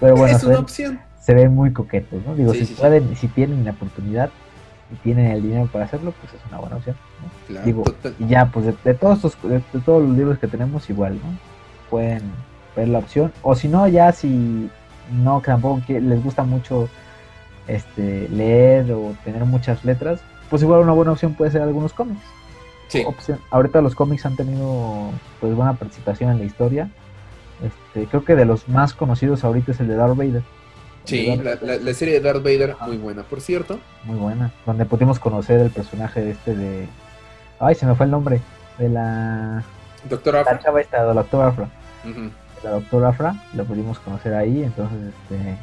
pero bueno, es se una ven, opción. se ven muy coquetos, ¿no? Digo, Sí, si sí, sí. pueden, si tienen la oportunidad y tienen el dinero para hacerlo, pues es una buena opción, ¿no? Claro, Digo, total. Y ya, pues de, de todos estos, de, de todos los libros que tenemos, igual, ¿no? Pueden ver la opción. O si no, ya si no, que tampoco que les gusta mucho este leer o tener muchas letras, pues igual una buena opción puede ser algunos cómics. Sí. Opción. Ahorita los cómics han tenido pues buena participación en la historia. Este, creo que de los más conocidos ahorita es el de Darth Vader. Sí, la, la- la serie de Darth Vader, muy buena, por cierto. muy buena. Donde pudimos conocer el personaje de este de. Ay, se me fue el nombre. De la. Doctor La Afra. chava esta, de la doctora Afra. Ujú. La doctora Afra, lo pudimos conocer ahí. Entonces, este.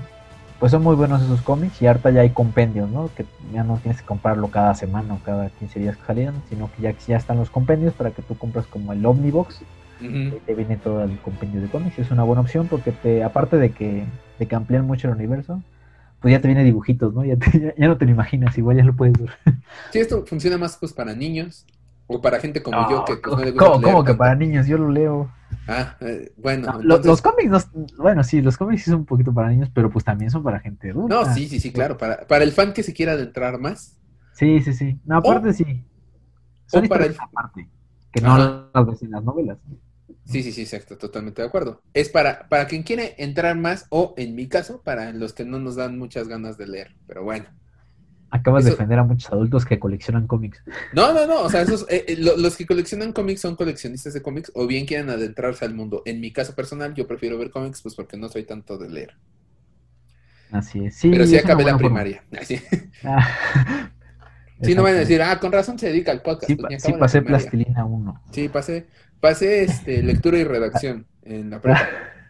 Pues son muy buenos esos cómics. Y ahorita ya hay compendios, ¿no? Que ya no tienes que comprarlo cada semana o cada 15 días que salieron. Sino que ya, ya están los compendios para que tú compras como el Omnibox. Ujú. Ahí te viene todo el compendio de cómics. Es una buena opción porque te, aparte de que, de que amplían mucho el universo, pues ya te viene dibujitos, ¿no? Ya, te- ya, ya no te lo imaginas, igual ya lo puedes ver. Sí, esto funciona más pues para niños o para gente como yo que pues, no le gusta ¿Cómo, leer cómo que para niños? Yo lo leo. Ah, eh, bueno. No, entonces- Los cómics, no- bueno, sí, los cómics sí son un poquito para niños, pero pues también son para gente adulta. No, sí, sí, sí, claro. Para, para el fan que se quiera adentrar más. Sí, sí, sí. No, aparte sí. Son o para el- aparte, que no Ajá. las ves en las novelas. Sí, sí, sí, exacto, totalmente de acuerdo. Es para, para quien quiere entrar más, o en mi caso, para los que no nos dan muchas ganas de leer. Pero bueno. Acabas de defender a muchos adultos que coleccionan cómics. No, no, no. O sea, esos, eh, eh, lo- los que coleccionan cómics son coleccionistas de cómics o bien quieren adentrarse al mundo. En mi caso personal, yo prefiero ver cómics, pues porque no soy tanto de leer. Así es. Sí, Pero sí acabé la primaria. Así. Ah. Sí, no van a decir, ah, con razón se dedica al podcast. Sí, pues, sí pasé plastilina 1. Sí, pasé, pasé este, lectura y redacción en la prepa.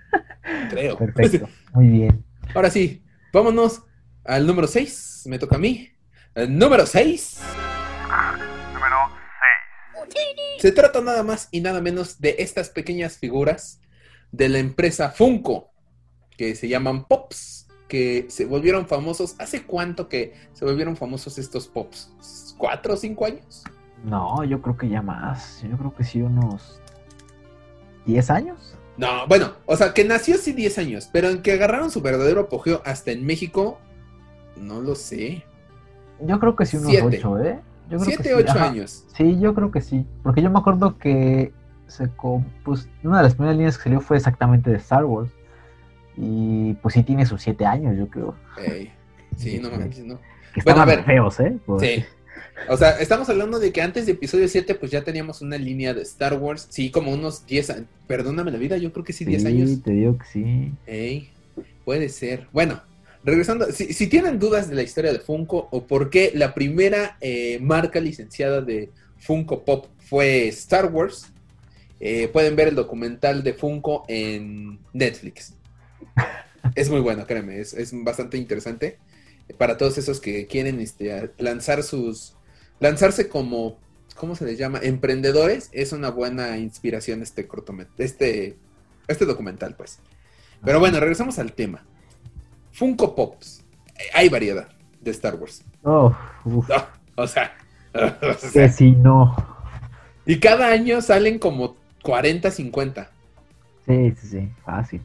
Creo. Perfecto, muy bien. Ahora sí, vámonos al número 6. Me toca a mí. El número 6. Número 6. Se trata nada más y nada menos de estas pequeñas figuras de la empresa Funko. que se llaman Pops, que se volvieron famosos. ¿Hace cuánto que se volvieron famosos estos Pops? ¿Cuatro o cinco años? No, yo creo que ya más. Yo creo que sí, unos 10 años. No, bueno, o sea, que nació sí 10 años, pero en que agarraron su verdadero apogeo hasta en México, no lo sé. Yo creo que sí, unos Siete. 8, ¿eh? Yo creo que 7, sí, 8 ajá. años. Sí, yo creo que sí. Porque yo me acuerdo que se pues, una de las primeras líneas que salió fue exactamente de Star Wars. Y pues sí tiene sus 7 años, yo creo. Sí, no manches, no. Que Bueno, a estaban ver. feos, ¿eh? Pues, Sí. O sea, estamos hablando de que antes de episodio 7, pues ya teníamos una línea de Star Wars. Sí, como unos 10 años. Perdóname la vida, yo creo que sí, 10 Sí, años. te digo que sí. Ey, puede ser. Bueno, regresando, si, si tienen dudas de la historia de Funko o por qué la primera eh, marca licenciada de Funko Pop fue Star Wars, eh, pueden ver el documental de Funko en Netflix. Es muy bueno, créeme, es, es bastante interesante para todos esos que quieren este, lanzar sus, lanzarse como, ¿cómo se les llama? Emprendedores, es una buena inspiración este cortomet este, este documental, pues. Pero bueno, regresamos al tema. Funko Pops. Eh, Hay variedad de Star Wars. Oh, uf, No, o sea, o que si no. y cada año salen como 40, 50. Sí, sí, sí, fácil.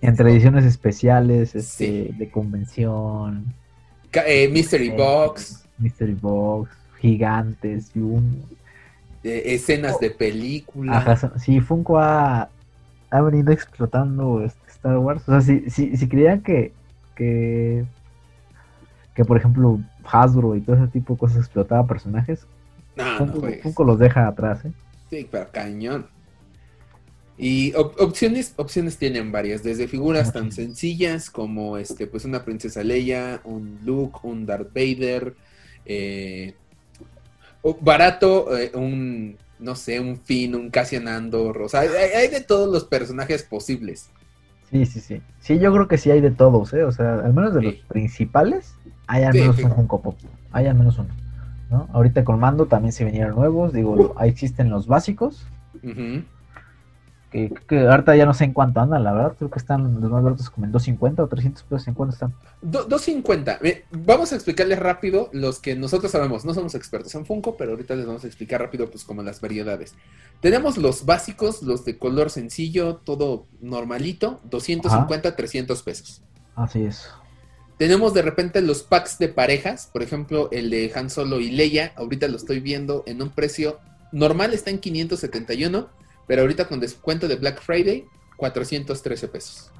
Entre ediciones especiales, este, Sí. de convención, eh, Mystery Sí. Box, Mystery Box, gigantes, y un... eh, escenas de película. Ajá, sí, Funko ha, ha venido explotando este Star Wars. O sea, si, si, si creían que, que, que, por ejemplo, Hasbro y todo ese tipo de cosas explotaba personajes, No, Funko, los deja atrás, ¿eh? Sí, pero cañón. Y op- opciones, opciones tienen varias, desde figuras tan sencillas como este, pues una princesa Leia, un Luke, un Darth Vader, eh, barato, eh, un no sé, un Finn, un Cassian Andor, o sea, hay, hay de todos los personajes posibles. Sí, sí, sí. Sí, yo creo que sí hay de todos, ¿eh? O sea, al menos de Sí. los principales, hay al menos sí. un Funko Pop. Hay al menos uno. ¿no? Ahorita con Mando también se vinieron nuevos. Digo, ahí existen los básicos. Ujú. Que, que ahorita ya no sé en cuánto andan, la verdad. Creo que están los más baratos como en 250 o 300 pesos. ¿En cuánto están? Do- 250. Eh, Vamos a explicarles rápido los que nosotros sabemos. No somos expertos en Funko, pero ahorita les vamos a explicar rápido, pues, como las variedades. Tenemos los básicos, los de color sencillo, todo normalito, 250, 300 pesos. Así es. Tenemos de repente los packs de parejas, por ejemplo, el de Han Solo y Leia. Ahorita lo estoy viendo en un precio normal, está en 571, pero ahorita con descuento de Black Friday, 413 pesos.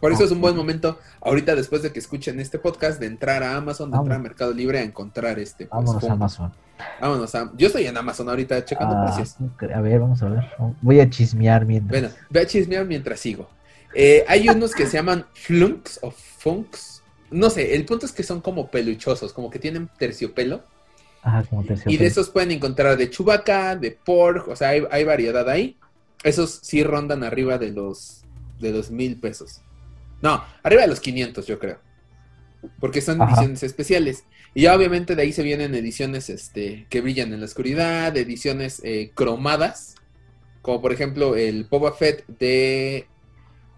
Por eso es un buen momento, ahorita después de que escuchen este podcast, de entrar a Amazon, de entrar a. Mercado Libre a encontrar este. pues, Vámonos a. Amazon. Vámonos a- Yo estoy en Amazon ahorita checando Ah, precios. a ver, vamos a ver. Voy a chismear mientras. Bueno, ve a chismear mientras sigo. Eh, hay unos que se llaman flunks o funks. No sé, el punto es que son como peluchosos, como que tienen terciopelo. Ajá, como terciopelo. Y de esos pueden encontrar de Chewbacca, de Porg, o sea, hay, hay variedad ahí. Esos sí rondan arriba de los de los mil pesos. No, arriba de los 500 yo creo. Porque son Ajá. ediciones especiales. Y ya obviamente de ahí se vienen ediciones este, que brillan en la oscuridad, ediciones eh, cromadas. Como por ejemplo el Boba Fett de...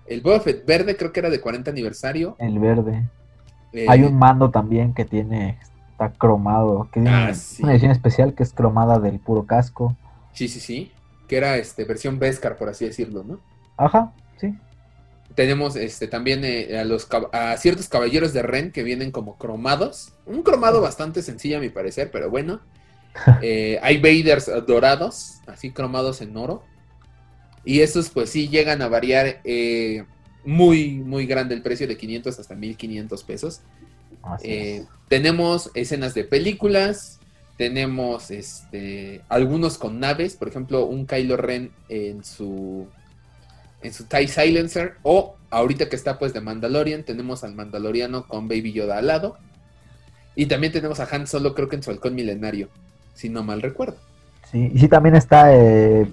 El Boba Fett verde creo que era de 40 aniversario. El verde. Eh, Hay un mando también que tiene, está cromado, que tiene Ah, sí. una edición especial que es cromada del puro casco. Sí, sí, sí. Que era este, versión Beskar, por así decirlo, ¿no? Ajá, sí. Tenemos este también eh, a los a ciertos caballeros de Ren que vienen como cromados. Un cromado bastante sencillo a mi parecer, pero bueno. Eh, hay Vaders dorados, así cromados en oro. Y esos pues sí llegan a variar eh, muy, muy grande el precio de 500 hasta 1500 pesos. Eh, tenemos escenas de películas, tenemos este algunos con naves, por ejemplo, un Kylo Ren en su en su TIE Silencer o ahorita que está pues de Mandalorian, tenemos al Mandaloriano con Baby Yoda al lado. Y también tenemos a Han Solo creo que en su halcón milenario, si no mal recuerdo. Sí, y sí también está eh,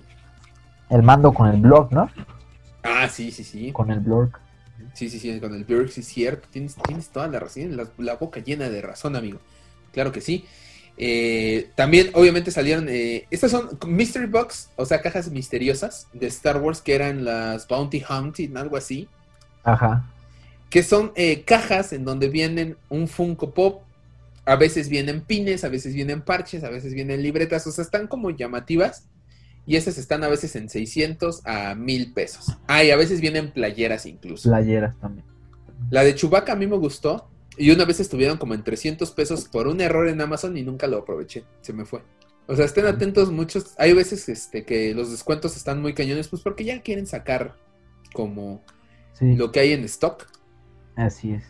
el mando con el blog, ¿no? Ah, sí, sí, sí. Con el blog. Sí, sí, sí, con el Björk, sí es cierto. Tienes, tienes toda la razón, la, la boca llena de razón, amigo. Claro que sí. Eh, también, obviamente, salieron. eh, estas son Mystery Box, o sea, cajas misteriosas de Star Wars que eran las Bounty Hunting, algo así. Ajá. que son eh, cajas en donde vienen un Funko Pop. A veces vienen pines, a veces vienen parches, a veces vienen libretas, o sea, están como llamativas. Y esas están a veces en 600 a 1000 pesos. Ah, y a veces vienen playeras incluso. Playeras también. La de Chewbacca a mí me gustó. Y una vez estuvieron como en 300 pesos por un error en Amazon y nunca lo aproveché. Se me fue. O sea, estén atentos muchos. Hay veces este, que los descuentos están muy cañones, pues porque ya quieren sacar como Sí, lo que hay en stock. así es.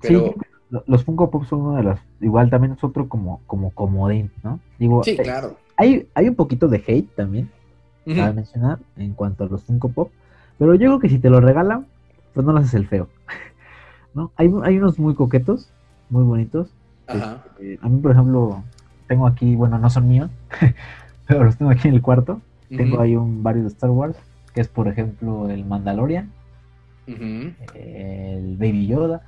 Pero Sí, los Funko Pop son una de las. Igual también es otro como, como comodín, ¿no? Digo, sí, eh, claro. Hay, hay un poquito de hate también, Ujú. cabe mencionar, en cuanto a los Funko Pop. Pero yo creo que si te lo regalan, pues no lo haces el feo. ¿No? Hay, hay unos muy coquetos, muy bonitos. Ajá. Eh, a mí, por ejemplo, tengo aquí, bueno, no son míos, pero los tengo aquí en el cuarto. Tengo ahí un varios de Star Wars, que es, por ejemplo, el Mandalorian, el Baby Yoda,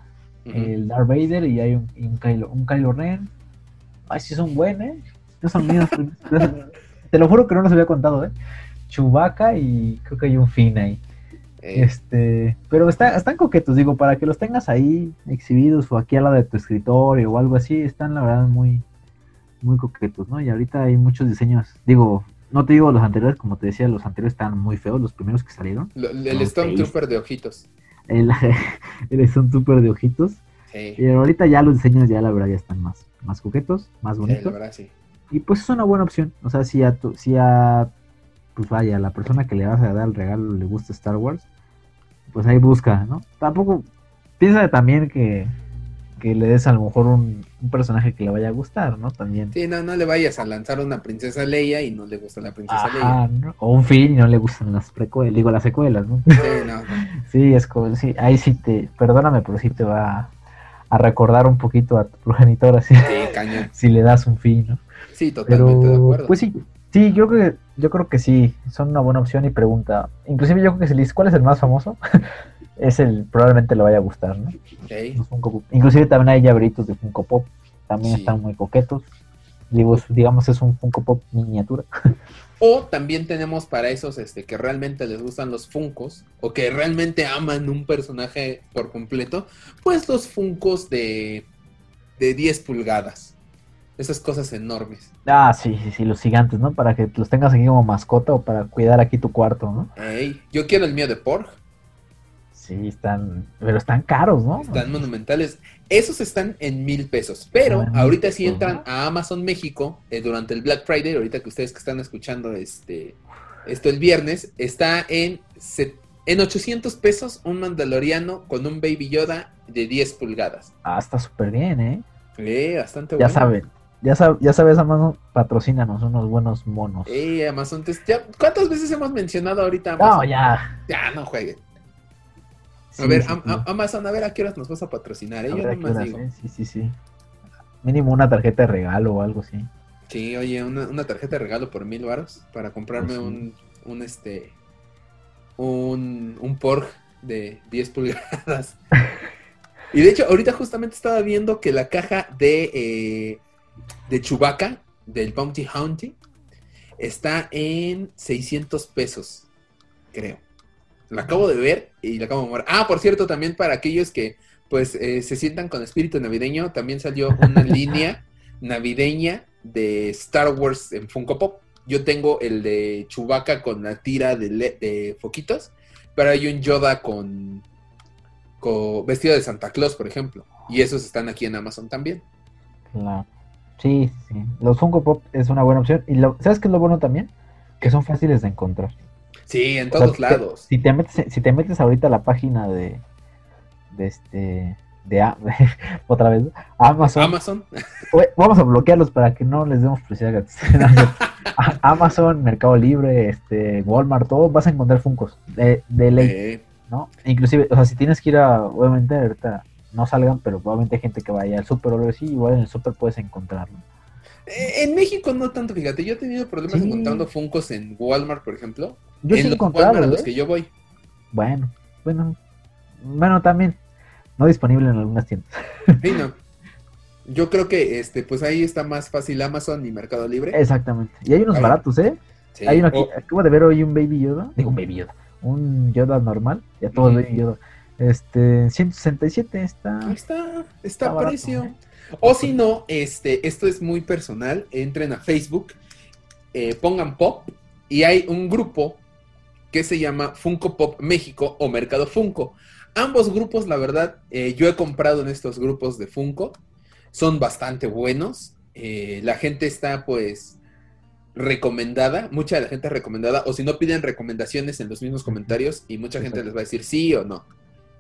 el Darth Vader y hay un, y un, Kylo, un Kylo Ren. Ay, sí son buenos, ¿eh? No son míos. te lo juro que no los había contado, ¿eh? Chewbacca y creo que hay un Finn ahí. Eh, Este, pero está, están coquetos, digo, para que los tengas ahí exhibidos o aquí al lado de tu escritorio o algo así, están la verdad muy, muy coquetos, ¿no? Y ahorita hay muchos diseños, digo, no te digo los anteriores, como te decía, los anteriores están muy feos, los primeros que salieron. lo- el Stormtrooper de ojitos. El, el son súper de ojitos. Sí, Pero ahorita ya los diseños ya la verdad ya están más, más coquetos, más sí, la bonitos. verdad, sí. Y pues es una buena opción. O sea, si a, tu- si a pues vaya, a la persona que le vas a dar el regalo le gusta Star Wars, pues ahí busca, ¿no? Tampoco piensa también que, que le des a lo mejor un, un personaje que le vaya a gustar, ¿no? También. Sí, no, no le vayas a lanzar a una princesa Leia y no le gusta la princesa Ajá, ¿no? O un film y no le gustan las precuelas, digo las secuelas, ¿no? Leia. Sí, no, no. Sí, es como, sí, ahí sí te, perdóname, pero sí te va a recordar un poquito a tu progenitor así, Sí, cañón. si le das un fin, ¿no? Sí, totalmente de Pero, acuerdo. pues sí, sí, yo creo que, yo creo que sí, son una buena opción y pregunta. Inclusive yo creo que si le dices cuál es el más famoso, es el, probablemente le vaya a gustar, ¿no? Inclusive también hay llaveritos de Funko Pop, también Sí. están muy coquetos. Digo, digamos, es un Funko Pop miniatura. O también tenemos para esos este, que realmente les gustan los Funcos o que realmente aman un personaje por completo, pues los Funcos de, de 10 pulgadas. Esas cosas enormes. Ah, sí, sí, sí, los gigantes, ¿no? Para que los tengas aquí como mascota o para cuidar aquí tu cuarto, ¿no? Ey, yo quiero el mío de Porg. Sí, están, pero están caros, ¿no? Están monumentales. Esos están en mil pesos. Pero Ah, ahorita si pesos, entran a Amazon México eh, durante el Black Friday, ahorita que ustedes que están escuchando este esto el viernes, está en, en 800 pesos un mandaloriano con un Baby Yoda de 10 pulgadas. Ah, está súper bien, ¿eh? Eh, bastante Ya bueno. saben, ya, sab- ya sabes, Amazon, patrocínanos unos buenos monos. Eh, Amazon, te- ya- ¿cuántas veces hemos mencionado ahorita Amazon? No, ya. Ya, no jueguen. A Sí, ver, sí, Am- sí. Am- Amazon, a ver a qué horas nos vas a patrocinar. eh? A Yo ver, ¿a qué nomás horas, digo. eh? Sí, sí, sí. Mínimo una tarjeta de regalo o algo así. Sí, oye, una, una tarjeta de regalo por mil varos para comprarme Pues sí. un, un este un, un Porg de 10 pulgadas. y de hecho, ahorita justamente estaba viendo que la caja de eh, de Chewbacca del Bounty Hunty está en 600 pesos, creo. La acabo de ver y la acabo de mover. Ah, por cierto, también para aquellos que pues eh, se sientan con espíritu navideño, también salió una línea navideña de Star Wars en Funko Pop. Yo tengo el de Chewbacca con la tira de, de foquitos, pero hay un Yoda con, con vestido de Santa Claus, por ejemplo. Y esos están aquí en Amazon también. Claro. Sí, sí. Los Funko Pop es una buena opción. Y lo, ¿sabes qué es lo bueno también? Que son fáciles de encontrar. Sí, en O sea, todos te- lados. Si te metes, si te metes ahorita a la página de, de este, de, otra vez, Amazon, Amazon. Oye, vamos a bloquearlos para que no les demos publicidad gratis. Amazon, Mercado Libre, este, Walmart, todo vas a encontrar Funkos de, de ley, Eh, ¿no? Inclusive, o sea, si tienes que ir a, obviamente ahorita no salgan, pero probablemente hay gente que vaya al súper o algo así, igual en el súper puedes encontrarlo. eh, en México no tanto, fíjate. Yo he tenido problemas Sí. encontrando Funcos en Walmart, por ejemplo. Yo en sí he los encontrado, Walmart a los ¿eh? que yo voy. Bueno, bueno, bueno, también no disponible en algunas tiendas. Sí, no. Yo creo que este, pues ahí está más fácil Amazon y Mercado Libre. Exactamente. Y hay unos baratos, ¿eh? Sí. Hay uno aquí, O- acabo de ver hoy un Baby Yoda, digo un Baby Yoda, un Yoda normal, ya todo es Ujú. Baby Yoda, Este, 167 está. Ahí está, está Está a precio. O si no, este, esto es muy personal, entren a Facebook, eh, pongan Pop y hay un grupo que se llama Funko Pop México o Mercado Funko. Ambos grupos, la verdad, eh, yo he comprado en estos grupos de Funko, son bastante buenos. Eh, la gente está pues recomendada, mucha de la gente es recomendada, o si no piden recomendaciones en los mismos comentarios y mucha gente les va a decir sí o no.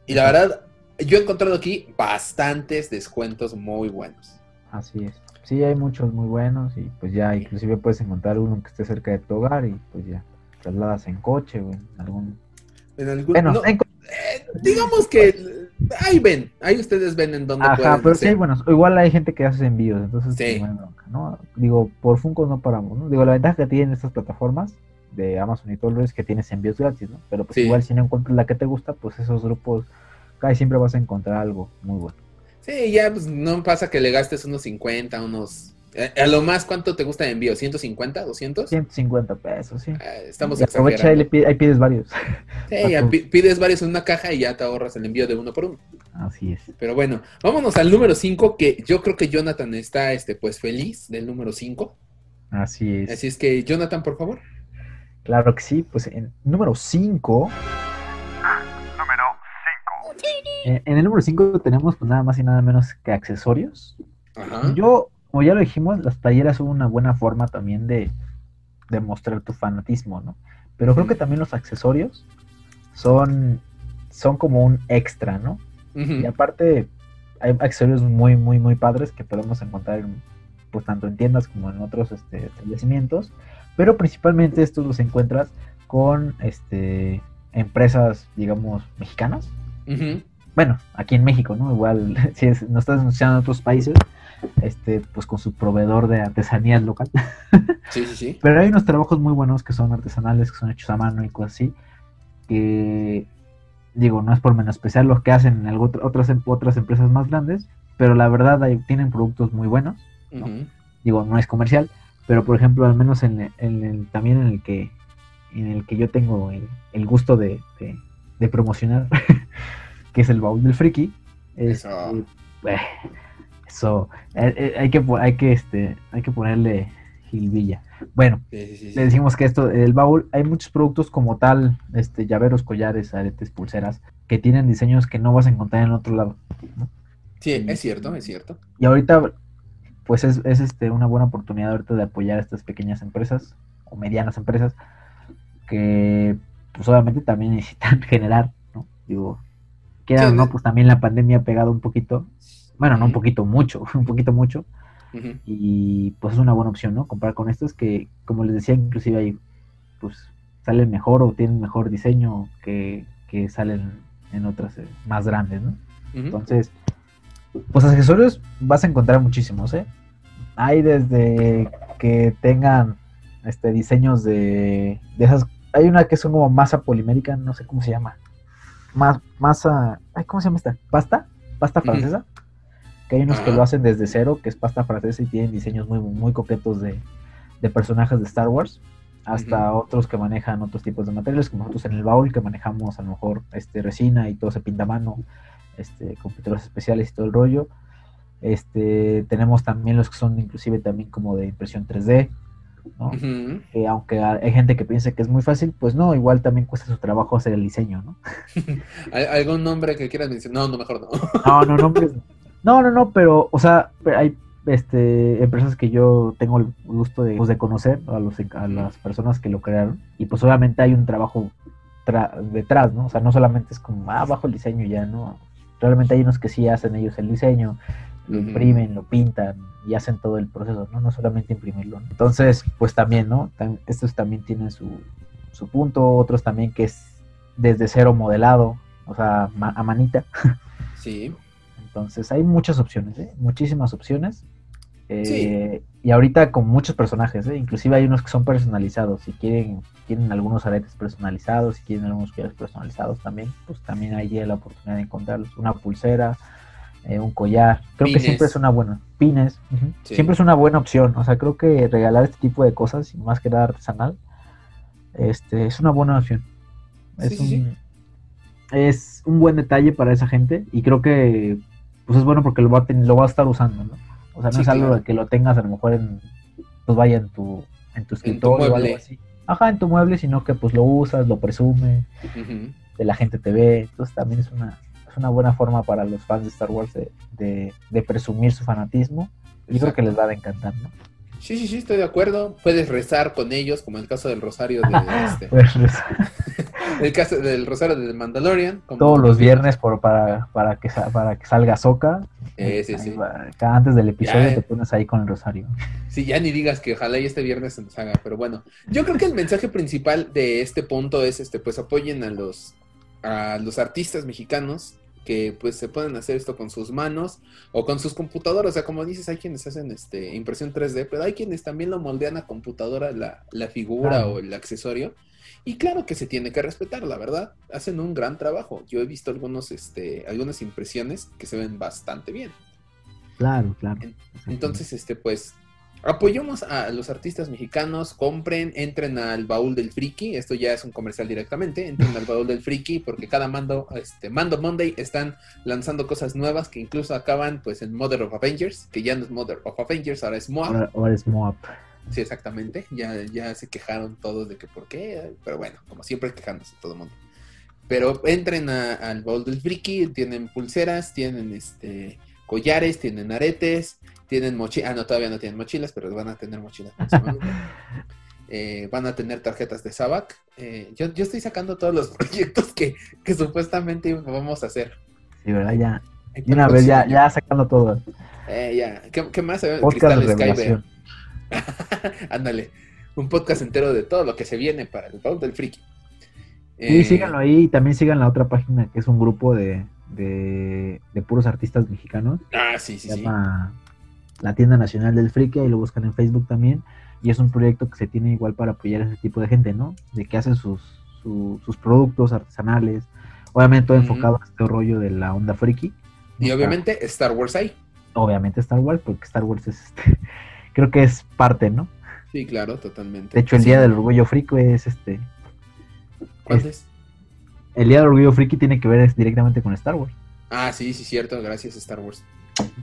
Y la verdad, yo he encontrado aquí bastantes descuentos muy buenos. Así es. Sí, hay muchos muy buenos y pues ya inclusive puedes encontrar uno que esté cerca de tu hogar y pues ya trasladas en coche o en algún... En algún- Bueno, no, en co- eh, digamos que ahí ven, ahí ustedes ven en dónde Ajá, pueden pero sí hay buenos. Igual hay gente que hace envíos, entonces Sí. pues, bronca, ¿no? Digo, por Funko no paramos, ¿no? Digo, la ventaja que tienen estas plataformas de Amazon y todo lo que tienes envíos gratis, ¿no? Pero pues Sí. igual si no encuentras la que te gusta, pues esos grupos, casi siempre vas a encontrar algo muy bueno. Sí, ya pues, no pasa que le gastes unos 50, unos... eh, a lo más, ¿cuánto te gusta de envío? ¿150, 200? 150 pesos, sí. Eh, estamos Y aprovecha y exagerando. le pi- ahí pides varios. Sí, ya pides varios en una caja y ya te ahorras el envío de uno por uno. Así es. Pero bueno, vámonos al número 5, que yo creo que Jonathan está este, pues feliz del número 5. Así es. Así es que, Jonathan, por favor. Claro que sí, pues en número 5, Número 5. en, en el número 5 tenemos pues nada más y nada menos que accesorios. Ajá. Yo, como ya lo dijimos, las playeras son una buena forma también de, de mostrar tu fanatismo, ¿no? Pero creo que también los accesorios son, son como un extra, ¿no? Y aparte, hay accesorios muy, muy, muy padres que podemos encontrar en, pues tanto en tiendas como en otros este, establecimientos. Pero principalmente estos los encuentras con este, empresas, digamos, mexicanas. Bueno, aquí en México, ¿no? Igual, si es- no estás anunciando en otros países, este, pues con su proveedor de artesanías local. Sí, sí, sí. Pero hay unos trabajos muy buenos que son artesanales, que son hechos a mano y cosas así, que digo, no es por menospreciar lo que hacen en algo- otras, otras empresas más grandes, pero la verdad hay- tienen productos muy buenos. Digo, no es comercial, pero por ejemplo, al menos en, el- en el- también en el que en el que yo tengo el, el gusto de, de- de promocionar, que es el baúl del friki. Eso. este, eh, eso, eh, eh, hay que hay que este hay que ponerle gilvilla. Bueno, Sí, sí, sí, sí. le decimos que esto, el baúl, hay muchos productos como tal, este, llaveros, collares, aretes, pulseras, que tienen diseños que no vas a encontrar en otro lado. Sí, es cierto, es cierto. Y ahorita, pues es, es este, una buena oportunidad ahorita de apoyar a estas pequeñas empresas o medianas empresas que, pues obviamente también necesitan generar, ¿no? Digo, quieran Sí, no, pues también la pandemia ha pegado un poquito, bueno, no un poquito, mucho, un poquito mucho, y pues es una buena opción, ¿no? Comprar con estos que, como les decía, inclusive ahí, pues salen mejor o tienen mejor diseño que, que salen en otras eh, más grandes, ¿no? Entonces, pues accesorios vas a encontrar muchísimos, ¿eh? Hay desde que tengan este diseños de, de esas. Hay una que son como masa polimérica, no sé cómo se llama. Más, masa. Ay, ¿Cómo se llama esta? ¿Pasta? ¿Pasta francesa? Que hay unos que lo hacen desde cero, que es pasta francesa y tienen diseños muy, muy coquetos de, de personajes de Star Wars. Hasta otros que manejan otros tipos de materiales, como nosotros en el baúl, que manejamos a lo mejor este, resina y todo se pinta a mano este, computadores especiales y todo el rollo. Este, tenemos también los que son inclusive también como de impresión 3D, ¿no? Que aunque hay gente que piensa que es muy fácil, pues no, igual también cuesta su trabajo hacer el diseño, ¿no? ¿Al- ¿Algún nombre que quieras mencionar? No, no, mejor no. No, no, no, pues, no, no, no, pero, o sea, hay este, empresas que yo tengo el gusto de, pues, de conocer a, los, a las personas que lo crearon y pues obviamente hay un trabajo tra- detrás, ¿no? O sea, no solamente es como, ah, bajo el diseño ya, ¿no? Realmente hay unos que sí hacen ellos el diseño, lo imprimen, lo pintan y hacen todo el proceso, ¿no? No solamente imprimirlo. ¿no? Entonces, pues también, ¿no? Estos también tienen su, su punto, otros también que es desde cero modelado, o sea, ma- a manita. Sí. Entonces hay muchas opciones, ¿eh? muchísimas opciones. Eh, Y ahorita con muchos personajes, ¿eh? inclusive hay unos que son personalizados. Si quieren, quieren algunos aretes personalizados, si quieren algunos collares personalizados también, pues también hay la oportunidad de encontrarlos. Una pulsera, eh, un collar. Creo Pines. que siempre es una buena. Pines. Sí. Siempre es una buena opción. O sea, creo que regalar este tipo de cosas, y más que nada artesanal, este, es una buena opción. Es sí. un- es un buen detalle para esa gente y creo que pues es bueno porque lo va a, ten- lo va a estar usando, ¿no? O sea, no Sí, es algo claro. de que lo tengas a lo mejor en, pues vaya en tu, en tu escritorio o algo así. Ajá, en tu mueble, sino que pues lo usas, lo presume, Ujú. de la gente te ve, entonces también es una, es una buena forma para los fans de Star Wars de, de, de presumir su fanatismo y creo que les va a encantar, ¿no? Sí, sí, sí, estoy de acuerdo. Puedes rezar con ellos, como en el caso del Rosario de este, el caso del Rosario de Mandalorian. como todos los viernes por, para, para, que, para que salga Soca. Eh, sí, sí. Antes del episodio Ya, eh. te pones ahí con el rosario. Sí, ya ni digas que ojalá y este viernes se nos haga, pero bueno, yo creo que el mensaje principal de este punto es este, pues apoyen a los a los artistas mexicanos que pues se pueden hacer esto con sus manos o con sus computadoras, o sea, como dices, hay quienes hacen este impresión 3D, pero hay quienes también lo moldean a computadora la, la figura o el accesorio. Y claro que se tiene que respetar, la verdad. Hacen un gran trabajo. Yo he visto algunos, este, algunas impresiones que se ven bastante bien. Claro, claro. Entonces, este, pues, apoyemos a los artistas mexicanos, compren, entren al baúl del friki, esto ya es un comercial directamente, entren al baúl del friki, porque cada mando, este, Mando Monday están lanzando cosas nuevas que incluso acaban, pues, en Mother of Avengers, que ya no es Mother of Avengers, ahora es Moab. Ahora, ahora es Moab. Sí, exactamente. Ya, ya se quejaron todos de que por qué, pero bueno, como siempre quejándose todo el mundo. Pero entren a- al baúl del friki, tienen pulseras, tienen este collares, tienen aretes, tienen mochilas. Ah, no, todavía no tienen mochilas, pero van a tener mochilas. Eh, van a tener tarjetas de Sabac. Eh, yo, yo estoy sacando todos los proyectos que, que supuestamente vamos a hacer. Sí, ¿verdad? Ya. Una vez ya, ya sacando todo. Eh, ya. ¿Qué, qué más? Podcast Cristal. Ándale, un podcast entero de todo lo que se viene para el baúl del friki. Sí, Eh, síganlo ahí y también sigan la otra página que es un grupo de, de, de puros artistas mexicanos. Ah, sí, sí, Se sí. llama La Tienda Nacional del Friki, ahí lo buscan en Facebook también. Y es un proyecto que se tiene igual para apoyar a ese tipo de gente, ¿no? De que hace sus, su- sus productos artesanales. Obviamente todo enfocado en este rollo de la onda friki. Y obviamente Star Wars ahí. Obviamente Star Wars, porque Star Wars es este. Creo que es parte, ¿no? Sí, claro, totalmente. De hecho, el Sí. Día del Orgullo Friki es este. ¿Cuál es? El Día del Orgullo Friki tiene que ver directamente con Star Wars. Ah, sí, sí, cierto. Gracias, Star Wars.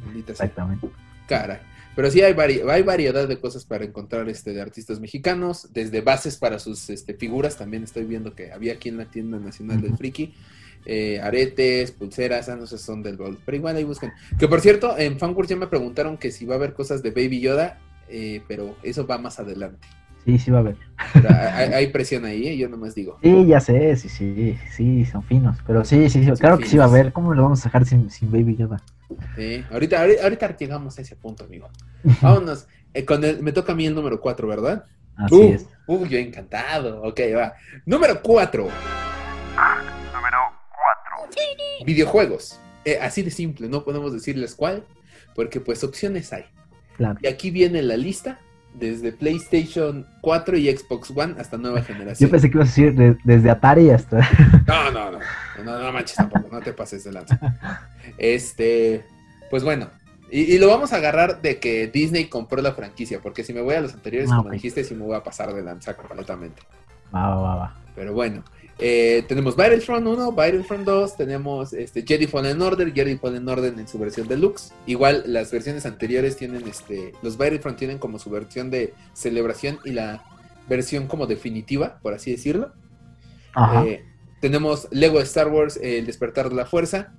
Maldita sea. Exactamente. Caray. Pero sí hay, vari- hay variedad de cosas para encontrar este, de artistas mexicanos, desde bases para sus este, figuras, también estoy viendo que había aquí en la tienda nacional del. Friki, eh, aretes, pulseras, ah, no sé, son del baúl, pero igual ahí buscan. Que por cierto, en Fanworks ya me preguntaron que si va a haber cosas de Baby Yoda, eh, pero eso va más adelante. Sí, sí va a haber. Pero hay, hay presión ahí, eh, yo nomás digo. Sí, ya sé, sí, sí, sí, son finos. Pero sí, sí, sí, claro que sí va a haber. ¿Cómo lo vamos a dejar sin, sin Baby Yoda? Sí, ahorita, ahorita, ahorita llegamos a ese punto, amigo. Vámonos. eh, con el, me toca a mí el número 4, ¿verdad? Así uh, es. uh, yo encantado. Ok, va. Número 4. Número 4. Videojuegos. Eh, así de simple, no podemos decirles cuál, porque pues opciones hay. Claro. Y aquí viene la lista desde PlayStation 4 y Xbox One hasta nueva generación. Yo pensé que ibas a decir de- desde Atari hasta. No, no, no, no, no manches tampoco, no te pases de lanza. Este, pues bueno, y, y lo vamos a agarrar de que Disney compró la franquicia, porque si me voy a los anteriores, Ah, como dijiste, sí me voy a pasar de lanza completamente. Va, va, va, va. Pero bueno, eh, tenemos Battlefront 1, Battlefront 2, tenemos este, Jedi Fallen Order, Jedi Fallen Order en su versión deluxe. Igual las versiones anteriores tienen, este, los Battlefront tienen como su versión de celebración y la versión como definitiva, por así decirlo. Ajá. Eh, tenemos Lego Star Wars, El despertar de la fuerza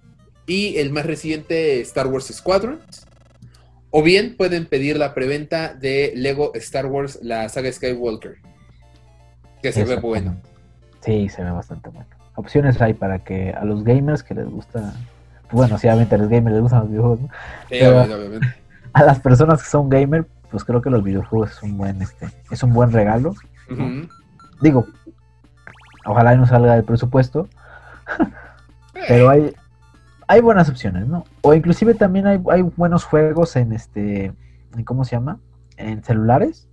y el más reciente Star Wars Squadrons. O bien pueden pedir la preventa de Lego Star Wars, la saga Skywalker. Que se ve bueno. Sí, se ve bastante bueno. Opciones hay para que a los gamers que les gusta. Bueno, sí, obviamente a los gamers les gustan los videojuegos. ¿no? Sí, Pero- obviamente. A las personas que son gamer, pues creo que los videojuegos es un buen, este, es un buen regalo. Digo, ojalá y no salga del presupuesto, pero hay, hay buenas opciones, ¿no? O inclusive también hay, hay buenos juegos en este, en ¿cómo se llama? En celulares,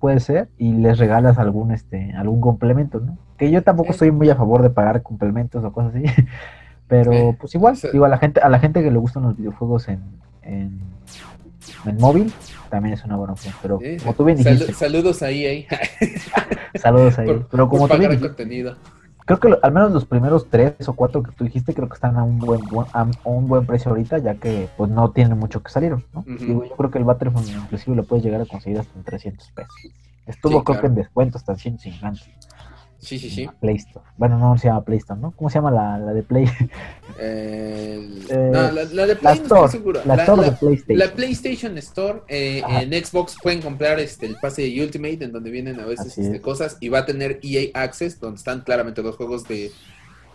puede ser, y les regalas algún este, algún complemento, ¿no? Que yo tampoco estoy muy a favor de pagar complementos o cosas así, pero pues igual, digo, a la gente, a la gente que le gustan los videojuegos en, en, en móvil, también es una buena opción. Pero como tú bien sal- dijiste, saludos ahí, ahí. saludos ahí. por, pero como por tú bien dijiste, contenido. Creo que lo- al menos los primeros tres o cuatro que tú dijiste creo que están a un buen, buen- a un buen precio ahorita, ya que pues no tienen mucho que salir, ¿no? Ujú. Digo, yo creo que el Battlefront inclusive lo puedes llegar a conseguir hasta en 300 pesos. Estuvo Sí, creo que en descuento hasta en 150. Sí, sí, sí. Bueno, no se llama Play Store, ¿no? ¿Cómo se llama la, la de Play? Eh, no, la, la de La Play no Store, estoy seguro. la Store de PlayStation. La PlayStation Store eh, en Xbox pueden comprar este el pase de Ultimate en donde vienen a veces este, es. cosas y va a tener EA Access donde están claramente los juegos de,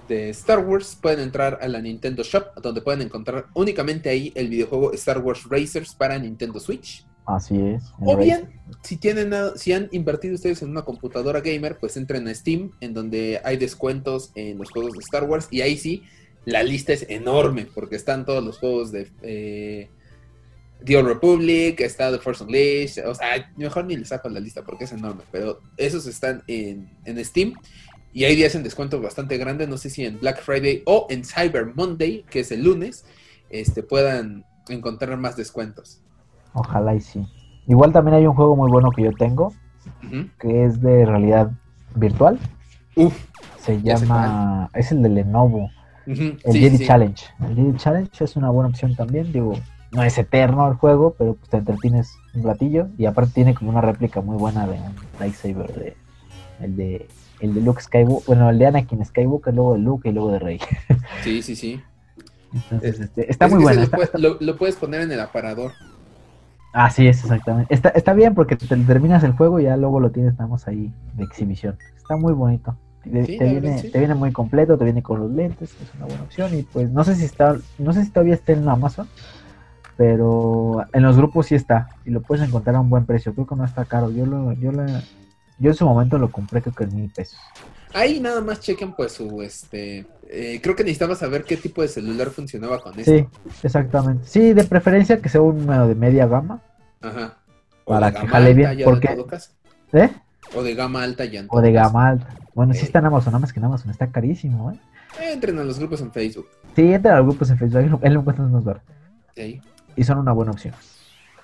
de Star Wars. Pueden entrar a la Nintendo Shop donde pueden encontrar únicamente ahí el videojuego Star Wars Racers para Nintendo Switch. Así es. O bien, si tienen si han invertido ustedes en una computadora gamer, pues entren a Steam, en donde hay descuentos en los juegos de Star Wars, y ahí sí, la lista es enorme, porque están todos los juegos de eh, The Old Republic, está The Force Unleashed, o sea, mejor ni les saco la lista porque es enorme, pero esos están en, en Steam, y hay días en descuentos bastante grandes, no sé si en Black Friday o en Cyber Monday, que es el lunes, este, puedan encontrar más descuentos. Ojalá y sí. Igual también hay un juego muy bueno que yo tengo, que es de realidad virtual. Uf, Se llama, es el de Lenovo, el sí, Jedi sí. Challenge. El Jedi Challenge es una buena opción también, digo, no es eterno el juego, pero pues te entretienes un ratillo y aparte tiene como una réplica muy buena de lightsaber de el de el de Luke Skywalker, bueno, el de Anakin Skywalker, luego de Luke y luego de Rey. Sí, sí, sí. Entonces, este, está Es muy bueno. está- lo puedes poner en el aparador. Así es, exactamente. Está, está bien porque te terminas el juego y ya luego lo tienes más ahí de exhibición. Está muy bonito. Te, Sí, te la viene, verdad, sí. te viene muy completo, te viene con los lentes, es una buena opción. Y pues no sé si está, no sé si todavía está en Amazon, pero en los grupos sí está. Y lo puedes encontrar a un buen precio. Creo que no está caro. Yo lo, yo lo, yo en su momento lo compré creo que en mil pesos. Ahí nada más chequen pues su este eh, creo que necesitaba saber qué tipo de celular funcionaba con esto. Sí, exactamente. Sí, de preferencia que sea un número de media gama. Ajá. Para que jale bien, porque- en todo caso. ¿Eh? O de gama alta ya en O de gama alta. Bueno, sí Ok. está en Amazon, nada más que en Amazon está carísimo, ¿eh? Entren a los grupos en Facebook. Sí, entra a los grupos en Facebook, ahí lo- encuentras más barato. Sí. Y son una buena opción.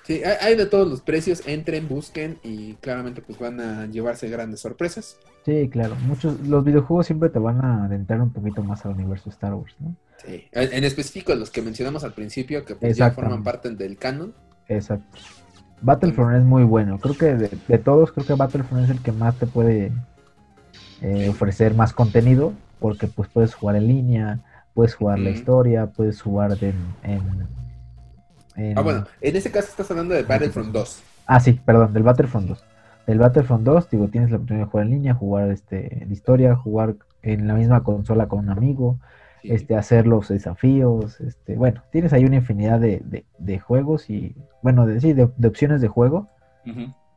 Sí, hay, hay de todos los precios, entren, busquen y claramente pues van a llevarse grandes sorpresas. Sí, claro. Muchos, los videojuegos siempre te van a adentrar un poquito más al universo Star Wars, ¿no? Sí. En, en específico los que mencionamos al principio que pues ya forman parte del canon. Exacto. Battlefront es muy bueno. Creo que de, de todos, creo que Battlefront es el que más te puede eh, ofrecer más contenido, porque pues puedes jugar en línea, puedes jugar la historia, puedes jugar de- en, en- Ah, bueno, en este caso estás hablando de Battlefront 2. Ah, sí, perdón, del Battlefront 2. Del Battlefront 2, digo, tienes la oportunidad de jugar en línea, jugar este, la historia, jugar en la misma consola con un amigo, Sí. este, hacer los desafíos, este, bueno, tienes ahí una infinidad de, de- de juegos y, bueno, de, sí, de, de opciones de juego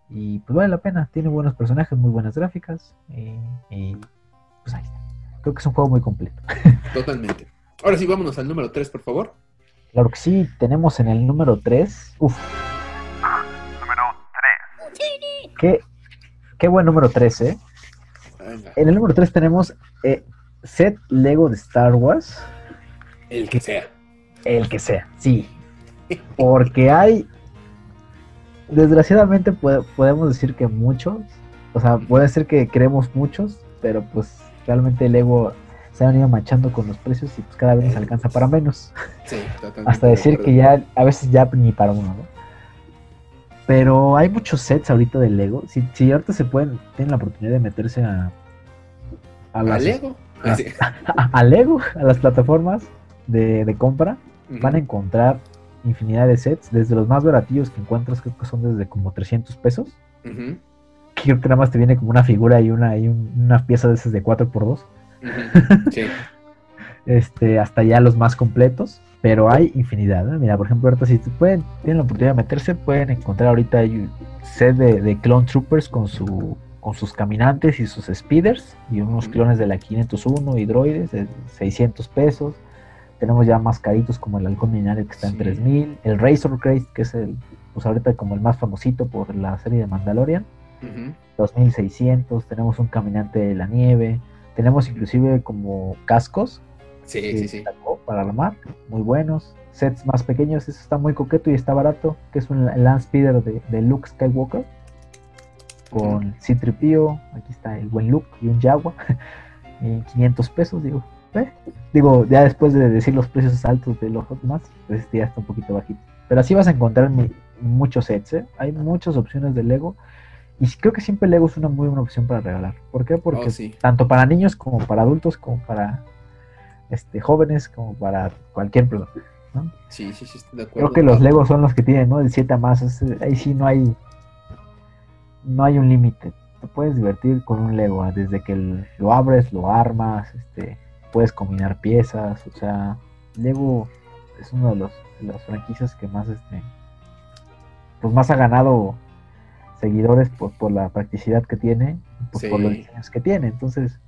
y pues vale la pena, tiene buenos personajes, muy buenas gráficas y, y, pues ahí está. Creo que es un juego muy completo. Totalmente. Ahora sí, vámonos al número 3, por favor. Claro que sí, tenemos en el número 3, uff, Número 3. Qué, qué buen número 3, ¿eh? En el número 3 tenemos eh, set Lego de Star Wars. el que sea. El que sea, sí. Porque hay. Desgraciadamente puede- podemos decir que muchos. O sea, puede ser que creemos muchos. Pero pues realmente el Lego se ha venido manchando con los precios y pues cada vez nos alcanza para menos. Sí, totalmente. Hasta de decir que ya a veces ya ni para uno, ¿no? Pero hay muchos sets ahorita de Lego. Si, si ahorita se pueden, tienen la oportunidad de meterse a. A ¿A las, Lego? A, a Lego, a las plataformas de, de compra, van a encontrar infinidad de sets, desde los más baratillos que encuentras, creo que son desde como 300 pesos. Creo que nada más te viene como una figura y una, y un- una pieza de esas de 4x2, ujú. Sí. este, hasta ya los más completos, pero hay infinidad. ¿eh? Mira, por ejemplo, ahorita si pueden, tienen la oportunidad de meterse, pueden encontrar ahorita set de, de Clone Troopers con su con sus caminantes y sus speeders y unos clones de la 501 y droides de 600 pesos. Tenemos ya más caritos como el halcón milenario que está en Sí. 3000, el Razor Crest que es el pues ahorita como el más famosito por la serie de Mandalorian, Ujú. 2600, tenemos un caminante de la nieve, tenemos inclusive como cascos Sí, que sí, sí. sacó para armar, muy buenos. Sets más pequeños, eso está muy coqueto y está barato, que es un Land Speeder de, de Luke Skywalker con C-3PO, aquí está el buen Luke y un Jaguar. eh, 500 pesos, digo. eh, Digo, ya después de decir los precios altos de los más, pues este ya está un poquito bajito. Pero así vas a encontrar muchos sets, ¿eh? Hay muchas opciones de Lego. Y creo que siempre Lego es una muy buena opción para regalar. ¿Por qué? Porque Oh, sí. tanto para niños como para adultos, como para este, jóvenes, como para cualquier persona. ¿no? Sí, sí, sí, estoy de acuerdo. Creo que los Legos son los que tienen, ¿no? El 7 a más. ahí sí no hay. No hay un límite. Te puedes divertir con un Lego. ah, Desde que lo abres, lo armas, este, puedes combinar piezas. O sea, Lego es uno de los de las franquicias que más este. Pues más ha ganado seguidores por, por la practicidad que tiene, pues por los diseños que tiene. Entonces,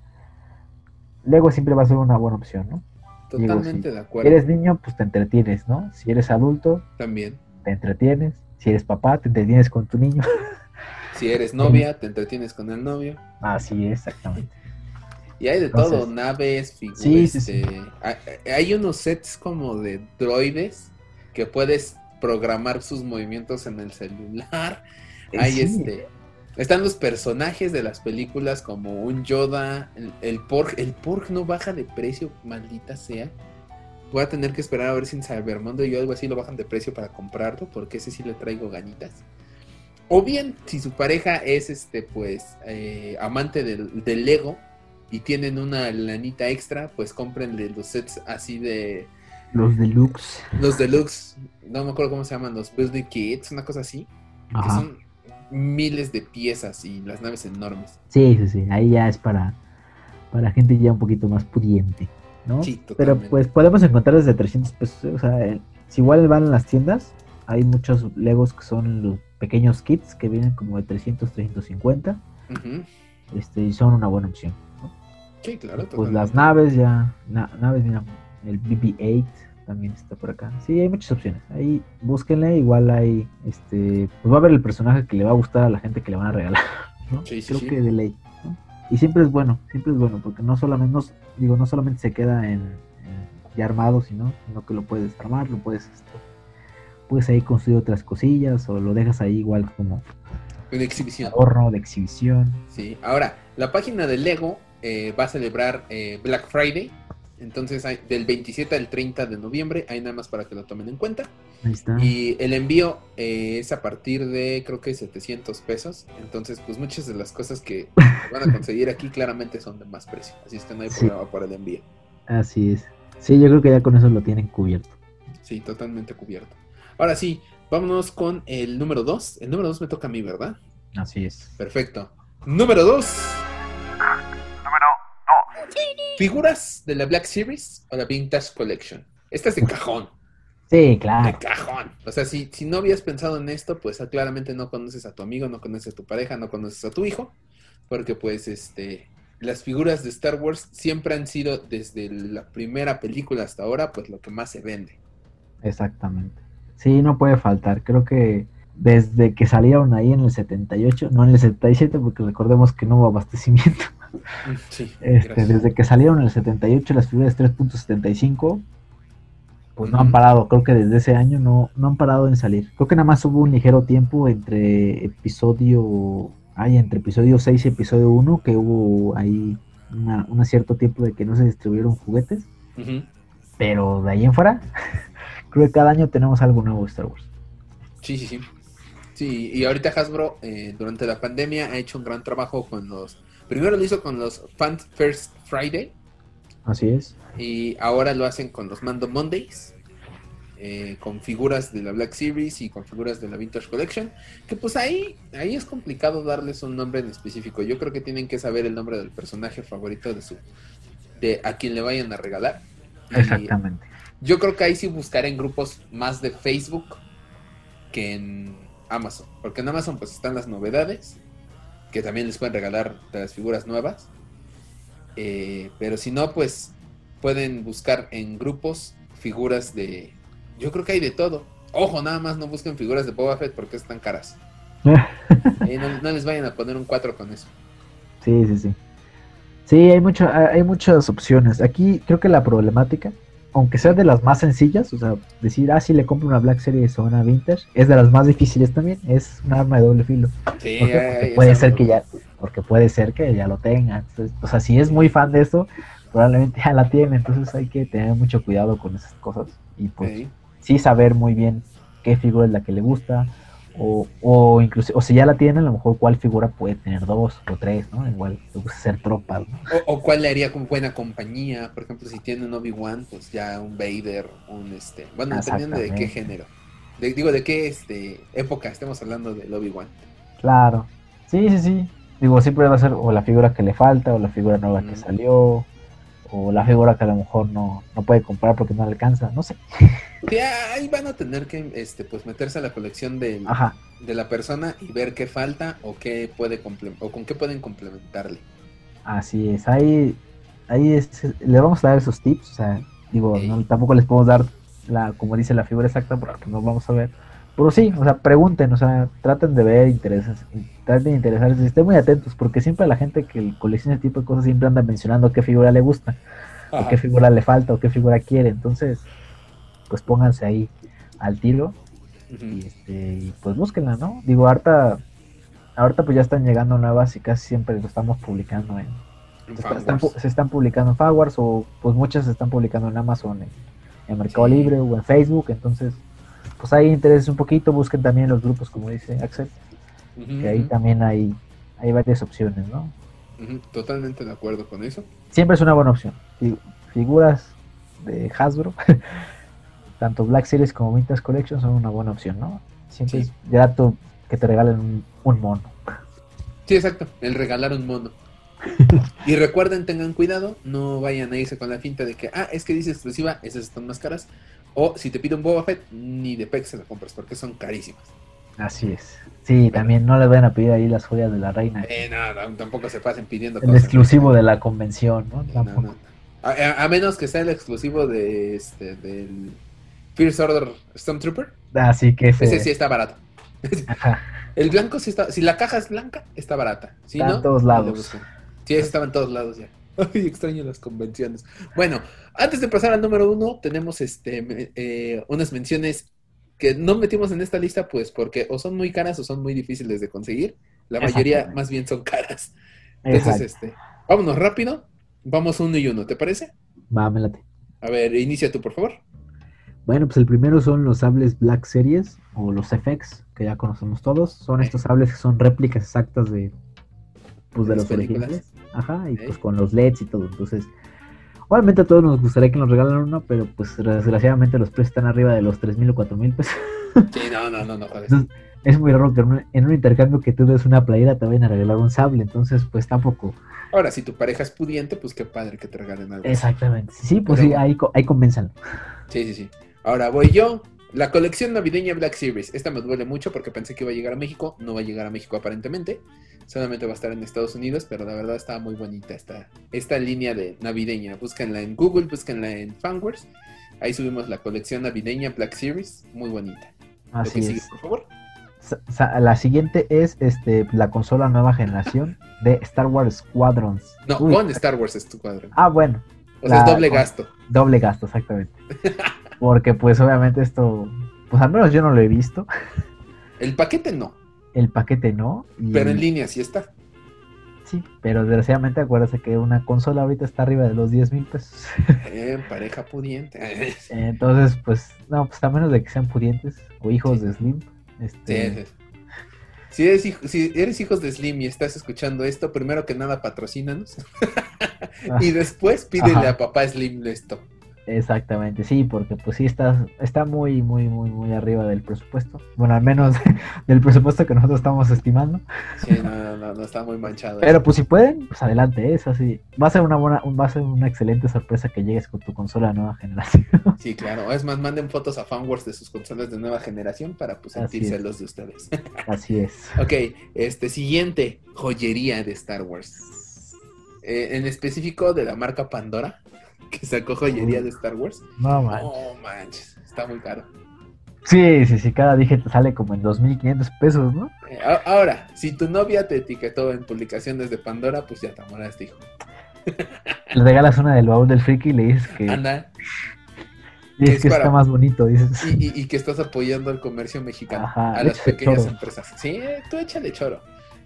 Lego siempre va a ser una buena opción, ¿no? Totalmente de Si acuerdo. eres niño, pues te entretienes, ¿no? Si eres adulto, También. te entretienes. Si eres papá, te entretienes con tu niño. Si eres novia, te entretienes con el novio. Así es, exactamente. Y hay de Entonces- todo, naves, figuras. Sí, sí, sí. este, hay, hay unos sets como de droides que puedes programar sus movimientos en el celular. Hay Sí. este. Están los personajes de las películas como un Yoda, el, el Porg. El Porg no baja de precio, maldita sea. Voy a tener que esperar a ver si en Cybermundo y algo así lo bajan de precio para comprarlo, porque ese sí le traigo ganitas. O bien, si su pareja es este, pues, eh, amante del, del Lego y tienen una lanita extra, pues cómprenle los sets así de Los deluxe. los deluxe, no me acuerdo cómo se llaman, los Building Kits, una cosa así, que son miles de piezas y las naves enormes. Sí, sí, sí. Ahí ya es para, para gente ya un poquito más pudiente, ¿no? Sí, Pero totalmente. pues podemos encontrar desde 300 pesos. O sea, eh, si igual van a las tiendas, hay muchos Legos que son los pequeños kits que vienen como de 300, 350. Ujú. Este, y son una buena opción. Sí, claro. Pues las naves ya, na- naves, mira, el BB-8 también está por acá. Sí, hay muchas opciones. Ahí búsquenle, igual hay, este, pues va a ver el personaje que le va a gustar a la gente que le van a regalar, ¿no? Sí, sí, Creo sí. que de ley, ¿no? Y siempre es bueno, siempre es bueno, porque no solamente, no, digo, no solamente se queda en, en ya armado, sino, sino que lo puedes armar, lo puedes, este, puedes ahí construir otras cosillas, o lo dejas ahí igual como Una exhibición. adorno de exhibición. Sí. Ahora, la página de Lego eh, va a celebrar eh, Black Friday. Entonces, hay, del 27 al 30 de noviembre, hay nada más para que lo tomen en cuenta. Ahí está. Y el envío eh, es a partir de, creo que 700 pesos. Entonces, pues muchas de las cosas que van a conseguir aquí claramente son de más precio. Así es que no hay Sí. problema para el envío. Así es. Sí, yo creo que ya con eso lo tienen cubierto. Sí, totalmente cubierto. Ahora sí, vámonos con el número 2. El número 2 me toca a mí, ¿verdad? Así es. Perfecto. Número 2. Número 2. Figuras de la Black Series o la Vintage Collection. Esta es de cajón. Sí, De claro. cajón. O sea, si, si no habías pensado en esto, pues ah, claramente no conoces a tu amigo, no conoces a tu pareja, no conoces a tu hijo. Porque pues este las figuras de Star Wars siempre han sido desde la primera película hasta ahora, pues lo que más se vende. Exactamente. Sí, no puede faltar. Creo que desde que salieron ahí en el 78, no en el 77, porque recordemos que no hubo abastecimiento. Sí, Este, desde que salieron en el 78 las figuras 3.75, pues no han parado. Creo que desde ese año no, no han parado en salir. Creo que nada más hubo un ligero tiempo entre episodio. Ay, entre episodio 6 y episodio 1, que hubo ahí una, un cierto tiempo de que no se distribuyeron juguetes. Pero de ahí en fuera, creo que cada año tenemos algo nuevo de Star Wars. Sí, sí, sí. Sí, y ahorita Hasbro, eh, durante la pandemia, ha hecho un gran trabajo con los. Primero lo hizo con los Fan First Friday, Así es. y ahora lo hacen con los Mando Mondays, eh, con figuras de la Black Series y con figuras de la Vintage Collection. Que pues ahí, ahí es complicado darles un nombre en específico. Yo creo que tienen que saber el nombre del personaje favorito de su. de a quien le vayan a regalar. Y- Exactamente. yo creo que ahí sí buscaré en grupos más de Facebook que en Amazon. Porque en Amazon pues están las novedades, que también les pueden regalar las figuras nuevas. Eh, pero si no, pues pueden buscar en grupos figuras de... Yo creo que hay de todo. Ojo, nada más no busquen figuras de Boba Fett porque están caras. Eh, no, no les vayan a poner un 4 con eso. Sí, sí, sí. Sí, hay, mucho, hay muchas opciones. Aquí creo que la problemática, aunque sea de las más sencillas, o sea, decir, ah, sí, le compro una Black Series o una Vintage, es de las más difíciles también, es un arma de doble filo. Sí, ¿Por Porque puede ser que ya, porque puede ser que ya lo tenga. Entonces, o sea, si es muy fan de eso, probablemente ya la tiene, entonces hay que tener mucho cuidado con esas cosas y pues Sí. sí saber muy bien qué figura es la que le gusta o, o incluso o si ya la tiene a lo mejor cuál figura puede tener dos o tres no igual hacer tropas ¿no? O, o cuál le haría con buena compañía, por ejemplo, si tiene un Obi-Wan, pues ya un Vader, un este, bueno, dependiendo de qué género. De- digo, de qué este época estemos hablando del Obi-Wan. claro sí sí sí digo siempre va a ser o la figura que le falta o la figura nueva que salió o la figura que a lo mejor no, no puede comprar porque no le alcanza no sé Sí, ahí van a tener que este, pues meterse a la colección ajá de la persona y ver qué falta o qué puede o con qué pueden complementarle. Así es, ahí, ahí es- le vamos a dar esos tips, o sea, digo, no- tampoco les podemos dar la, como dice la figura exacta, porque no vamos a ver. Pero sí, o sea, pregunten, o sea, traten de ver intereses, traten de interesarse, estén muy atentos, porque siempre la gente que colecciona este tipo de cosas siempre anda mencionando qué figura le gusta, o qué figura le falta, o qué figura quiere, entonces, pues pónganse ahí al tiro y, este, y pues búsquenla, ¿no? Digo, ahorita, ahorita pues ya están llegando nuevas y casi siempre lo estamos publicando en, En se, están, se publicando en Fawars o pues muchas se están publicando en Amazon, en, en Mercado Sí. Libre o en Facebook, entonces pues ahí interesen un poquito, busquen también los grupos como dice Axel, Ujú, que ahí también hay, hay varias opciones, ¿no? Totalmente de acuerdo con eso. Siempre es una buena opción. Fi- Figuras de Hasbro, tanto Black Series como Vintage Collection son una buena opción, ¿no? Siempre Sí. es grato que te regalen un, un mono. Sí, exacto, el regalar un mono. Y recuerden, tengan cuidado, no vayan a irse con la finta de que, ah, es que dice exclusiva, esas están más caras. O si te pide un Boba Fett, ni de PEX se lo compras porque son carísimas. Así es. Sí, también no les vayan a pedir ahí las joyas de la reina. Eh, no, tampoco se pasen pidiendo el exclusivo de la convención, ¿no? No, Tampoco. no. A, a- a menos que sea el exclusivo de este del First Order Stormtrooper, Así que ese, ese sí está barato. ajá, El blanco sí está, si la caja es blanca, está barata. Si Está no, en todos lados. Sí, ese estaba en todos lados ya. Ay, extraño las convenciones. Bueno, antes de pasar al número uno, tenemos este eh, unas menciones que no metimos en esta lista, pues porque o son muy caras o son muy difíciles de conseguir. La mayoría más bien son caras. Entonces, este, vámonos rápido. Vamos uno y uno, ¿te parece? Va, me late. A ver, inicia tú, por favor. Bueno, pues el primero son los sables Black Series o los FX, que ya conocemos todos. Son estos sables que son réplicas exactas de, pues, de De los las películas. originales. Ajá, y pues con los LEDs y todo. Entonces, obviamente a todos nos gustaría que nos regalen uno, pero pues desgraciadamente los precios están arriba de los 3 mil o 4 mil pesos. Sí, no, no, no, no, joder. Entonces, es muy raro que en un, intercambio que tú des una playera te vayan a regalar un sable. Entonces, pues tampoco. Ahora, si tu pareja es pudiente, pues qué padre que te regalen algo. Exactamente. Sí, pues Pero- sí, ahí, ahí convénzanlo. Sí, sí, sí. Ahora voy yo. La colección navideña Black Series. Esta me duele mucho porque pensé que iba a llegar a México. No va a llegar a México aparentemente. Solamente va a estar en Estados Unidos, pero la verdad está muy bonita esta, esta línea de navideña. Búsquenla en Google, búsquenla en Fanworks. Ahí subimos la colección navideña Black Series. Muy bonita. Así sigue, es. por favor. La siguiente es este la consola nueva generación de Star Wars Squadrons. No, Uy, con Star Wars cuadro. Ah, bueno, O sea, la- es doble gasto. doble gasto, exactamente. Porque pues obviamente esto, pues al menos yo no lo he visto. El paquete no, El paquete no. y- pero en línea sí está. Sí, pero desgraciadamente acuérdate que una consola ahorita está arriba de los 10 mil pesos. Eh, pareja pudiente. Entonces, pues, no, pues a menos de que sean pudientes o hijos Sí. de Slim. Sí, Este, sí. Si eres, hijo- si eres hijos de Slim y estás escuchando esto, primero que nada patrocínanos. ah, y después pídele Ajá. a papá Slim esto. Exactamente, sí, porque pues sí está, está muy, muy, muy, muy arriba del presupuesto. Bueno, al menos del presupuesto que nosotros estamos estimando. Sí, no, no, no, está muy manchado. Pero pues si pueden, pues adelante, es así. Va a ser una buena, va a ser una excelente sorpresa que llegues con tu consola de nueva generación. Sí, claro. Es más, manden fotos a Fanworks de sus consolas de nueva generación para pues Así sentir es. celos de ustedes. Así es. ok, este siguiente, joyería de Star Wars. Eh, en específico de la marca Pandora, que sacó joyería de Star Wars. No man. Oh, manches, está muy caro. Sí, sí, sí, cada dije te sale como en 2.500 pesos, ¿no? Eh, ahora, si tu novia te etiquetó en publicaciones de Pandora, pues ya te amoraste, hijo. Le regalas una del baúl del friki y le dices que, Anda, Y es, que está más bonito, dices. Y, y, y, que estás apoyando al comercio mexicano, Ajá, a las pequeñas choro. empresas. Sí, tú échale choro.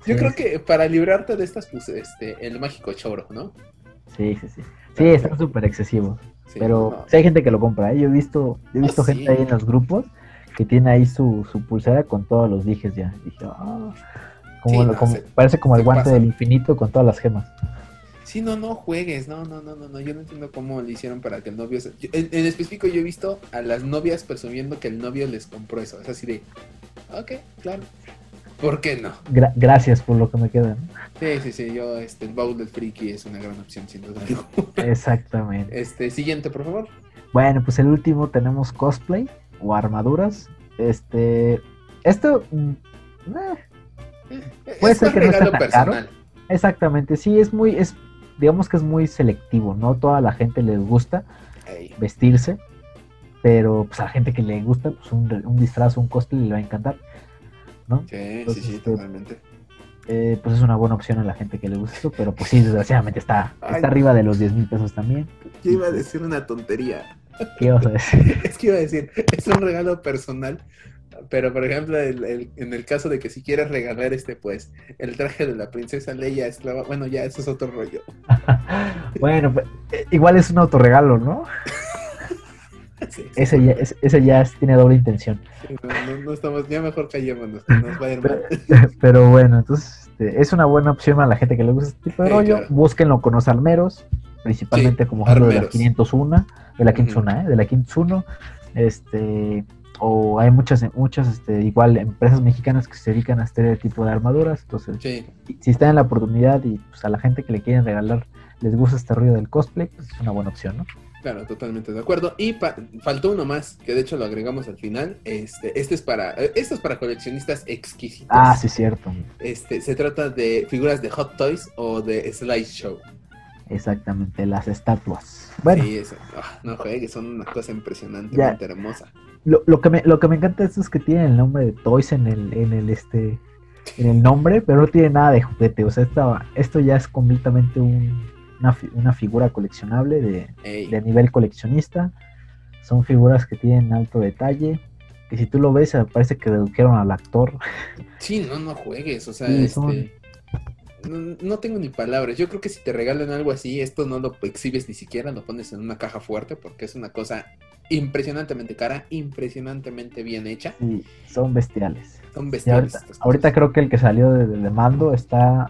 Yo Sí. creo que para librarte de estas, pues, este, el mágico choro, ¿no? Sí, sí, sí. Sí, están súper excesivos. Sí, pero no. sí hay gente que lo compra, ¿eh? Yo he visto, yo he visto Ah, sí. gente ahí en los grupos que tiene ahí su, su pulsera con todos los dijes ya. Dije, ah, como Sí, lo- no, como- se- parece como el guante pasa. del infinito con todas las gemas. Sí, no, no juegues, no, no, no, no, no, yo no entiendo cómo le hicieron para que el novio... se- yo- en, en específico yo he visto a las novias presumiendo que el novio les compró eso, es así de, ok, claro, ¿por qué no? Gra- gracias por lo que me queda. Sí, sí, sí, yo, este, el baúl del friki es una gran opción, sin duda alguna. Exactamente. Este, siguiente, por favor. Bueno, pues el último tenemos cosplay o armaduras. Este, esto, mm, eh, Puede es ser que no regalo tan caro. personal. exactamente, sí, es muy, es, digamos que es muy selectivo, no toda la gente les gusta Ey, vestirse, pero pues a la gente que le gusta, pues un, un disfraz, un cosplay le va a encantar, ¿no? sí, sí, Entonces, sí, este, totalmente. Eh, pues es una buena opción a la gente que le gusta esto, pero pues sí, desgraciadamente está, Ay. está arriba de los 10 mil pesos también. Yo iba a decir una tontería. ¿Qué vas a decir? Es que iba a decir, es un regalo personal, pero por ejemplo, el- el- en el caso de que si quieres regalar este, pues, el traje de la princesa Leia esclava, bueno, ya eso es otro rollo. bueno, pues, eh, igual es un autorregalo, ¿no? Sí, sí, Ese ya, ese, ese ya tiene doble intención. sí, no, no- estamos, ya mejor callémonos, nos va a ir mal. Pero bueno, entonces este, es una buena opción a la gente que le gusta este tipo de rollo. claro. Búsquenlo con los armeros, principalmente como ejemplo de la armeros. 501, de la Ujú. 501, ¿eh? de la 501. Este, o hay muchas, muchas este, igual empresas mexicanas que se dedican a este tipo de armaduras. Entonces, si están en la oportunidad y pues, a la gente que le quieren regalar les gusta este rollo del cosplay, pues es una buena opción, ¿no? Claro, totalmente de acuerdo. Y faltó uno más, que de hecho lo agregamos al final. Este, este es para, eh, esto es para coleccionistas exquisitos. Ah, sí, cierto. Este, se trata de figuras de Hot Toys o de Slideshow. Exactamente, las estatuas. Bueno, Sí, eso- ah, no juegues, son una cosa impresionantemente hermosa. Lo, lo que me, lo que me encanta es que tiene el nombre de Toys en el, en el este en el nombre, pero no tiene nada de juguete. O sea, esta- esto ya es completamente un- una, fi- una figura coleccionable de, de nivel coleccionista. Son figuras que tienen alto detalle. Que si tú lo ves, eh, parece que redujeron al actor. Sí, no, no juegues, o sea, Sí, este... son- No, no tengo ni palabras. Yo creo que si te regalan algo así, esto no lo exhibes ni siquiera, lo pones en una caja fuerte porque es una cosa impresionantemente cara, impresionantemente bien hecha. Sí, son bestiales. Son Y bestiales. ahorita, creo que el que salió de, de mando está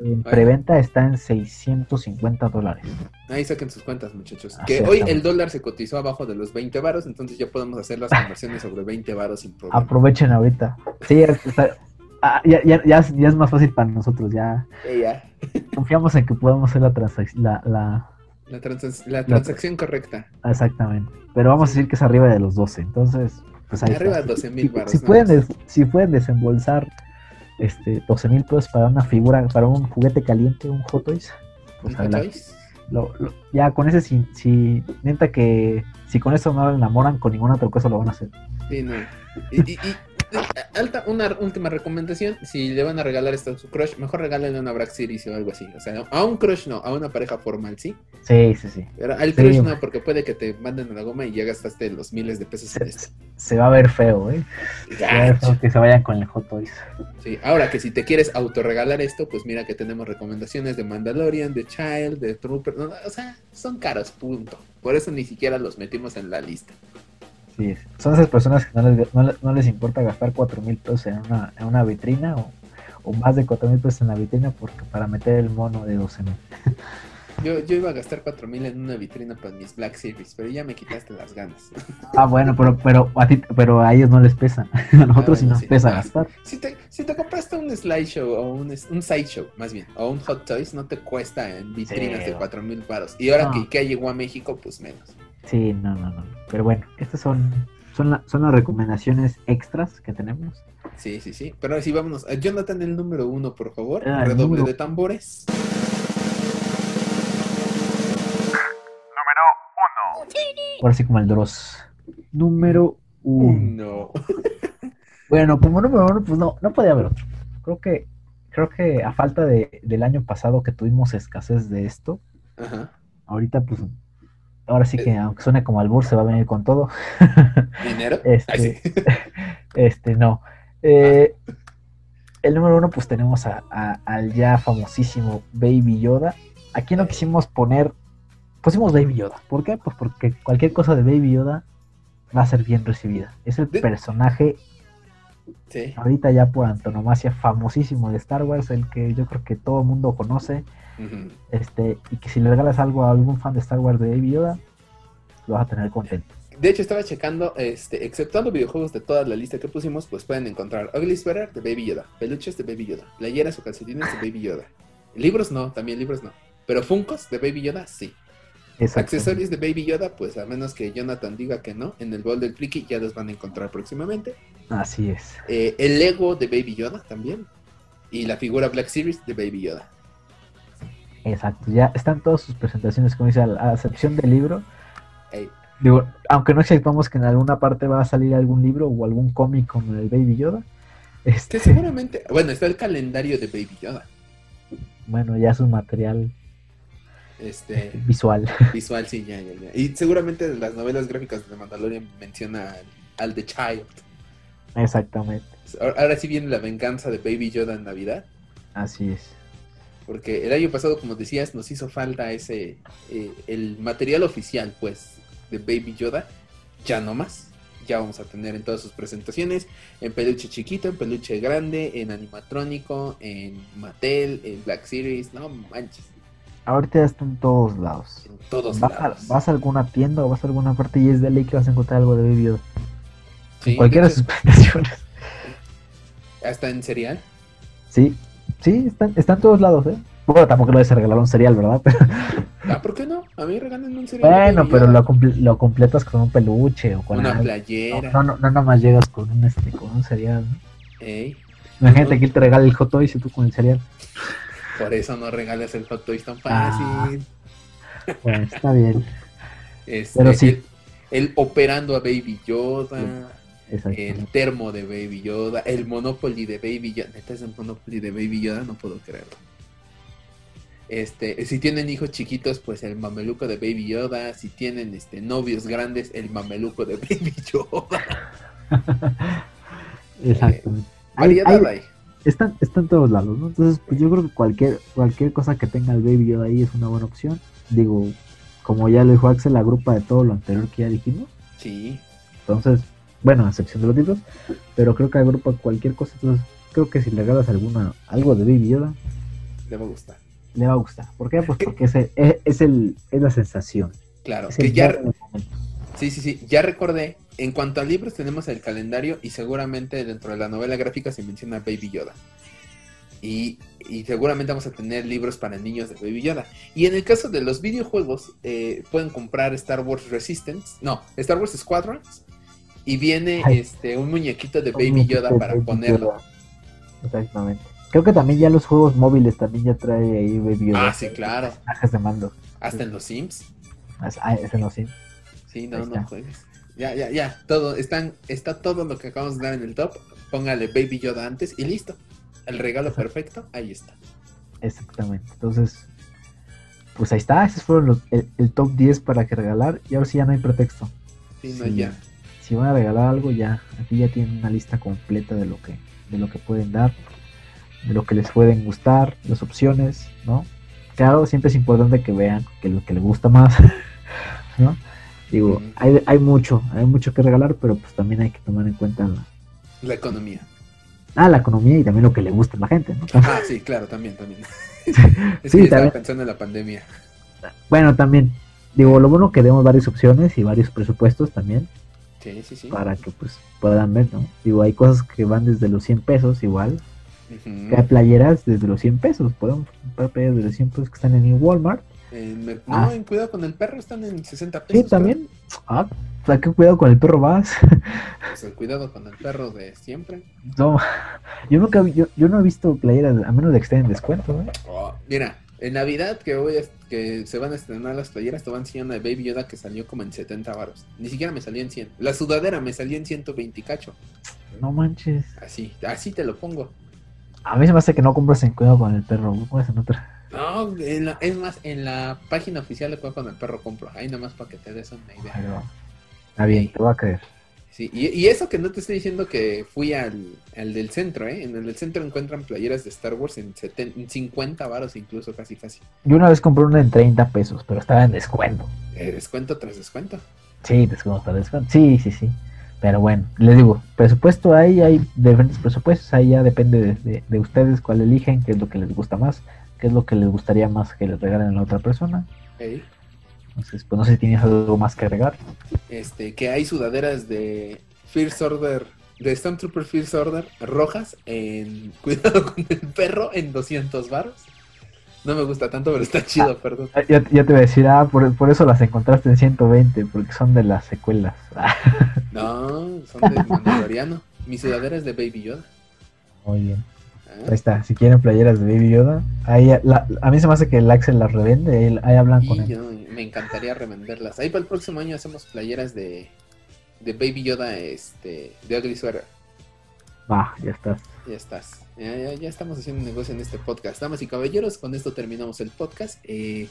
en bueno. preventa, está en 650 dólares. Ahí saquen sus cuentas, muchachos. Ah, Que hoy el dólar se cotizó abajo de los 20 varos, entonces ya podemos hacer las conversiones sobre 20 varos sin problema. Aprovechen ahorita. Sí, está- ah, ya, ya, ya, es- ya es más fácil para nosotros. Ya Eh, confiamos en que podamos hacer la transacción. La, la- La, trans- la transacción correcta. exactamente. Pero vamos a decir que es arriba de los 12. Entonces, pues ahí Arriba está. de 12 Si, mil varos. si ¿no? pueden, des- si pueden desembolsar este 12 mil pesos para una figura, para un juguete caliente, un Hot Toys, pues ¿Un Hot. Toys? Lo- lo- ya con ese, si, si neta que si con eso no lo enamoran, con ninguna otra cosa lo van a hacer. Sí, no. Y- alta, una última recomendación, si le van a regalar esto a su crush, mejor regálenle una Black Series o algo así. O sea, a un crush no, a una pareja formal, sí. Sí, sí, sí. Pero al Sí. crush no, porque puede que te manden a la goma y ya gastaste los miles de pesos en Se, esto. se va a ver feo, ¿eh? Se va a ver feo que se vayan con el Hot Toys. Sí, ahora que si te quieres autorregalar esto, pues mira que tenemos recomendaciones de Mandalorian, de Child, de Trooper. no, o sea, son caros, punto. Por eso ni siquiera los metimos en la lista. Sí, son esas personas que no les, no, les- no les importa gastar cuatro mil pesos en una, en una vitrina o, o más de cuatro mil pesos en la vitrina porque para meter el mono de 12 mil. Yo, yo iba a gastar 4000 en una vitrina para mis Black Series, pero ya me quitaste las ganas. Ah, bueno, pero, pero, a ti, pero a ellos no les pesa. A nosotros sí bueno, nos sí. pesa Ah, gastar. Si te, si te compraste un slideshow o un, un sideshow, más bien, o un hot toys, no te cuesta en vitrinas Sí. de 4000 paros. Y ahora No. que IKEA llegó a México, pues menos. Sí, no, no, no. Pero bueno, estas son, son, la- son las recomendaciones extras que tenemos. Sí, sí, sí. Pero ahora sí, vámonos. Eh, Jonathan, el número uno, por favor. Ah, Redoble número- de tambores. Número 1. Ahora sí como el Dross. Número uno. Uno. Bueno, como número uno, pues no, no podía haber otro. Creo que, creo que a falta de, del año pasado que tuvimos escasez de esto, Ajá. ahorita pues ahora sí que, aunque suene como albur, se va a venir con todo. ¿Dinero? Este, Ay, sí. Este, no. Eh, el número uno, pues tenemos a- a- al ya famosísimo Baby Yoda. Aquí no quisimos poner, pusimos Baby Yoda. ¿Por qué? Pues porque cualquier cosa de Baby Yoda va a ser bien recibida. Es el De- personaje Sí. ahorita ya por antonomasia famosísimo de Star Wars, el que yo creo que todo el mundo conoce. Este, y que si le regalas algo a algún fan de Star Wars de Baby Yoda, lo vas a tener contento. De hecho, estaba checando, este, exceptuando videojuegos de toda la lista que pusimos, pues pueden encontrar Ugly Sweater de Baby Yoda, peluches de Baby Yoda, playeras o calcetines de Baby Yoda. Libros no, también libros no. Pero Funkos de Baby Yoda, sí. Accesorios de Baby Yoda, pues a menos que Jonathan diga que no, en el bol del friki ya los van a encontrar próximamente. Así es. Eh, el Lego de Baby Yoda también. Y la figura Black Series de Baby Yoda. Exacto. Ya están todas sus presentaciones, como dice, a la excepción del libro. Digo, aunque no sepamos que en alguna parte va a salir algún libro o algún cómic con el Baby Yoda. que Este, seguramente, bueno, está el calendario de Baby Yoda. bueno, ya es un material Este, visual. visual, sí, ya, ya, ya. Y seguramente las novelas gráficas de Mandalorian menciona al, al The Child. Exactamente. Ahora ahora sí viene la venganza de Baby Yoda en Navidad. Así es. Porque el año pasado, como decías, nos hizo falta ese, eh, el material oficial, pues, de Baby Yoda. Ya no más. Ya vamos a tener en todas sus presentaciones, en peluche chiquito, en peluche grande, en animatrónico, en Mattel, en Black Series, no manches, Ahorita ya está en todos lados. en todos Vas a, lados. vas a alguna tienda o vas a alguna parte y es de ley que vas a encontrar algo de Baby Yoda. Sí, cualquiera de sus hecho, presentaciones. hasta en cereal. Sí, sí, están, están en todos lados, ¿eh? Bueno, tampoco lo de regalar un cereal, ¿verdad? Pero, Ah, ¿por qué no? A mí regalan un cereal. bueno, pero lo, comple- lo completas con un peluche o con Una algo. playera. No, no, no, nada más llegas con un, este, con un cereal. ¿no? Ey, Imagínate que él te regala el hot toys y tú con el cereal. por eso no regalas el Hot Toys tan Ah. fácil. Bueno, está bien. Este, Pero sí. El, el operando a Baby Yoda, Exacto. el termo de Baby Yoda, el Monopoly de Baby Yoda. Neta es el Monopoly de Baby Yoda, no puedo creerlo. Este, si tienen hijos chiquitos, pues el mameluco de Baby Yoda. Si tienen este novios grandes, el mameluco de Baby Yoda. Exactamente. Hay- Variedad hay- hay. están, están en todos lados, ¿no? Entonces, pues yo creo que cualquier, cualquier cosa que tenga el Baby Yoda ahí es una buena opción. Digo, como ya lo dijo Axel, la grupa de todo lo anterior que ya dijimos. Sí, Entonces, bueno, a excepción de los libros, pero creo que agrupa cualquier cosa. Entonces, creo que si le regalas alguna, algo de Baby Yoda, le va a gustar. le va a gustar. ¿Por qué? Pues ¿Qué? porque es, el- es, es el, es la sensación. Claro, Es que ya. Sí, sí, sí, ya recordé. En cuanto a libros, tenemos el calendario y seguramente dentro de la novela gráfica se menciona Baby Yoda. Y, y seguramente vamos a tener libros para niños de Baby Yoda. Y en el caso de los videojuegos, eh, pueden comprar Star Wars Resistance, no, Star Wars Squadrons. Y viene Ay. este un muñequito de Baby Yoda para Baby ponerlo. Yoda. Exactamente. Creo que también ya los juegos móviles también ya trae ahí Baby Yoda. Ah, sí, claro. Personajes de mando. Hasta en los Sims. Es- Ah, ese no sí. Sí, no, no juegues. Ya, ya, ya. Todo, están, está todo lo que acabamos de dar en el top. Póngale Baby Yoda antes y listo. El regalo perfecto, ahí está. Exactamente. Entonces, pues ahí está. Esos fueron los- el, el top 10 para que regalar. Y ahora sí ya no hay pretexto. Sí, no, Sí. ya. Si van a regalar algo, ya. Aquí ya tienen una lista completa de lo que, de lo que pueden dar. De lo que les pueden gustar. Las opciones, ¿no? Claro, siempre es importante que vean que lo que les gusta más. ¿No? Digo, hay, hay mucho, hay mucho que regalar, pero pues también hay que tomar en cuenta la, La economía. ah, la economía y también lo que le gusta a la gente, ¿no? Ah, sí, claro, también, también. es Sí, yo estaba también. pensando en la pandemia. Bueno, también, digo, lo bueno que demos varias opciones y varios presupuestos también Sí, sí, sí. para que pues puedan ver, ¿no? Digo, hay cosas que van desde los 100 pesos igual, hay playeras desde los 100 pesos, podemos comprar playeras desde los 100 pesos que están en Walmart. En Mer- Ah. No, en Cuidado con el Perro están en 60 pesos. Sí, también. Ah, o sea, qué cuidado con el perro vas. Pues el Cuidado con el Perro de siempre. no, yo nunca yo, yo no he visto playeras, a menos de que estén en descuento, ¿eh? Oh, mira, en Navidad que voy a- que se van a estrenar las playeras, te van una de Baby Yoda que salió como en 70 varos. Ni siquiera me salió en 100. La sudadera me salió en 120 y cacho. No manches. Así, así te lo pongo. A mí se me hace que no compras en cuidado con el perro, compras en otra. No, en la- es más, en la página oficial de Cueva con el Perro compro. Ahí nomás para que te des una idea. Está bien, te voy a creer. Sí, y, y eso que no te estoy diciendo que fui al, al del centro, ¿eh? En el del centro encuentran playeras de Star Wars en, seten- en 50 varos incluso, casi casi. Yo una vez compré una en 30 pesos, pero estaba en descuento. Eh, descuento tras descuento. Sí, descuento, descuento. Sí, sí, sí. Pero bueno, les digo, presupuesto hay, hay diferentes presupuestos, ahí ya depende de, de- de ustedes cuál eligen, qué es lo que les gusta más, qué es lo que les gustaría más que les regalen a la otra persona. ¿eh? Entonces, pues no sé si tienes algo más que agregar. Este, que hay sudaderas de First Order, de Stormtrooper First Order rojas en Cuidado con el perro en 200 varos. No me gusta tanto, pero está chido, perdón. Ah, Ya, ya te voy a decir, ah, por, por eso las encontraste en 120, porque son de las secuelas. Ah, No, son de Mandaloriano. Mi sudadera es de Baby Yoda. muy bien. Ah, Ahí está, si quieren playeras de Baby Yoda, ahí la- a mí se me hace que el Axel las revende, ahí, ahí hablan con él. yo, me encantaría revenderlas. Ahí para el próximo año hacemos playeras de, de Baby Yoda este, de Ugly Sweater. Va, ya estás. Ya estás. Ya, ya- ya estamos haciendo negocio en este podcast. Damas y caballeros, con esto terminamos el podcast. Eh,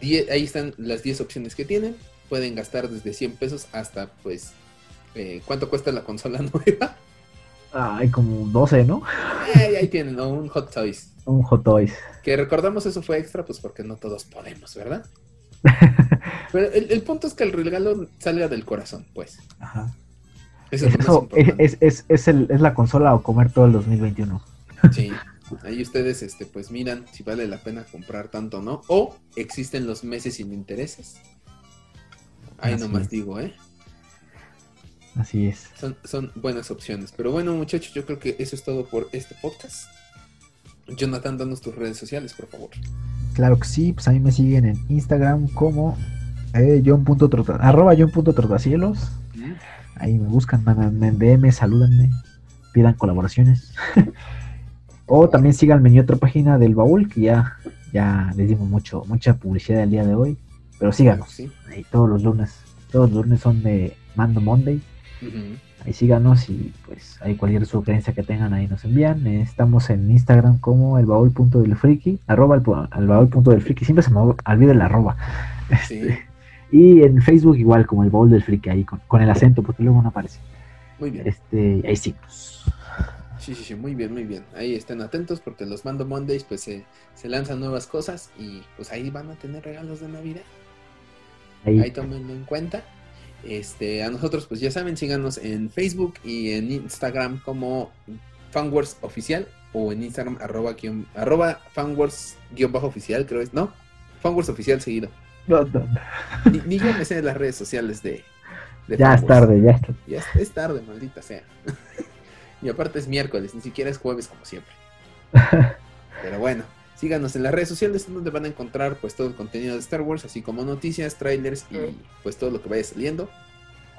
die- ahí están las 10 opciones que tienen. Pueden gastar desde 100 pesos hasta, pues, eh, ¿cuánto cuesta la consola nueva? Ay, como 12, ¿no? Eh, ahí tienen, ¿no? un Hot Toys. Un Hot Toys. Que recordamos eso fue extra, pues porque no todos podemos, ¿verdad? Pero el, el punto es que el regalo salga del corazón, pues. Ajá. Eso Es, es eso, es, importante. es, es, es el, es la consola o comer todo el 2021. Sí. Ahí ustedes, este, pues miran si vale la pena comprar tanto o no. O existen los meses sin intereses. Ahí Así nomás es. digo, ¿eh? Así es. Son, son buenas opciones. Pero bueno, muchachos, yo creo que eso es todo por este podcast. Jonathan, danos tus redes sociales, por favor. Claro que sí, pues a mí me siguen en Instagram como eh, John.trota- arroba John.trotacielos. Ahí me buscan, mándenme en DM, salúdenme, pidan colaboraciones. o también síganme en mi otra página del baúl, que ya, ya les dimos mucho, mucha publicidad el día de hoy. Pero síganos, Sí. ahí todos los lunes. Todos los lunes son de Mando Monday. Ahí síganos y pues hay cualquier sugerencia que tengan ahí nos envían. Eh, Estamos en Instagram como el baúl punto del friki, arroba el, baúl punto del friki, siempre se me olvida el arroba. Sí. Y en Facebook igual como el baúl del friki ahí con, con el acento porque luego no aparece. Muy bien. Este, ahí síganos. Sí, sí, sí, muy bien, muy bien. Ahí estén atentos porque los Mando Mondays pues se, se lanzan nuevas cosas y pues ahí van a tener regalos de Navidad. Ahí, Ahí tómenlo en cuenta. Este, a nosotros, pues ya saben, síganos en Facebook y en Instagram como Fanwars Oficial o en Instagram arroba, guión- arroba Fanwars guion bajo oficial, creo es, ¿no? Fanwars Oficial seguido. No, no, no. Ni, ni yo me sé las redes sociales de, de Ya es tarde, ya está. Ya es, es tarde, maldita sea. y aparte es miércoles, ni siquiera es jueves como siempre. Pero bueno, síganos en las redes sociales donde van a encontrar pues todo el contenido de Star Wars, así como noticias, trailers y pues todo lo que vaya saliendo.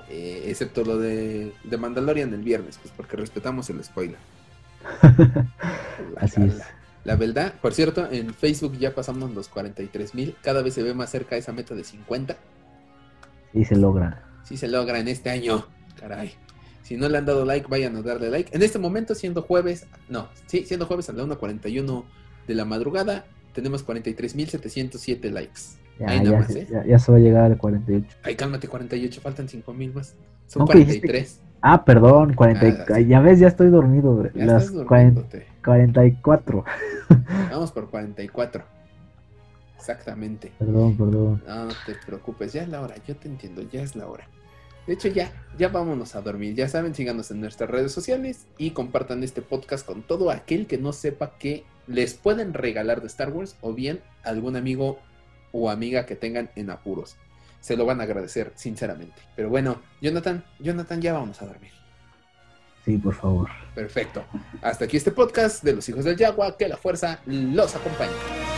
eh, excepto lo de, de Mandalorian el viernes, pues porque respetamos el spoiler. La- Así es. La, la verdad, por cierto, en Facebook ya pasamos los 43 mil, cada vez se ve más cerca esa meta de 50. Y se logra. Si se logra en este año, caray. Si no le han dado like, vayan a darle like. En este momento, siendo jueves, no, sí, siendo jueves a la 1.41 de la madrugada, tenemos 43.707 likes. Ya, Ahí nomás, se- ¿eh? ya, ya se va a llegar al 48. Ay, cálmate, 48, faltan 5.000 más. Son ¿No que dijiste 43. Ah, perdón, 40. y- Ah, ya ves, ya estoy dormido. Ya Las estás 40 durmiéndote. 44. Vamos por 44. Exactamente. Perdón, perdón. No, no te preocupes, ya es la hora, yo te entiendo, ya es la hora. De hecho, ya, ya vámonos a dormir. Ya saben, síganos en nuestras redes sociales y compartan este podcast con todo aquel que no sepa que les pueden regalar de Star Wars o bien algún amigo o amiga que tengan en apuros. Se lo van a agradecer, sinceramente. Pero bueno, Jonathan, Jonathan, ya vamos a dormir. Sí, por favor. Perfecto. Hasta aquí este podcast de los hijos del Yagua. Que la fuerza los acompañe.